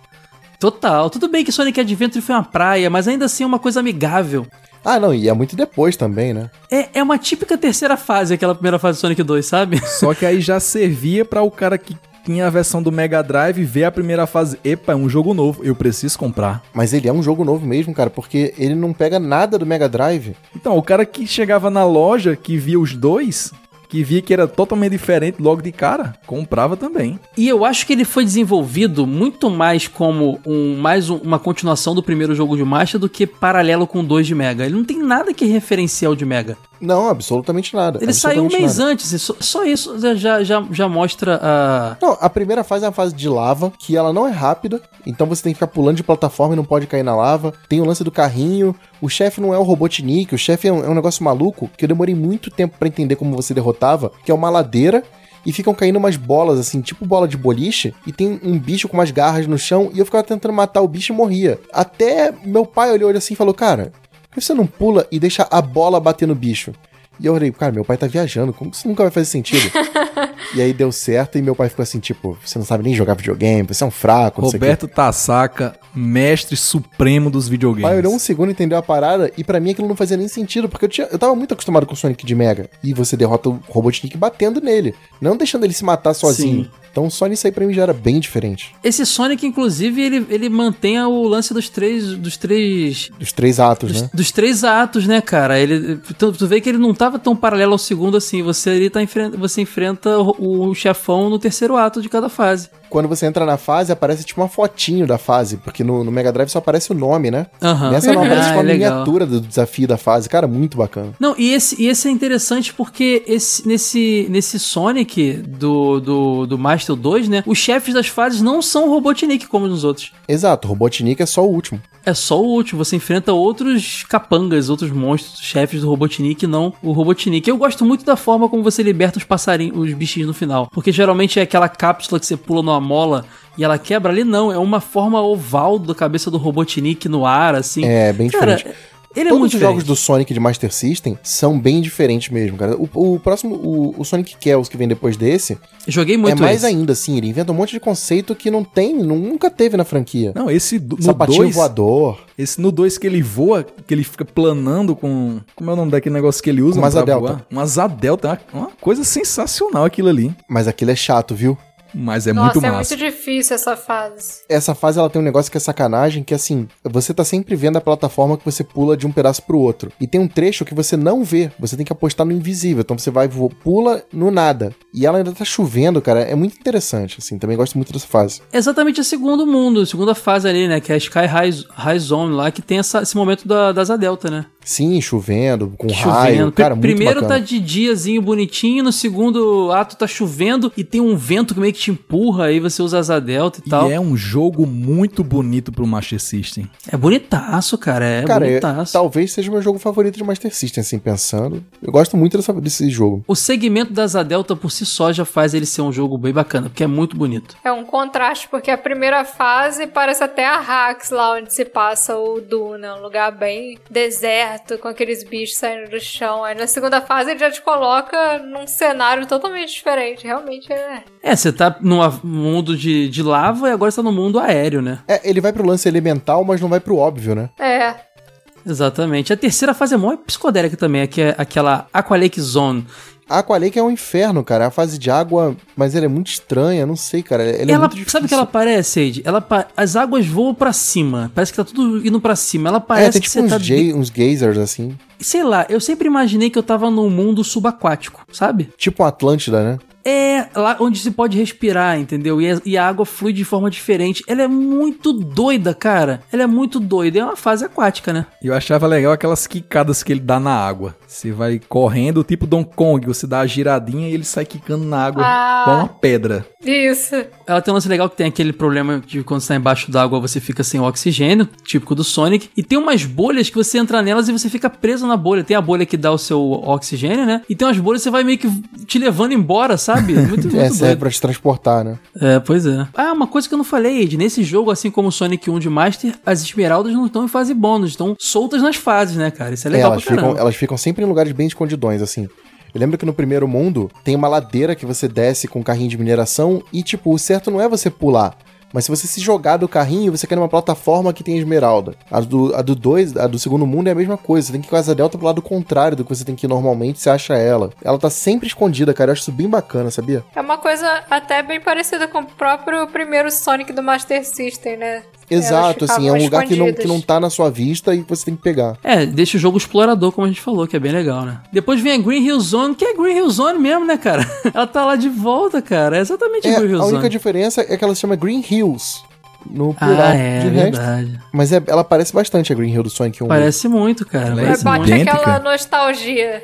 Total. Tudo bem que Sonic Adventure foi uma praia, mas ainda assim é uma coisa amigável. Ah, não, e é muito depois também, né? É, é uma típica terceira fase, aquela primeira fase do Sonic 2, sabe? Só que aí já servia pra o cara que tinha a versão do Mega Drive, vê a primeira fase, epa, é um jogo novo, eu preciso comprar. Mas ele é um jogo novo mesmo, cara, porque ele não pega nada do Mega Drive. Então, o cara que chegava na loja, que via os dois, que via que era totalmente diferente logo de cara, comprava também. E eu acho que ele foi desenvolvido muito mais como um, mais um- uma continuação do primeiro jogo de Master do que paralelo com o 2 de Mega. Ele não tem nada que referencial de Mega. Não, absolutamente nada. Ele saiu um absolutamente mês nada. antes, e só, só isso já, já, já, já mostra a. Não, a primeira fase é uma fase de lava, que ela não é rápida, então você tem que ficar pulando de plataforma e não pode cair na lava. Tem o lance do carrinho, o chefe não é o Robotnik, o chefe é um, é um negócio maluco que eu demorei muito tempo pra entender como você que é uma ladeira e ficam caindo umas bolas assim, tipo bola de boliche, e tem um bicho com umas garras no chão e eu ficava tentando matar o bicho e morria. Até meu pai olhou assim e falou: "Cara, por que você não pula e deixa a bola bater no bicho?" E eu olhei, cara, meu pai tá viajando, como que isso nunca vai fazer sentido? (laughs) e aí deu certo e meu pai ficou assim, tipo, você não sabe nem jogar videogame, você é um fraco, não sei. Roberto Tassaca, mestre supremo dos O videogames. pai olhou um segundo, entendeu a parada, e pra mim aquilo não fazia nem sentido, porque eu, tinha, eu tava muito acostumado com o Sonic de Mega. E você derrota o Robotnik batendo nele, não deixando ele se matar sozinho. Sim. Então só nisso aí pra mim já era bem diferente. Esse Sonic, inclusive, ele, ele mantém o lance dos três. Dos três. Dos três atos, Dos, né? dos três atos, né, cara? Ele, tu, tu vê que ele não tava tão paralelo ao segundo assim. Você ali tá enfren- você enfrenta o, o chefão no terceiro ato de cada fase. Quando você entra na fase, aparece tipo uma fotinho da fase, porque no, no Mega Drive só aparece o nome, né? Aham. Nessa não (laughs) aparece Ah, tipo, é a legal. miniatura do desafio da fase. Cara, muito bacana. Não, e esse, e esse é interessante porque esse, nesse, nesse Sonic do, do, do Master 2, né? Os chefes das fases não são Robotnik como nos outros. Exato, o Robotnik é só o último. É só o último, você enfrenta outros capangas, outros monstros, chefes do Robotnik, não o Robotnik. Eu gosto muito da forma como você liberta os passarinhos, os bichinhos no final. Porque geralmente é aquela cápsula que você pula mola e ela quebra ali, não. É uma forma oval da cabeça do Robotnik no ar, assim. É, bem Cara, diferente. ele é Todos muito os jogos diferente. do Sonic de Master System são bem diferentes mesmo, cara. O, o próximo, o, o Sonic Chaos que vem depois desse, Joguei muito é mais esse. ainda, assim, ele inventa um monte de conceito que não tem, nu- nunca teve na franquia. Não, esse do- no Sapatinho 2, voador. esse no 2 que ele voa, que ele fica planando com, como é o nome daquele negócio que ele usa uma asa delta. voar? Uma asa delta, é uma, uma coisa sensacional aquilo ali, Mas aquilo é chato, viu? Mas é Nossa, muito é massa. muito difícil essa fase. Essa fase ela tem um negócio que é sacanagem, que assim, você tá sempre vendo a plataforma que você pula de um pedaço pro outro. E tem um trecho que você não vê, você tem que apostar no invisível. Então você vai, pula no nada. E ela ainda tá chovendo, cara. É muito interessante, assim. Também gosto muito dessa fase. Exatamente a segundo mundo, a segunda fase ali, né? Que é a Sky High, High Zone lá, que tem essa- esse momento da, da Asa Delta, né? Sim, chovendo, com Chovendo. raio. Cara, muito Primeiro bacana. tá de diazinho bonitinho, no segundo ato tá chovendo e tem um vento que meio que te empurra, aí você usa asa delta e, tal. E é um jogo muito bonito pro Master System. É bonitaço, cara, é Cara, eu- bonitaço. talvez seja o meu jogo favorito de Master System, assim, pensando. Eu gosto muito dessa- desse jogo. O segmento da asa delta por si só já faz ele ser um jogo bem bacana, porque é muito bonito. É um contraste, porque a primeira fase parece até a Hax, lá onde se passa o Duna, um lugar bem deserto, com aqueles bichos saindo do chão. Aí na segunda fase ele já te coloca num cenário totalmente diferente. Realmente é. É, você tá num mundo de, de lava e agora você tá no mundo aéreo, né? É, ele vai pro lance elemental, mas não vai pro óbvio, né? É. Exatamente. A terceira fase é mó psicodélica também, que é aquela Aqualake Zone. A Aqualake é um inferno, cara. É a fase de água, mas ela é muito estranha, não sei, cara. Ela, é ela, difícil. sabe o que ela parece, Ed? Ela, pa- as águas voam pra cima. Parece que tá tudo indo pra cima. Ela É, parece tem que tipo você uns, tá. uns geysers, assim. Sei lá, eu sempre imaginei que eu tava num mundo subaquático, sabe? Tipo Atlântida, né? É lá onde se pode respirar, entendeu? E a, e a água flui de forma diferente. Ela é muito doida, cara. Ela é muito doida. É uma fase aquática, né? Eu achava legal aquelas quicadas que ele dá na água. Você vai correndo, tipo Donkey Kong, você dá a giradinha e ele sai quicando na água Ah. com uma pedra. Isso. Ela tem um lance legal que tem aquele problema de quando você tá embaixo d'água você fica sem oxigênio, típico do Sonic. E tem umas bolhas que você entra nelas e você fica preso na bolha. Tem a bolha que dá o seu oxigênio, né? E tem umas bolhas que você vai meio que te levando embora, sabe? (laughs) Muito, muito é, serve pra te transportar, né? É, pois é. Ah, uma coisa que eu não falei, Ed. Nesse jogo, assim como o Sonic 1 de Master, as esmeraldas não estão em fase bônus, estão soltas nas fases, né, cara? Isso é É, legal elas, pra caramba. ficam, elas ficam sempre em lugares bem escondidões, assim. Eu lembro que no primeiro mundo tem uma ladeira que você desce com um carrinho de mineração e, tipo, o certo não é você pular. Mas se você se jogar do carrinho, você quer numa plataforma que tem esmeralda. A do, a do 2, a do segundo mundo é a mesma coisa. Você tem que ir com asa delta pro lado contrário do que você tem que ir normalmente, você acha ela. Ela tá sempre escondida, cara. Eu acho isso bem bacana, sabia? É uma coisa até bem parecida com o próprio primeiro Sonic do Master System, né? Exato, assim, é um lugar que não, que não tá na sua vista e você tem que pegar. É, deixa o jogo explorador, como a gente falou, que é bem legal, né? Depois vem a Green Hill Zone, que é Green Hill Zone mesmo, né, cara? (laughs) Ela tá lá de volta, cara. É exatamente É, Green Hill a única Zone. diferença é que ela se chama Green Hills. No plural. Ah, é, de resto. verdade. Mas é- ela parece bastante a Green Hill do Sonic 1. Parece muito, cara. Ela é Parece Bate muito. aquela nostalgia.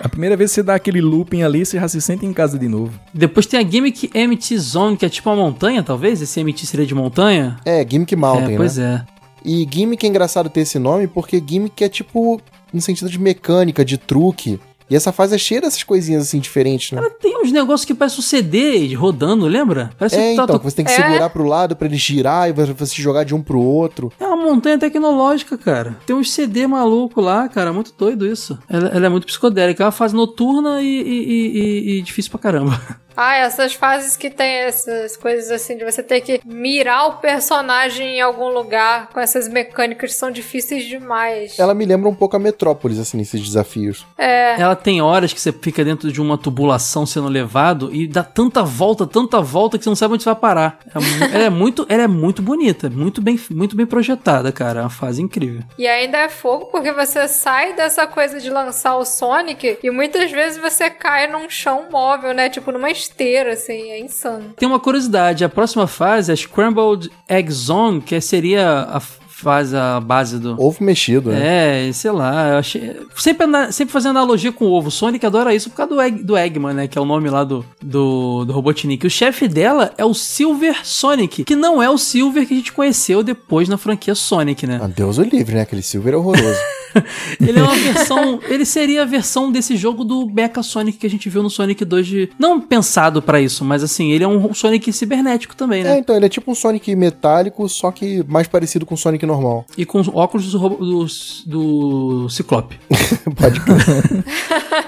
A primeira vez que você dá aquele looping ali, você já se sente em casa de novo. Depois tem a Gimmick MT Zone, que é tipo uma montanha, talvez? Esse MT seria de montanha? É, Gimmick Mountain, é, pois né? é. E Gimmick é engraçado ter esse nome porque Gimmick é tipo no sentido de mecânica, de truque. E essa fase é cheia dessas coisinhas assim diferentes, né? Cara, tem uns negócios que parece um CD rodando, lembra? Parece É, que tá- então, que você tem que É? segurar pro lado pra ele girar e você jogar de um pro outro. É uma montanha tecnológica, cara. Tem uns CD maluco lá, cara. Muito doido isso. Ela, ela é muito psicodélica. É uma fase noturna e, e- e- e- e difícil pra caramba. (laughs) Ah, essas fases que tem essas coisas assim de você ter que mirar o personagem em algum lugar com essas mecânicas que são difíceis demais. Ela me lembra um pouco a Metrópolis, assim, nesses desafios. É, Ela tem horas que você fica dentro de uma tubulação sendo levado e dá tanta volta, tanta volta que você não sabe onde você vai parar. É (laughs) ela, é muito, ela é muito bonita, muito bem, muito bem projetada, cara. É uma fase incrível. e ainda é fogo porque você sai dessa coisa de lançar o Sonic e muitas vezes você cai num chão móvel, né? Tipo numa esteira, assim, é insano. Tem uma curiosidade, a próxima fase é Scrambled Egg Zone, que seria a fase, a base do... Ovo mexido, né? É, sei lá, eu achei. Sempre, sempre fazendo analogia com o ovo. Sonic adora isso por causa do, Egg, do Eggman, né? Que é o nome lá do, do, do Robotnik. O chefe dela é o Silver Sonic, que não é o Silver que a gente conheceu depois na franquia Sonic, né? Ah, Deus o livre, né? Aquele Silver é horroroso. (laughs) (laughs) Ele é uma versão. ele seria a versão desse jogo do Mecha Sonic que a gente viu no Sonic 2 de. Não pensado pra isso, mas assim, ele é um Sonic cibernético também, é, né? então, ele é tipo um Sonic metálico, só que mais parecido com o Sonic normal. E com os óculos do, do, do Ciclope. (laughs) Pode crer.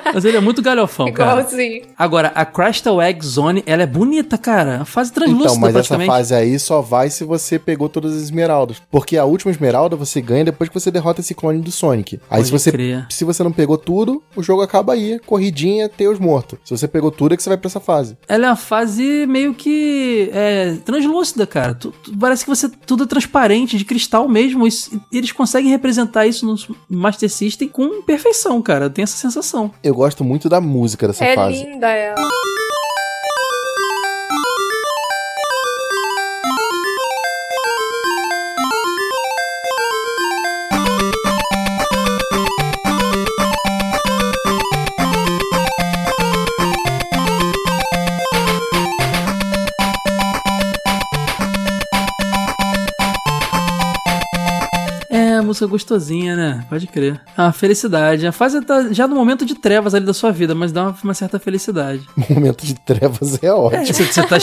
(laughs) Mas ele é muito galhofão, cara. Igualzinho. Agora, a Crystal Egg Zone, ela é bonita, cara. A fase translúcida, Então, mas essa fase aí só vai se você pegou todas as esmeraldas. Porque a última esmeralda você ganha depois que você derrota esse clone do Sonic. Aí Pode se você, crer. se você não pegou tudo, o jogo acaba aí, corridinha, teus mortos. Se você pegou tudo, é que você vai pra essa fase. Ela é uma fase meio que é, translúcida, cara. Tu- tu- parece que você tudo é transparente, de cristal mesmo. Isso- e eles conseguem representar isso no Master System com perfeição, cara. Eu tenho essa sensação. Eu gosto muito da música dessa é fase. linda ela. Música gostosinha, né? Pode crer. É uma felicidade. A fase tá já no momento de trevas ali da sua vida, mas dá uma, uma certa felicidade. (laughs) Momento de trevas é É, ótimo. você você tá,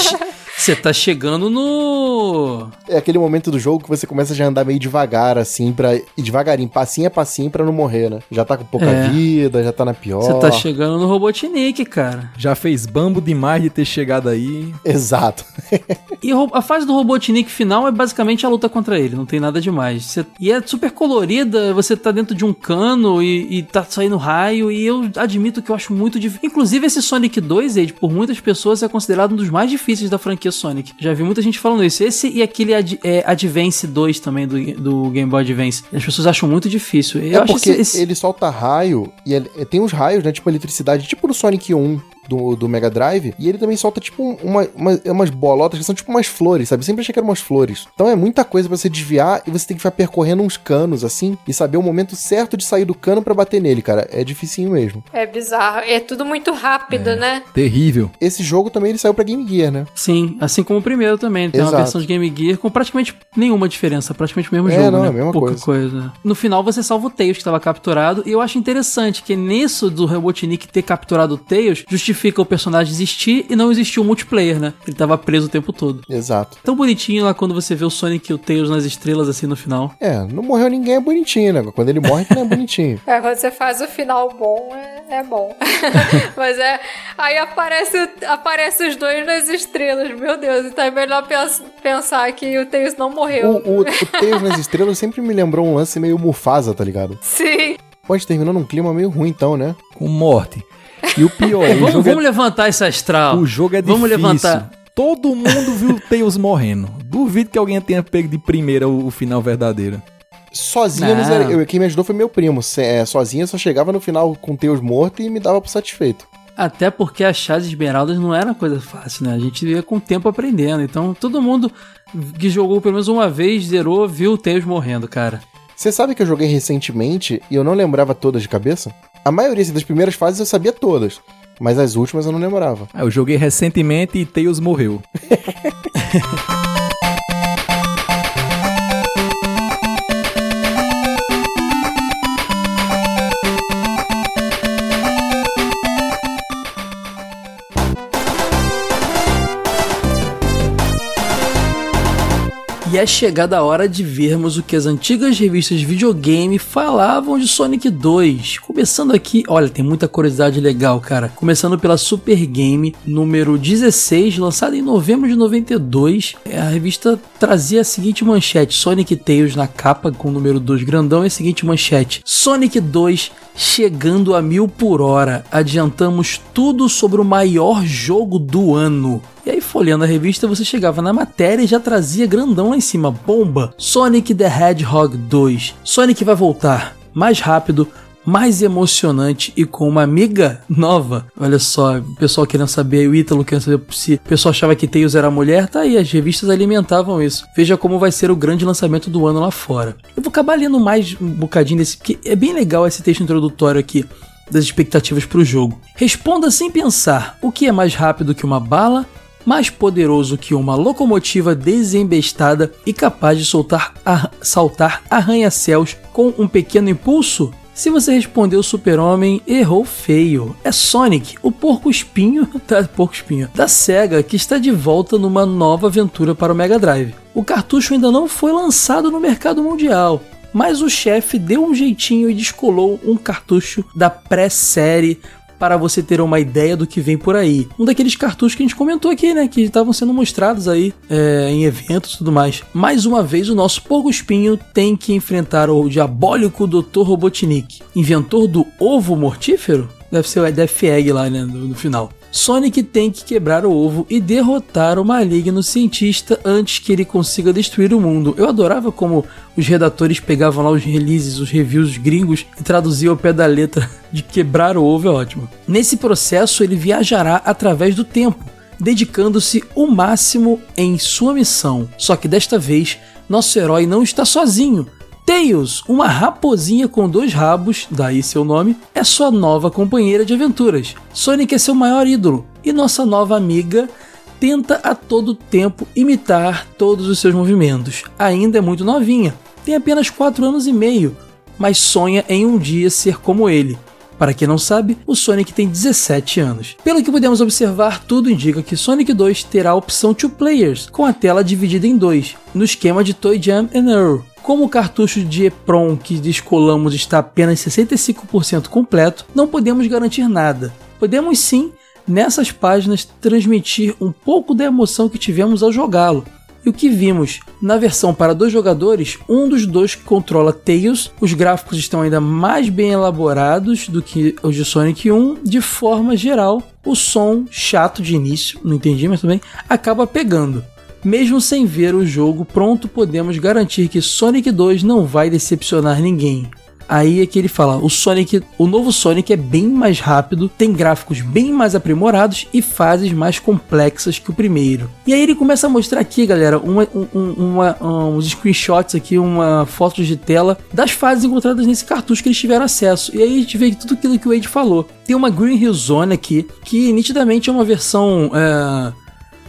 você tá chegando no. É aquele momento do jogo que você começa já a andar meio devagar, assim, pra ir devagarinho, passinho a passinho pra não morrer, né? Já tá com pouca É. vida, já tá na pior. Você tá chegando no Robotnik, cara. Já fez bambo demais de ter chegado aí. Exato. (laughs) E a fase do Robotnik final é basicamente a luta contra ele, não tem nada demais. Você- e é super colorida, você tá dentro de um cano e, e tá saindo raio, e eu admito que eu acho muito difícil. Inclusive, esse Sonic 2, Ed, por muitas pessoas, é considerado um dos mais difíceis da franquia Sonic. Já vi muita gente falando isso. Esse e aquele Ad- é, Advance 2 também, do, do Game Boy Advance. As pessoas acham muito difícil. Eu é acho porque esse, esse- ele solta raio e ele- tem uns raios, né? Tipo eletricidade, tipo no Sonic 1 do, do Mega Drive. E ele também solta tipo uma, uma- umas bolotas que são tipo umas flores, sabe? Eu sempre achei que eram umas flores. Então é muita coisa pra você desviar e você tem que ficar percorrendo uns canos assim e saber o momento certo de sair do cano pra bater nele, cara. É dificinho mesmo. É bizarro. É tudo muito rápido, né? Terrível. Esse jogo também ele saiu pra Game Gear, né? Sim, assim como o primeiro também. Tem uma Exato. versão de Game Gear com praticamente nenhuma diferença, praticamente o mesmo É, jogo, não, né? é a mesma Pouca coisa. No final você salva o Tails que estava capturado, e eu acho interessante que nisso do Robotnik ter capturado o Tails, justifica justifica o personagem existir e não existir o multiplayer, né? Ele tava preso o tempo todo. Exato. Tão bonitinho lá quando você vê o Sonic e o Tails nas estrelas assim no final. É, não morreu ninguém é bonitinho, né? Quando ele morre, que não é bonitinho. (laughs) É, quando você faz o final bom, é, é bom. (laughs) Mas é. Aí aparece, aparece os dois nas estrelas. Meu Deus, então é melhor pens- pensar que o Tails não O, morreu. o, o Tails nas estrelas sempre me lembrou um lance meio Mufasa, tá ligado? Sim. Pode terminar num clima meio ruim, então, né? Com morte. E o pior, o Vamos, jogo, vamos é, levantar esse astral. o jogo é Vamos difícil. levantar. Todo mundo viu o Tails morrendo. Duvido que alguém tenha pego de primeira o, o final verdadeiro. Sozinho, eu quem me ajudou foi meu primo. Se- é, sozinho eu só chegava no final com o Tails morto e me dava por satisfeito. Até porque achar as esmeraldas não era coisa fácil, né? A gente ia com o tempo aprendendo. Então todo mundo que jogou pelo menos uma vez, zerou, viu o Tails morrendo, cara. Você sabe que eu joguei recentemente e eu não lembrava todas de cabeça? A maioria assim, das primeiras fases eu sabia todas, mas as últimas eu não lembrava. Ah, Eu joguei recentemente e Tails morreu. (laughs) E é chegada a hora de vermos o que as antigas revistas de videogame falavam de Sonic 2. Começando aqui, olha, tem muita curiosidade legal, cara. Começando pela Super Game, número 16, lançada em novembro de 92. A revista trazia a seguinte manchete: Sonic Tails na capa, com o número 2 grandão, e a seguinte manchete: Sonic 2 chegando a mil por hora. Adiantamos tudo sobre o maior jogo do ano. E aí, folheando a revista, você chegava na matéria e já trazia grandão lá em cima: bomba! Sonic the Hedgehog 2. Sonic vai voltar mais rápido, mais emocionante e com uma amiga nova. Olha só, o pessoal querendo saber, o Ítalo querendo saber se o pessoal achava que Tails era mulher, tá aí, as revistas alimentavam isso. Veja como vai ser o grande lançamento do ano lá fora. Eu vou acabar lendo mais um bocadinho desse, porque é bem legal esse texto introdutório aqui das expectativas para o jogo. Responda sem pensar: o que é mais rápido que uma bala? Mais poderoso que uma locomotiva desembestada e capaz de soltar a- saltar arranha-céus com um pequeno impulso? Se você respondeu Super-Homem, errou feio. É Sonic, o porco espinho, (laughs) da porco espinho da Sega, que está de volta numa nova aventura para o Mega Drive. O cartucho ainda não foi lançado no mercado mundial, mas o chefe deu um jeitinho e descolou um cartucho da pré-série para você ter uma ideia do que vem por aí. Um daqueles cartuchos que a gente comentou aqui, né? Que estavam sendo mostrados aí é, em eventos e tudo mais. Mais uma vez, o nosso Porco Espinho tem que enfrentar o diabólico Dr. Robotnik, inventor do ovo mortífero? Deve ser o Death Egg lá, né? No, no final. Sonic tem que quebrar o ovo e derrotar o maligno cientista antes que ele consiga destruir o mundo. Eu adorava como os redatores pegavam lá os releases, os reviews gringos e traduziam ao pé da letra (laughs) de quebrar o ovo, é ótimo. Nesse processo, ele viajará através do tempo, dedicando-se o máximo em sua missão. Só que desta vez, nosso herói não está sozinho. Tails, uma raposinha com dois rabos, daí seu nome, é sua nova companheira de aventuras. Sonic é seu maior ídolo e nossa nova amiga tenta a todo tempo imitar todos os seus movimentos. Ainda é muito novinha, tem apenas 4 anos e meio, mas sonha em um dia ser como ele. Para quem não sabe, o Sonic tem 17 anos. Pelo que podemos observar, tudo indica que Sonic 2 terá a opção Two Players, com a tela dividida em dois, no esquema de Toy Jam and Earl. Como o cartucho de EPROM que descolamos está apenas 65% completo, não podemos garantir nada. Podemos sim, nessas páginas, transmitir um pouco da emoção que tivemos ao jogá-lo. E o que vimos na versão para dois jogadores, um dos dois controla Tails, os gráficos estão ainda mais bem elaborados do que os de Sonic 1, de forma geral, o som chato de início, não entendi, mas também acaba pegando. Mesmo sem ver o jogo pronto, podemos garantir que Sonic 2 não vai decepcionar ninguém. Aí é que ele fala, o Sonic, o novo Sonic é bem mais rápido, tem gráficos bem mais aprimorados e fases mais complexas que o primeiro. E aí ele começa a mostrar aqui, galera, uma, um, uma, uns screenshots aqui, uma foto de tela das fases encontradas nesse cartucho que eles tiveram acesso. E aí a gente vê tudo aquilo que o Wade falou. Tem uma Green Hill Zone aqui, que nitidamente é uma versão é,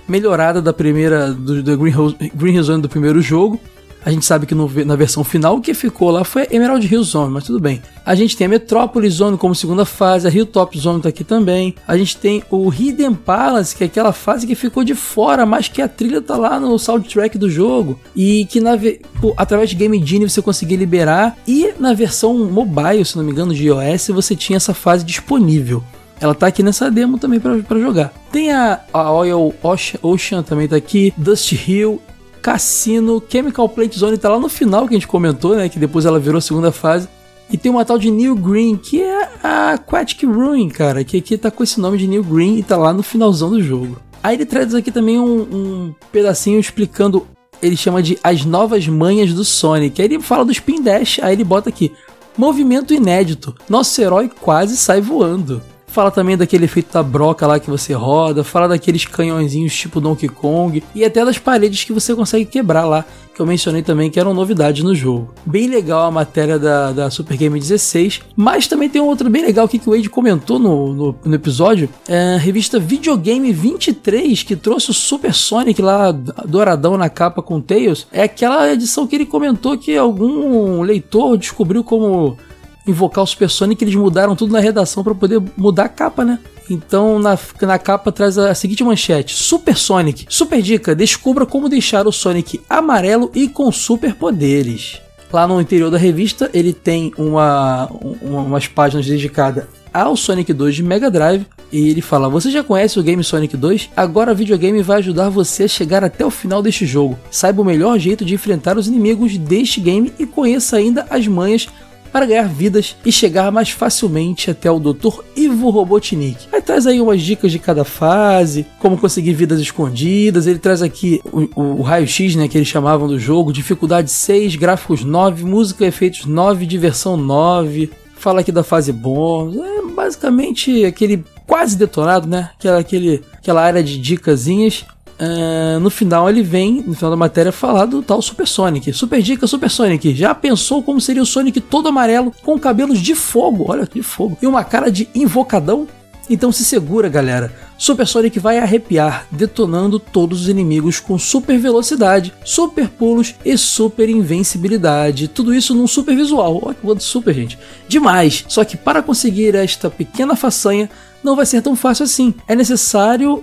melhorada da primeira, do, da Green Hill, Zone do primeiro jogo. A gente sabe que no- na versão final o que ficou lá foi Emerald Hill Zone, mas tudo bem. A gente tem a Metropolis Zone como segunda fase, a Hilltop Zone tá aqui também. A gente tem o Hidden Palace, que é aquela fase que ficou de fora, mas que a trilha tá lá no soundtrack do jogo. E que na pô, através de Game Genie você conseguia liberar. E na versão mobile, se não me engano, de iOS, você tinha essa fase disponível. Ela tá aqui nessa demo também pra jogar. Tem a, a Oil Ocean também tá aqui, Dust Hill, Cassino, Chemical Plant Zone tá lá no final que a gente comentou, né? Que depois ela virou a segunda fase. E tem uma tal de New Green, que é a Aquatic Ruin, cara, que aqui tá com esse nome de New Green e tá lá no finalzão do jogo. Aí ele traz aqui também um, um pedacinho explicando, ele chama de as novas manhas do Sonic. Aí ele fala do Spin Dash, aí ele bota aqui, movimento inédito, nosso herói quase sai voando. Fala também daquele efeito da broca lá que você roda, fala daqueles canhõezinhos tipo Donkey Kong e até das paredes que você consegue quebrar lá, que eu mencionei também que eram novidades no jogo. Bem legal a matéria da, da Super Game 16, mas também tem um outro bem legal que o Wade comentou no, no, no episódio, é a revista Videogame 23, que trouxe o Super Sonic lá, douradão na capa com Tails. É aquela edição que ele comentou que algum leitor descobriu como invocar o Super Sonic, eles mudaram tudo na redação para poder mudar a capa, né? Então na, na capa traz a seguinte manchete: Super Sonic. Super dica: descubra como deixar o Sonic amarelo e com superpoderes. Lá no interior da revista ele tem uma, um- umas páginas dedicadas ao Sonic 2 de Mega Drive e ele fala: Você já conhece o game Sonic 2? Agora o videogame vai ajudar você a chegar até o final deste jogo. Saiba o melhor jeito de enfrentar os inimigos deste game e conheça ainda as manhas para ganhar vidas e chegar mais facilmente até o Dr. Ivo Robotnik. Aí traz aí umas dicas de cada fase, como conseguir vidas escondidas. Ele traz aqui o, o- o raio-x, né, que eles chamavam do jogo, dificuldade 6, gráficos 9, música e efeitos 9, diversão 9. Fala aqui da fase bônus. É basicamente aquele quase detonado, né? Aquela, aquele, aquela área de dicasinhas. Ah, no final ele vem, no final da matéria, falar do tal Super Sonic. Super dica, Super Sonic. Já pensou como seria o Sonic todo amarelo, com cabelos de fogo? Olha que de fogo. E uma cara de invocadão? Então se segura, galera. Super Sonic vai arrepiar, detonando todos os inimigos com super velocidade, super pulos e super invencibilidade. Tudo isso num super visual. Olha que word super, gente. Demais. Só que para conseguir esta pequena façanha, não vai ser tão fácil assim. É necessário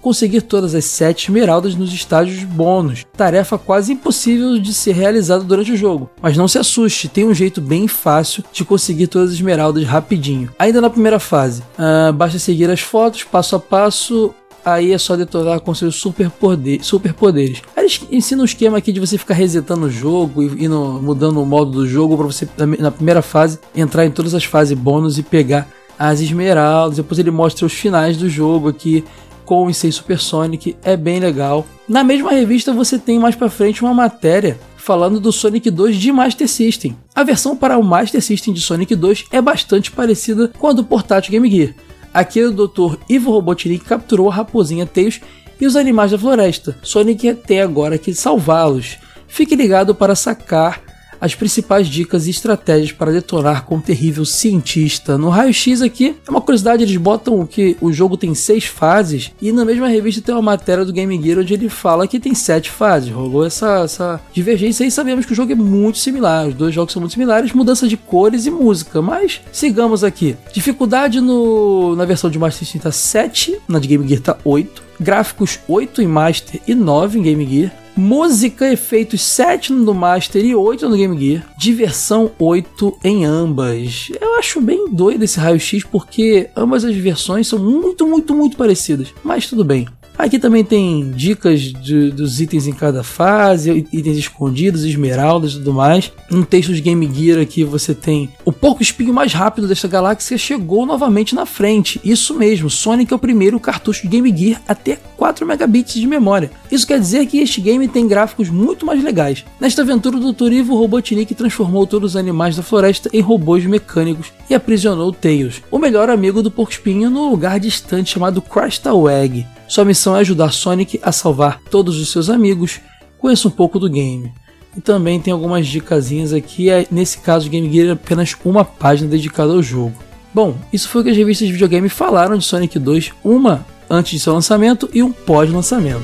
conseguir todas as sete esmeraldas nos estágios bônus. Tarefa quase impossível de ser realizada durante o jogo. Mas não se assuste, tem um jeito bem fácil de conseguir todas as esmeraldas rapidinho. Ainda na primeira fase, ah, basta seguir as fotos passo a passo. Aí é só detonar com seus superpoder- superpoderes. Aí eles ensinam um esquema aqui de você ficar resetando o jogo e indo, mudando o modo do jogo para você, na primeira fase, entrar em todas as fases bônus e pegar as esmeraldas. Depois ele mostra os finais do jogo aqui com o seis Super Sonic, é bem legal. Na mesma revista você tem mais pra frente uma matéria falando do Sonic 2 de Master System. A versão para o Master System de Sonic 2 é bastante parecida com a do portátil Game Gear. Aqui o Dr. Ivo Robotnik capturou a raposinha Tails e os animais da floresta. Sonic tem agora que salvá-los. Fique ligado para sacar as principais dicas e estratégias para detonar com o terrível cientista. No raio-x aqui, é uma curiosidade, eles botam que o jogo tem seis fases e na mesma revista tem uma matéria do Game Gear onde ele fala que tem sete fases. Rolou essa, essa divergência e sabemos que o jogo é muito similar, os dois jogos são muito similares, mudança de cores e música, mas sigamos aqui. Dificuldade no, na versão de Master System tá 7, na de Game Gear tá 8, gráficos 8 em Master e 9 em Game Gear, Música, efeitos 7 no Master e 8 no Game Gear. Diversão 8 em ambas. Eu acho bem doido esse raio-x porque ambas as versões são muito, muito, muito parecidas. Mas tudo bem. Aqui também tem dicas de- dos itens em cada fase, itens escondidos, esmeraldas e tudo mais. No texto de Game Gear aqui você tem o porco espinho mais rápido desta galáxia chegou novamente na frente. Isso mesmo, Sonic é o primeiro cartucho de Game Gear a ter 4 megabits de memória. Isso quer dizer que este game tem gráficos muito mais legais. Nesta aventura, o Dr. Ivo Robotnik transformou todos os animais da floresta em robôs mecânicos e aprisionou Tails, o melhor amigo do porco espinho, no lugar distante chamado Crystal Egg. Sua missão é ajudar Sonic a salvar todos os seus amigos. Conheça um pouco do game. E também tem algumas dicasinhas aqui. é- Nesse caso, o Game Gear é apenas uma página dedicada ao jogo. Bom, isso foi o que as revistas de videogame falaram de Sonic 2, uma antes de seu lançamento e um pós-lançamento.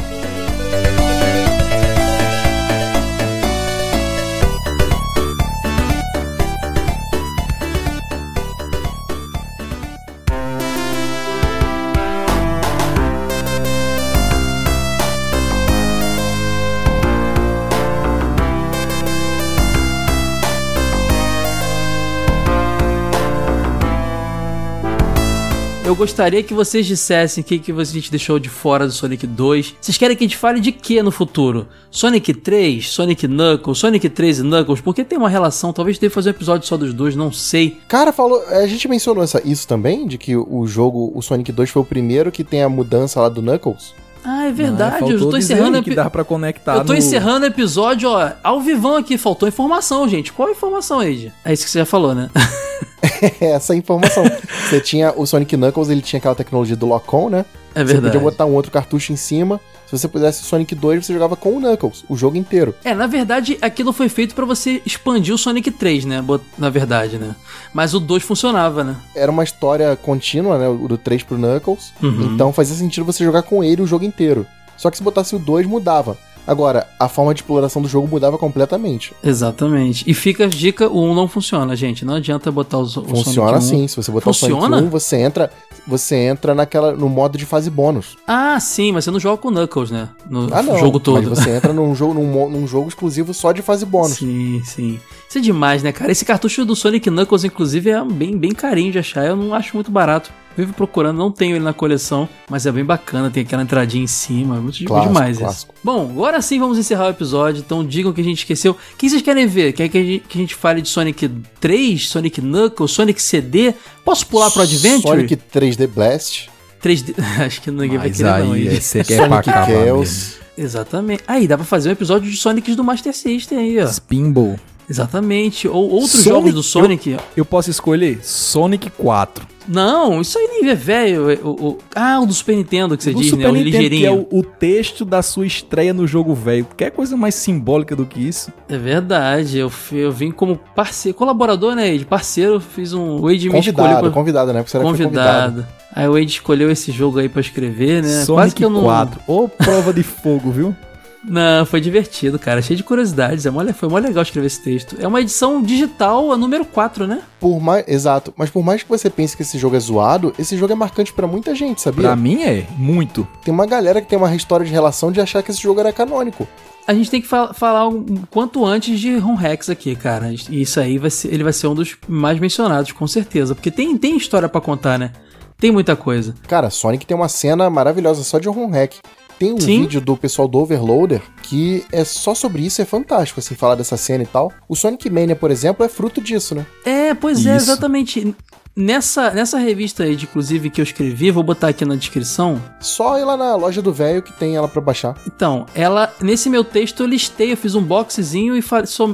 Eu gostaria que vocês dissessem o que, que a gente deixou de fora do Sonic 2. Vocês querem que a gente fale de que no futuro? Sonic 3, Sonic Knuckles, Sonic 3 e Knuckles? Porque tem uma relação, talvez deve fazer um episódio só dos dois, não sei. Cara, falou. A gente mencionou essa, isso também, de que o jogo, o Sonic 2 foi o primeiro que tem a mudança lá do Knuckles. Ah, é verdade. Não, eu faltou tô encerrando que dá pra conectar Eu tô no- encerrando o episódio, ó, ao vivão aqui. Faltou informação, gente. Qual a informação, Ed? É isso que você já falou, né? (laughs) essa informação. (laughs) Você tinha o Sonic Knuckles, ele tinha aquela tecnologia do lock-on, né? É Você verdade. podia botar um outro cartucho em cima. Se você pudesse o Sonic 2, você jogava com o Knuckles, o jogo inteiro. É, na verdade, aquilo foi feito pra você expandir o Sonic 3, né? Na verdade, né? Mas o 2 funcionava, né? Era uma história contínua, né? O do 3 pro Knuckles. Uhum. Então fazia sentido você jogar com ele o jogo inteiro. Só que se botasse o 2, mudava. Agora, a forma de exploração do jogo mudava completamente. Exatamente. E fica a dica, o 1 não funciona, gente. Não adianta botar os, o Funciona Sonic 1. assim. Se você botar Funciona? o Sonic 1, você entra, você entra naquela, no modo de fase bônus. Ah, sim, mas você não joga com o Knuckles, né? No Ah, não. jogo todo. Mas você entra num (laughs) jogo, num, num jogo exclusivo só de fase bônus. Sim, sim. Isso é demais, né, cara? Esse cartucho do Sonic Knuckles, inclusive, é bem, bem carinho de achar. Eu não acho muito barato. Vivo procurando, não tenho ele na coleção, mas é bem bacana, tem aquela entradinha em cima, é muito Clássico, demais clássico. isso. Bom, agora sim vamos encerrar o episódio, então digam o que a gente esqueceu. O que vocês querem ver? Quer que a gente, que a gente fale de Sonic 3, Sonic Knuckles, Sonic CD? Posso pular pro Adventure? Sonic 3D Blast. 3D. (laughs) Acho que ninguém vai Mas querer não. aí hein? você quer Sonic. Chaos. Exatamente. Aí, dá pra fazer um episódio de Sonics do Master System aí, ó. Spinball. Exatamente. Ou outros Sonic- jogos do Sonic. Eu posso escolher Sonic 4. Não, isso aí nem é velho. O, o- ah, o do Super Nintendo que você diz, Super né? O Nintendo, que ligeirinho. é o, o texto da sua estreia no jogo velho. Quer coisa mais simbólica do que isso? É verdade. Eu, eu vim como parceiro, colaborador, né, Ed? Parceiro, eu fiz um. O Ed me escolheu. Convidado, pra- convidado, né? Era convidado. convidado. Aí o Ed escolheu esse jogo aí pra escrever, né? Quase Sonic que eu não. 4. Ô, prova de fogo, viu? (laughs) Não, foi divertido, cara. Cheio de curiosidades. É mó, foi mó legal escrever esse texto. É uma edição digital, a número 4, né? Por mais, exato. Mas por mais que você pense que esse jogo é zoado, esse jogo é marcante pra muita gente, sabia? Pra mim é, muito. Tem uma galera que tem uma história de relação de achar que esse jogo era canônico. A gente tem que fa- falar um quanto antes de Ron Rex aqui, cara. E isso aí vai ser, ele vai ser um dos mais mencionados, com certeza. Porque tem, tem história pra contar, né? Tem muita coisa. Cara, Sonic tem uma cena maravilhosa só de home hack. Tem um Sim. vídeo do pessoal do Overloader que é só sobre isso, é fantástico, assim, falar dessa cena e tal. O Sonic Mania, por exemplo, é fruto disso, né? É, pois é, Isso. exatamente. Nessa, nessa revista aí, inclusive, que eu escrevi, vou botar aqui na descrição. Só ir lá na loja do velho que tem ela pra baixar. Então, ela, nesse meu texto eu listei, eu fiz um boxezinho e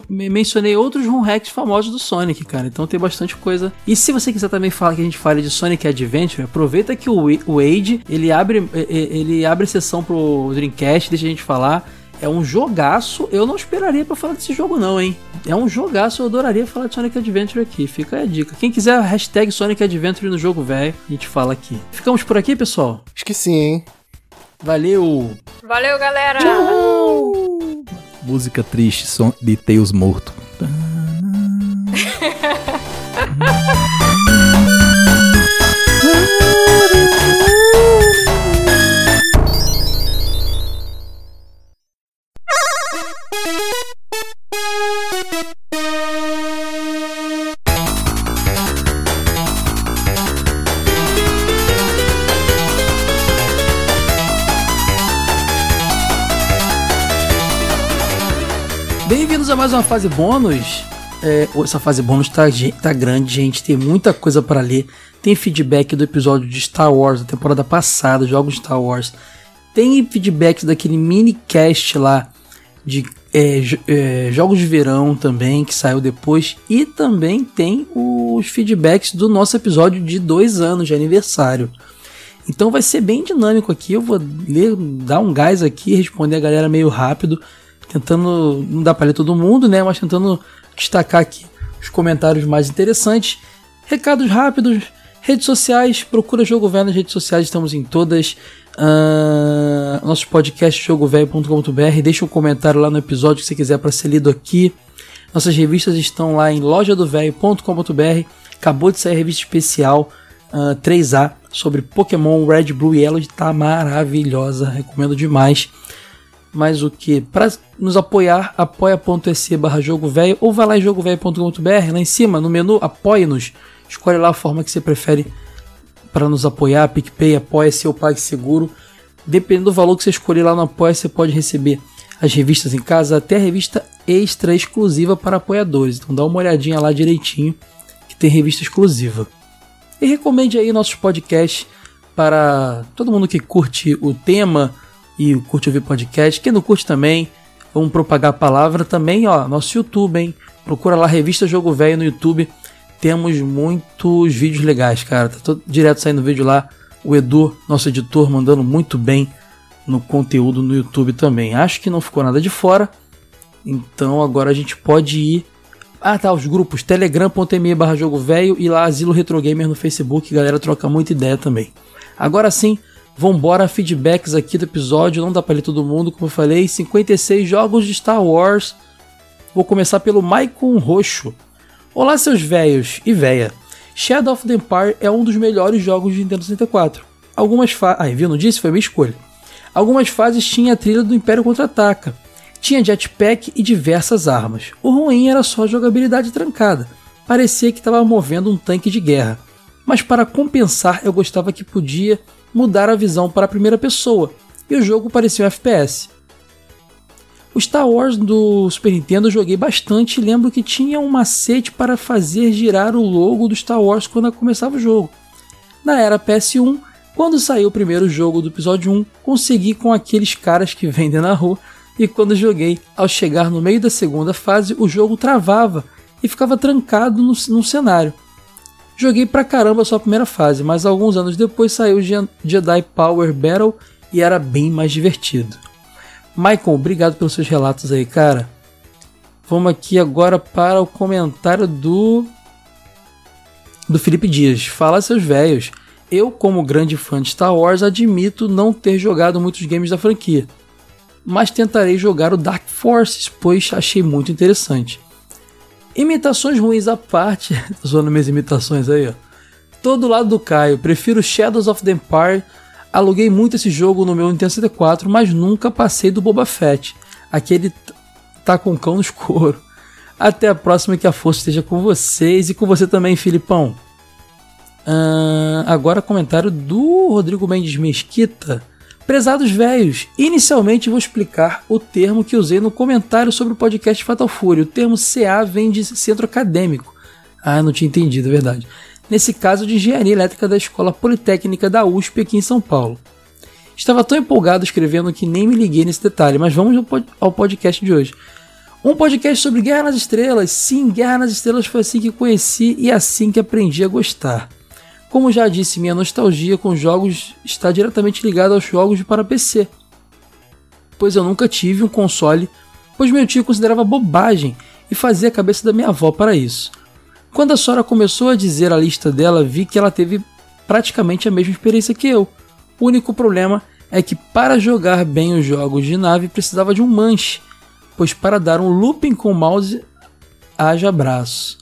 me- mencionei outros ROM hacks famosos do Sonic, cara. Então tem bastante coisa. E se você quiser também falar que a gente fale de Sonic Adventure, aproveita que o, Wa- o Wade, ele abre, ele abre sessão pro Dreamcast, deixa a gente falar. É um jogaço, eu não esperaria pra falar desse jogo não, hein? É um jogaço, eu adoraria falar de Sonic Adventure aqui. Fica aí a dica. Quem quiser, hashtag Sonic Adventure no jogo velho, a gente fala aqui. Ficamos por aqui, pessoal? Esqueci, hein? Valeu! Valeu, galera! Música triste, som de Tails morto. (laughs) mais uma fase bônus. É, essa fase bônus tá, tá grande, gente. Tem muita coisa para ler. Tem feedback do episódio de Star Wars da temporada passada, jogos de Star Wars. Tem feedback daquele mini cast lá de é, é, jogos de verão também, que saiu depois. E também tem os feedbacks do nosso episódio de dois anos de aniversário. Então vai ser bem dinâmico aqui. Eu vou ler, dar um gás aqui, responder a galera meio rápido, tentando não dá para ler todo mundo, né? Mas tentando destacar aqui os comentários mais interessantes. Recados rápidos, redes sociais, procura Jogo Velho nas redes sociais, estamos em todas. Ah, nosso podcast jogovelho.com.br, deixa um comentário lá no episódio que você quiser para ser lido aqui. Nossas revistas estão lá em lojadovelho.com.br. Acabou de sair a revista especial ah, 3A sobre Pokémon Red, Blue e Yellow. Tá maravilhosa, recomendo demais. Mas o que? Para nos apoiar, apoia.se barra jogo velho ou vai lá em jogovelho.com.br, lá em cima no menu apoie-nos. Escolhe lá a forma que você prefere para nos apoiar, PicPay, Apoia-se ou PagSeguro. Dependendo do valor que você escolher lá no Apoia, você pode receber as revistas em casa, até a revista extra exclusiva para apoiadores. Então dá uma olhadinha lá direitinho, que tem revista exclusiva. E recomende aí nossos podcasts para todo mundo que curte o tema e curte ouvir podcast. Quem não curte também, vamos propagar a palavra também, ó, nosso YouTube, hein? Procura lá Revista Jogo Velho no YouTube. Temos muitos vídeos legais, cara. Tá todo direto saindo vídeo lá. O Edu, nosso editor, mandando muito bem no conteúdo no YouTube também. Acho que não ficou nada de fora. Então agora a gente pode ir. Ah tá, os grupos telegram.me barra jogo velho e lá Asilo Retro Gamer no Facebook, galera troca muita ideia também. Agora sim, vambora, feedbacks aqui do episódio, não dá pra ler todo mundo, como eu falei, 56 jogos de Star Wars. Vou começar pelo Maicon Roxo. Olá seus velhos e véia. Shadow of the Empire é um dos melhores jogos de Nintendo 64. Algumas fases... Ah, viu? Não disse? Foi minha escolha. Algumas fases tinha a trilha do Império Contra-Ataca. Tinha jetpack e diversas armas. O ruim era só a jogabilidade trancada. Parecia que estava movendo um tanque de guerra. Mas para compensar, eu gostava que podia mudar a visão para a primeira pessoa, e o jogo parecia um FPS. O Star Wars do Super Nintendo eu joguei bastante e lembro que tinha um macete para fazer girar o logo do Star Wars quando começava o jogo. Na era PS1, quando saiu o primeiro jogo do episódio 1, consegui com aqueles caras que (laughs) vendem na rua, e quando joguei, ao chegar no meio da segunda fase, o jogo travava e ficava trancado no, no cenário. Joguei pra caramba sua primeira fase, mas alguns anos depois saiu Jedi Power Battle e era bem mais divertido. Michael, obrigado pelos seus relatos aí, cara. Vamos aqui agora para o comentário do do Felipe Dias. Fala seus velhos. Eu, como grande fã de Star Wars, admito não ter jogado muitos games da franquia, mas tentarei jogar o Dark Forces, pois achei muito interessante. Imitações ruins à parte, (laughs) tô zoando minhas imitações aí, ó. Todo lado do Caio, prefiro Shadows of the Empire. Aluguei muito esse jogo no meu Nintendo 64, mas nunca passei do Boba Fett. Aquele tá com cão no escuro. Até a próxima, que a força esteja com vocês e com você também, Filipão. Uh, agora comentário do Rodrigo Mendes Mesquita. Prezados velhos, inicialmente vou explicar o termo que usei no comentário sobre o podcast Fatal Fury. O termo CA vem de centro acadêmico. Ah, não tinha entendido, é verdade. Nesse caso, de engenharia elétrica da Escola Politécnica da USP aqui em São Paulo. Estava tão empolgado escrevendo que nem me liguei nesse detalhe, mas vamos ao podcast de hoje. Um podcast sobre Guerra nas Estrelas. Sim, Guerra nas Estrelas foi assim que conheci e assim que aprendi a gostar. Como já disse, minha nostalgia com jogos está diretamente ligada aos jogos para PC, pois eu nunca tive um console, pois meu tio considerava bobagem e fazia a cabeça da minha avó para isso. Quando a Sora começou a dizer a lista dela, vi que ela teve praticamente a mesma experiência que eu. O único problema é que para jogar bem os jogos de nave precisava de um manche, pois para dar um looping com o mouse haja braço.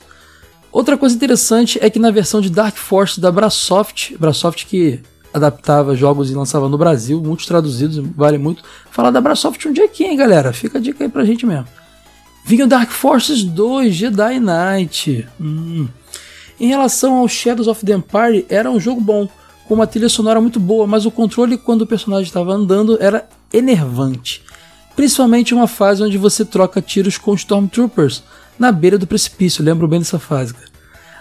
Outra coisa interessante é que na versão de Dark Force da Brasoft, Brasoft que adaptava jogos e lançava no Brasil, muitos traduzidos, vale muito. Falar da Brasoft um dia aqui, hein, galera? Fica a dica aí pra gente mesmo. Vinha o Dark Forces 2, Jedi Knight. Hum. Em relação ao Shadows of the Empire, era um jogo bom, com uma trilha sonora muito boa, mas o controle quando o personagem estava andando era enervante. Principalmente uma fase onde você troca tiros com Stormtroopers, na beira do precipício, lembro bem dessa fase. Cara.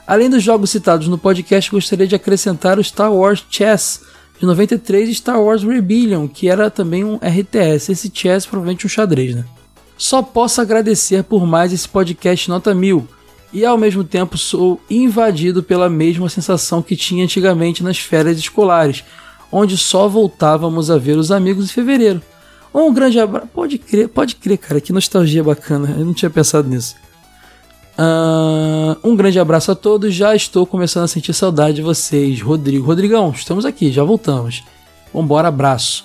Além dos jogos citados no podcast, gostaria de acrescentar o Star Wars Chess de 93 e Star Wars Rebellion, que era também um RTS. Esse chess provavelmente um xadrez, né? Só posso agradecer por mais esse podcast nota mil e ao mesmo tempo sou invadido pela mesma sensação que tinha antigamente nas férias escolares, onde só voltávamos a ver os amigos em fevereiro. Um grande abraço. Pode crer, pode crer, cara, que nostalgia bacana. Eu não tinha pensado nisso. Uh, um grande abraço a todos. Já estou começando a sentir saudade de vocês. Rodrigo. Rodrigão, estamos aqui, já voltamos. Vambora, abraço.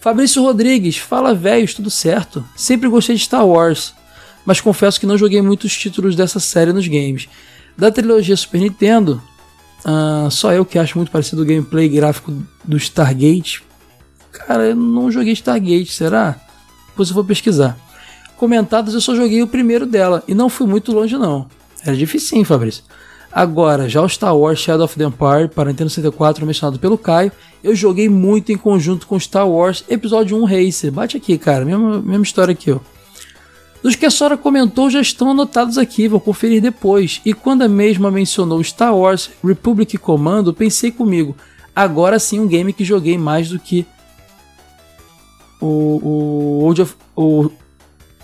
Fabrício Rodrigues, fala velhos, tudo certo? Sempre gostei de Star Wars, mas confesso que não joguei muitos títulos dessa série nos games. Da trilogia Super Nintendo, uh, só eu que acho muito parecido o gameplay gráfico do Stargate. Cara, eu não joguei Stargate, será? Depois eu vou pesquisar comentadas, eu só joguei o primeiro dela e não fui muito longe não. Era difícil, Fabrício. Agora, já o Star Wars Shadow of the Empire para Nintendo 64, mencionado pelo Caio, eu joguei muito em conjunto com Star Wars Episódio 1 Racer. Bate aqui, cara, mesma, mesma história aqui, ó. Dos que a Sora comentou já estão anotados aqui, vou conferir depois. E quando a mesma mencionou Star Wars Republic Commando, pensei comigo, agora sim um game que joguei mais do que o, o, o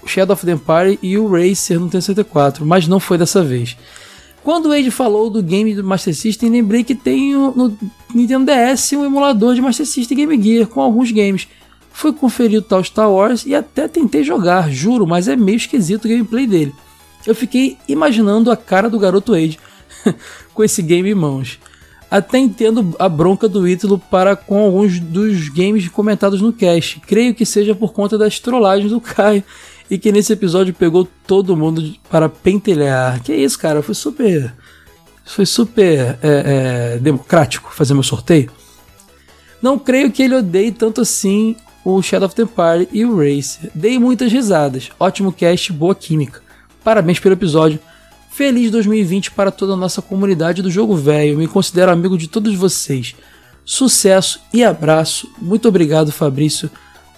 Shadow of the Empire e o Racer no T64, mas não foi dessa vez. Quando o Wade falou do game do Master System, lembrei que tem no Nintendo DS um emulador de Master System Game Gear com alguns games. Fui conferir o tal Star Wars e até tentei jogar, juro, mas é meio esquisito o gameplay dele. Eu fiquei imaginando a cara do garoto Wade (laughs) com esse game em mãos. Até entendo a bronca do Ítalo para com alguns dos games comentados no cast. Creio que seja por conta das trollagens do Caio e que nesse episódio pegou todo mundo para pentelhar. Que isso, cara? Foi super. Foi super é, é, democrático fazer meu sorteio. Não creio que ele odeie tanto assim o Shadow of the Empire e o Racer. Dei muitas risadas. Ótimo cast, boa química. Parabéns pelo episódio. Feliz 2020 para toda a nossa comunidade do jogo velho. Me considero amigo de todos vocês. Sucesso e abraço. Muito obrigado, Fabrício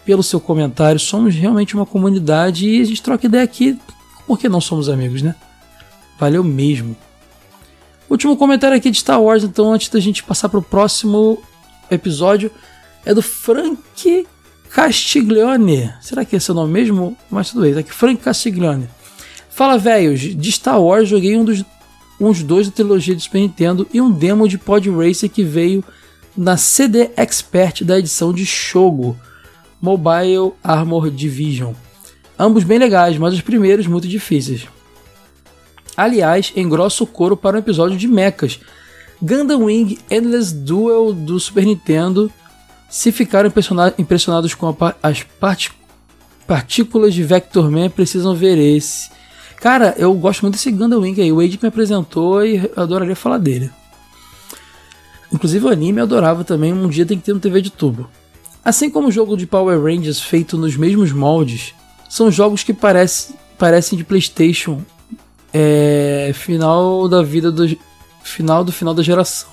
pelo seu comentário. Somos realmente uma comunidade e a gente troca ideia aqui porque não somos amigos, né? Valeu mesmo. Último comentário aqui de Star Wars, então, antes da gente passar para o próximo episódio, é do Frank Castiglione. Será que é seu nome mesmo? Mas tudo bem, tá aqui Frank Castiglione. Fala, velhos, de Star Wars joguei um dos uns dois da trilogia de Super Nintendo e um demo de Pod Racer que veio na CD Expert da edição de Shogo. Mobile Armor Division. Ambos bem legais, mas os primeiros muito difíceis. Aliás, engrossa o couro para um episódio de mechas. Gundam Wing Endless Duel do Super Nintendo. Se ficaram impressionados com as partículas de Vector Man, precisam ver esse. Cara, eu gosto muito desse Gundam Wing aí. O Wade me apresentou e adoraria falar dele. Inclusive o anime eu adorava também. Um dia tem que ter no TV de tubo. Assim como o jogo de Power Rangers feito nos mesmos moldes, são jogos que parece, parecem de PlayStation é, final da vida do final do final da geração.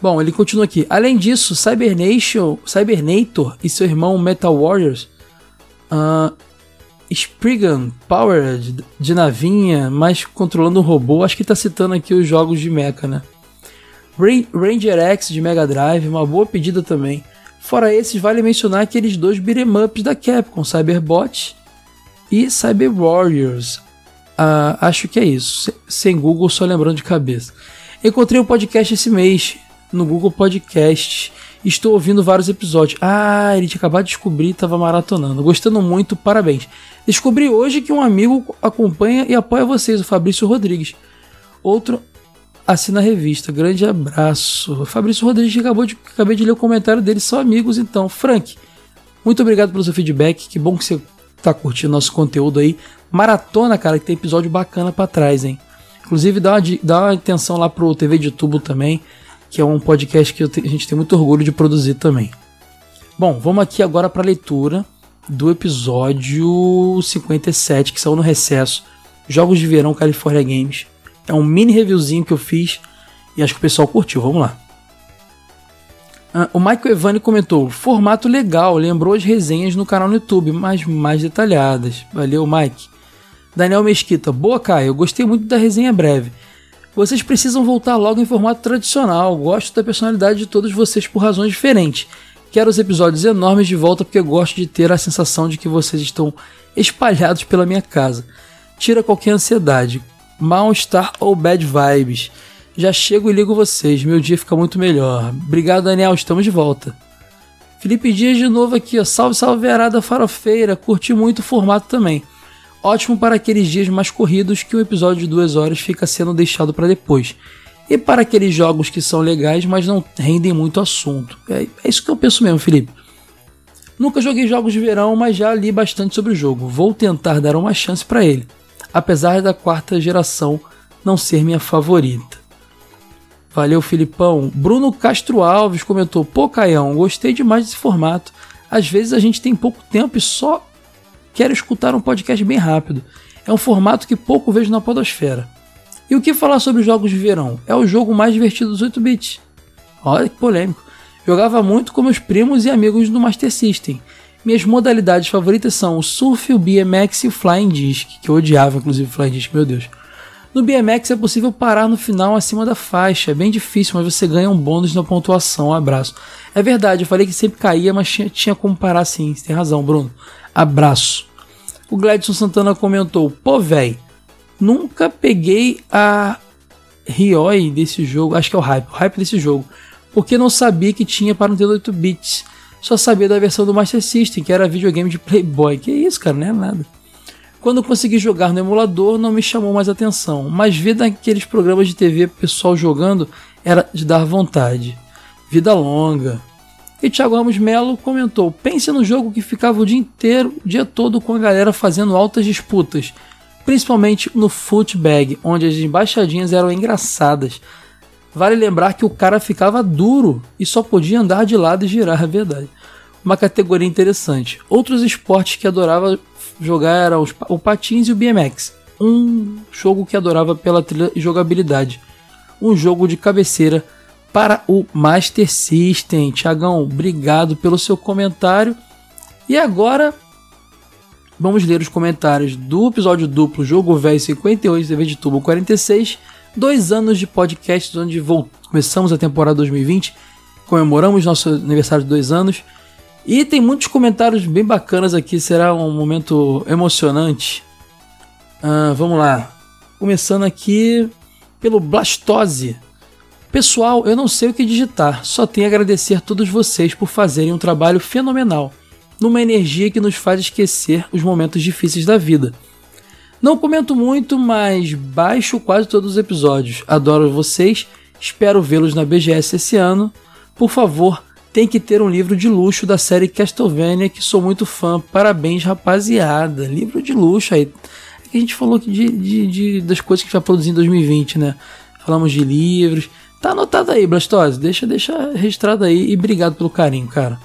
Bom, ele continua aqui. Além disso, Cybernation, Cybernator e seu irmão Metal Warriors, uh, Spriggan Power de, navinha, mas controlando um robô. Acho que está citando aqui os jogos de mecha, né? Ranger X de Mega Drive, uma boa pedida também. Fora esses, vale mencionar aqueles dois beat'em ups da Capcom, Cyberbot e Cyber Warriors. Ah, acho que é isso. Sem Google, só lembrando de cabeça. Encontrei o um podcast esse mês no Google Podcast. Estou ouvindo vários episódios. Ah, ele tinha acabado de descobrir estava maratonando. Gostando muito, parabéns. Descobri hoje que um amigo acompanha e apoia vocês, o Fabrício Rodrigues. Outro assina a revista. Grande abraço. Fabrício Rodrigues, acabou de, acabei de ler o comentário dele, são amigos então. Frank, muito obrigado pelo seu feedback. Que bom que você tá curtindo nosso conteúdo aí. Maratona, cara, que tem episódio bacana para trás, hein? Inclusive, dá uma, dá uma atenção lá pro TV de Tubo também, que é um podcast que te, a gente tem muito orgulho de produzir também. Bom, vamos aqui agora para leitura do episódio 57, que saiu no recesso. Jogos de Verão California Games. É um mini reviewzinho que eu fiz e acho que o pessoal curtiu. Vamos lá. Ah, o Michael Evani comentou: formato legal, lembrou as resenhas no canal no YouTube, mas mais detalhadas. Valeu, Mike. Daniel Mesquita: boa, Caio, eu gostei muito da resenha breve. Vocês precisam voltar logo em formato tradicional. Gosto da personalidade de todos vocês por razões diferentes. Quero os episódios enormes de volta porque gosto de ter a sensação de que vocês estão espalhados pela minha casa. Tira qualquer ansiedade mal-estar ou bad vibes. Já chego e ligo vocês, meu dia fica muito melhor. Obrigado, Daniel, estamos de volta. Felipe Dias de novo aqui, ó. Salve, salve, verada farofeira. Curti muito o formato também. Ótimo para aqueles dias mais corridos que o episódio de duas horas fica sendo deixado para depois. E para aqueles jogos que são legais, mas não rendem muito assunto. É, é isso que eu penso mesmo, Felipe. Nunca joguei jogos de verão, mas já li bastante sobre o jogo. Vou tentar dar uma chance para ele apesar da quarta geração não ser minha favorita. Valeu, Filipão. Bruno Castro Alves comentou: Pô, Caião, gostei demais desse formato. Às vezes a gente tem pouco tempo e só quero escutar um podcast bem rápido. É um formato que pouco vejo na Podosfera. E o que falar sobre os jogos de verão? É o jogo mais divertido dos 8 bits. Olha que polêmico. Jogava muito com meus primos e amigos do Master System. Minhas modalidades favoritas são o surf, o BMX e o flying disc, que eu odiava inclusive o flying disc, meu Deus. No BMX é possível parar no final acima da faixa, é bem difícil, mas você ganha um bônus na pontuação. Um abraço. É verdade, eu falei que sempre caía, mas tinha, tinha como parar sim, você tem razão, Bruno. Abraço. O Gladson Santana comentou: Pô, véi, nunca peguei a Rioi desse jogo, acho que é o hype, o hype desse jogo, porque não sabia que tinha para Nintendo 8 bits. Só sabia da versão do Master System, que era videogame de Playboy. Que isso, cara, não é nada. Quando consegui jogar no emulador, não me chamou mais atenção, mas ver daqueles programas de TV pessoal jogando era de dar vontade. Vida longa. E Thiago Ramos Melo comentou: pense no jogo que ficava o dia inteiro, o dia todo com a galera fazendo altas disputas, principalmente no Footbag, onde as embaixadinhas eram engraçadas. Vale lembrar que o cara ficava duro e só podia andar de lado e girar, é verdade. Uma categoria interessante. Outros esportes que adorava jogar era os, o patins e o BMX. Um jogo que adorava pela trilha e jogabilidade. Um jogo de cabeceira para o Master System. Tiagão, obrigado pelo seu comentário. E agora vamos ler os comentários do episódio duplo Jogo Velho 58 TV de Tubo 46. Dois anos de podcast onde começamos a temporada 2020. Comemoramos nosso aniversário de dois anos. E tem muitos comentários bem bacanas aqui, será um momento emocionante. Ah, vamos lá. Começando aqui pelo Blastose. Pessoal, eu não sei o que digitar, só tenho a agradecer a todos vocês por fazerem um trabalho fenomenal, numa energia que nos faz esquecer os momentos difíceis da vida. Não comento muito, mas baixo quase todos os episódios. Adoro vocês, espero vê-los na BGS esse ano. Por favor, tem que ter um livro de luxo da série Castlevania, que sou muito fã. Parabéns, rapaziada. Livro de luxo aí. É a gente falou de, de, de, das coisas que vai produzir em 2020, né? Falamos de livros. Tá anotado aí, Blastose. Deixa, deixa registrado aí e obrigado pelo carinho, cara.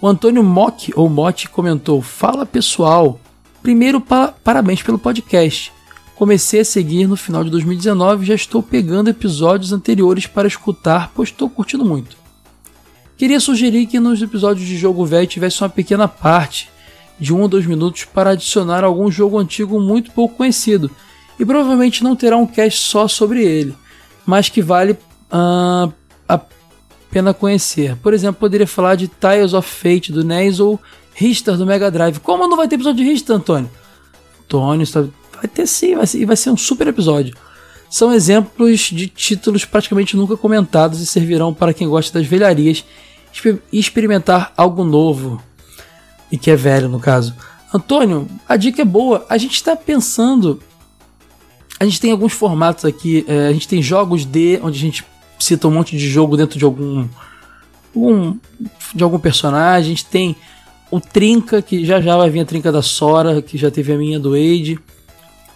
O Antônio Mock, ou Motti, comentou: Fala pessoal. Primeiro, pa parabéns pelo podcast. Comecei a seguir no final de 2019 e já estou pegando episódios anteriores para escutar, pois estou curtindo muito. Queria sugerir que nos episódios de Jogo Velho tivesse uma pequena parte de um ou dois minutos para adicionar algum jogo antigo muito pouco conhecido, e provavelmente não terá um cast só sobre ele, mas que vale uh, a pena conhecer. Por exemplo, poderia falar de Tiles of Fate do NES ou Ristar do Mega Drive. Como não vai ter episódio de Ristar, Antônio? Antônio, vai ter sim, vai ser, vai ser um super episódio são exemplos de títulos praticamente nunca comentados e servirão para quem gosta das velharias experimentar algo novo e que é velho no caso. Antônio, a dica é boa. A gente está pensando. A gente tem alguns formatos aqui. É, a gente tem jogos de onde a gente cita um monte de jogo dentro de algum, um, de algum personagem. A gente tem o Trinca, que já já vai vir a Trinca da Sora, que já teve a minha do Age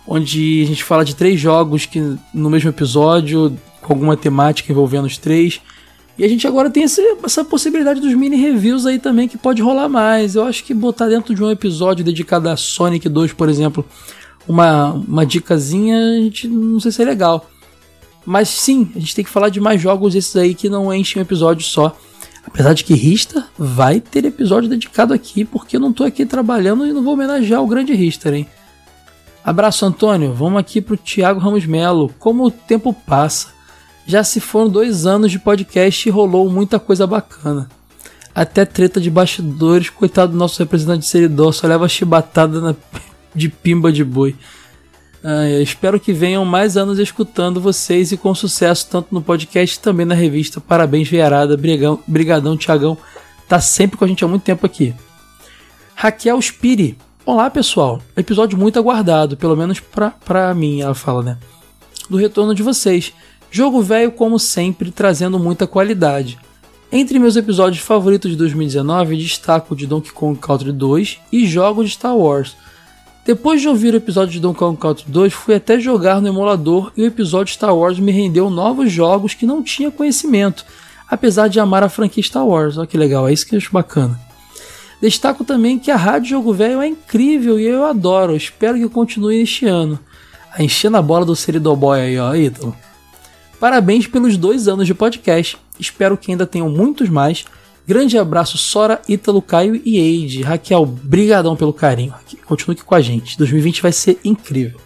onde a gente fala de três jogos que no mesmo episódio, com alguma temática envolvendo os três. E a gente agora tem esse, essa possibilidade dos mini reviews aí também que pode rolar mais. Eu acho que botar dentro de um episódio dedicado a Sonic 2, por exemplo, uma, uma dicasinha, a gente não sei se é legal. Mas sim, a gente tem que falar de mais jogos esses aí que não enchem um episódio só. Apesar de que Rista vai ter episódio dedicado aqui, porque eu não tô aqui trabalhando e não vou homenagear o grande Rister, hein? Abraço, Antônio. Vamos aqui pro Thiago Ramos Melo. Como o tempo passa. Já se foram dois anos de podcast e rolou muita coisa bacana. Até treta de bastidores, coitado do nosso representante de seridor, só leva chibatada na, (laughs) de pimba de boi. Ah, espero que venham mais anos escutando vocês e com sucesso, tanto no podcast também na revista. Parabéns, Veiarada. Brigão, brigadão, Tiagão. Tá sempre com a gente há muito tempo aqui. Raquel Spiri. Olá pessoal, episódio muito aguardado, pelo menos pra, pra mim, ela fala, né? Do retorno de vocês. Jogo velho, como sempre, trazendo muita qualidade. Entre meus episódios favoritos de 2019, destaco de Donkey Kong Country 2 e jogos de Star Wars. Depois de ouvir o episódio de Donkey Kong Country 2, fui até jogar no emulador e o episódio Star Wars me rendeu novos jogos que não tinha conhecimento, apesar de amar a franquia Star Wars. Olha que legal, é isso que eu acho bacana. Destaco também que a Rádio Jogo Velho é incrível e eu adoro, espero que continue este ano. A encher na bola do Seridoboy aí, ó, Ítalo. Parabéns pelos dois anos de podcast. Espero que ainda tenham muitos mais. Grande abraço, Sora, Ítalo, Caio e Eide. Raquel, brigadão pelo carinho. Continue aqui com a gente. 2020 vai ser incrível.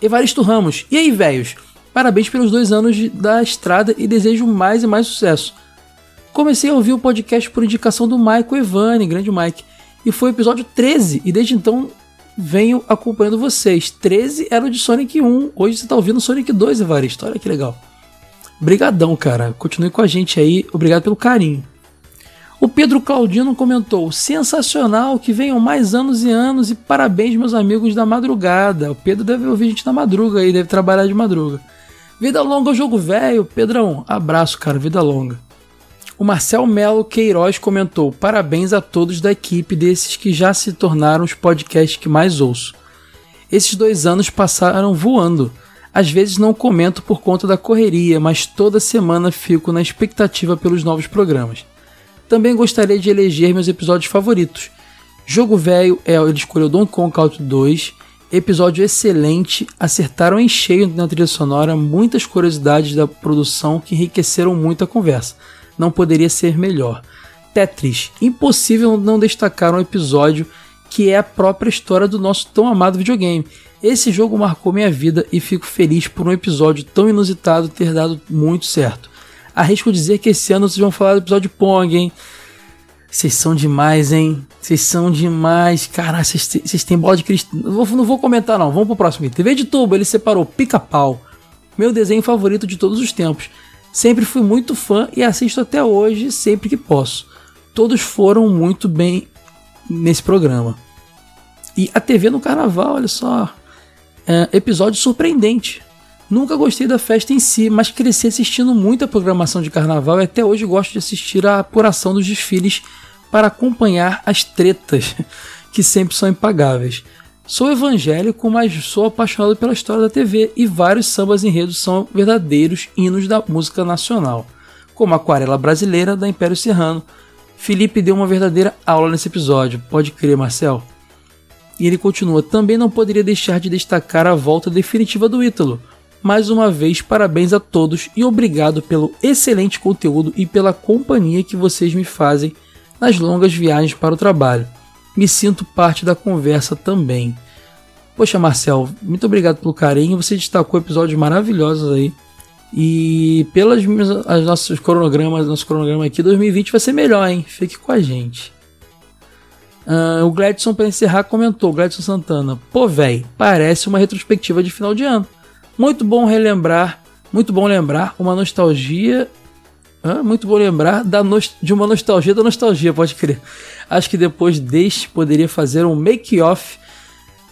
Evaristo Ramos. E aí, velhos? Parabéns pelos dois anos de, da estrada e desejo mais e mais sucesso. Comecei a ouvir o podcast por indicação do Michael Evani, grande Mike, e foi o episódio 13, e desde então venho acompanhando vocês. 13 era o de Sonic 1, hoje você tá ouvindo Sonic 2, Evaristo, olha que legal. Brigadão, cara, continue com a gente aí, obrigado pelo carinho. O Pedro Claudino comentou: sensacional, que venham mais anos e anos e parabéns, meus amigos da madrugada. O Pedro deve ouvir a gente na madruga aí, deve trabalhar de madruga. Vida longa ao jogo velho, Pedrão. Abraço, cara, vida longa. O Marcel Melo Queiroz comentou: Parabéns a todos da equipe desses que já se tornaram os podcasts que mais ouço. Esses dois anos passaram voando. Às vezes não comento por conta da correria, mas toda semana fico na expectativa pelos novos programas. Também gostaria de eleger meus episódios favoritos. Jogo Velho é ele escolheu Donkey Kong Country 2. Episódio excelente, acertaram em cheio na trilha sonora muitas curiosidades da produção que enriqueceram muito a conversa não poderia ser melhor. Tetris, impossível não destacar um episódio que é a própria história do nosso tão amado videogame. Esse jogo marcou minha vida e fico feliz por um episódio tão inusitado ter dado muito certo. Arrisco dizer que esse ano vocês vão falar do episódio Pong, hein? Vocês são demais, hein? Vocês são demais. Caralho, vocês têm bola de cristal. Não vou, não vou comentar, não. Vamos pro próximo. TV de tubo, ele separou Pica-Pau. Meu desenho favorito de todos os tempos. Sempre fui muito fã e assisto até hoje sempre que posso. Todos foram muito bem nesse programa. E a TV no carnaval, olha só. É, episódio surpreendente. Nunca gostei da festa em si, mas cresci assistindo muita programação de carnaval e até hoje gosto de assistir a apuração dos desfiles para acompanhar as tretas, (laughs) que sempre são impagáveis. Sou evangélico, mas sou apaixonado pela história da TV e vários sambas enredos são verdadeiros hinos da música nacional, como Aquarela Brasileira da Império Serrano. Felipe deu uma verdadeira aula nesse episódio, pode crer, Marcel. E ele continua: também não poderia deixar de destacar a volta definitiva do Ítalo. Mais uma vez, parabéns a todos e obrigado pelo excelente conteúdo e pela companhia que vocês me fazem nas longas viagens para o trabalho me sinto parte da conversa também. Poxa, Marcel, muito obrigado pelo carinho. Você destacou episódios maravilhosos aí. E pelas as nossos cronogramas, nosso cronograma aqui, 2020 vai ser melhor, hein? Fique com a gente. Uh, o Gladson, para encerrar, comentou: Gladson Santana, pô, véi, parece uma retrospectiva de final de ano. Muito bom relembrar, muito bom lembrar uma nostalgia muito bom lembrar da de uma nostalgia da nostalgia, pode crer. Acho que depois deste poderia fazer um make-off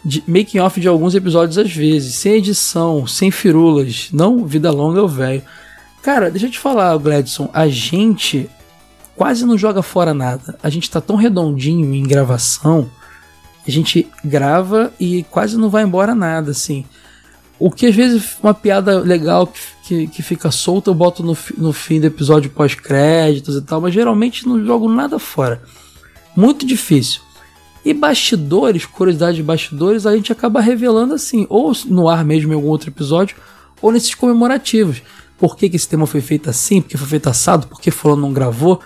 de, making off de alguns episódios às vezes, sem edição, sem firulas, não vida longa ou velho. Cara, deixa eu te falar, Gladson, a gente quase não joga fora nada. A gente tá tão redondinho em gravação, a gente grava e quase não vai embora nada, assim. O que às vezes uma piada legal que, que, que fica solta eu boto no, no fim do episódio pós-créditos e tal, mas geralmente não jogo nada fora. Muito difícil. E bastidores, curiosidade de bastidores, a gente acaba revelando assim, ou no ar mesmo em algum outro episódio, ou nesses comemorativos. Por que, que esse tema foi feito assim? Porque foi feito assado? Porque fulano não gravou?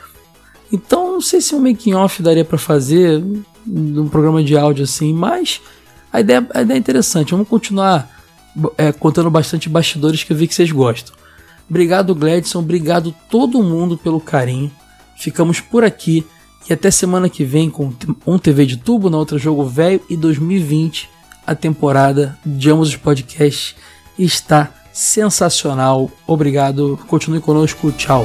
Não sei se um making off daria para fazer num programa de áudio assim, mas a ideia, a ideia é interessante. Vamos continuar é, contando bastante bastidores que eu vi que vocês gostam. Obrigado, Gladson. Obrigado todo mundo pelo carinho. Ficamos por aqui e até semana que vem com um TV de tubo, na outra Jogo Velho e 2020. A temporada de ambos os podcasts está sensacional. Obrigado. Continue conosco. Tchau.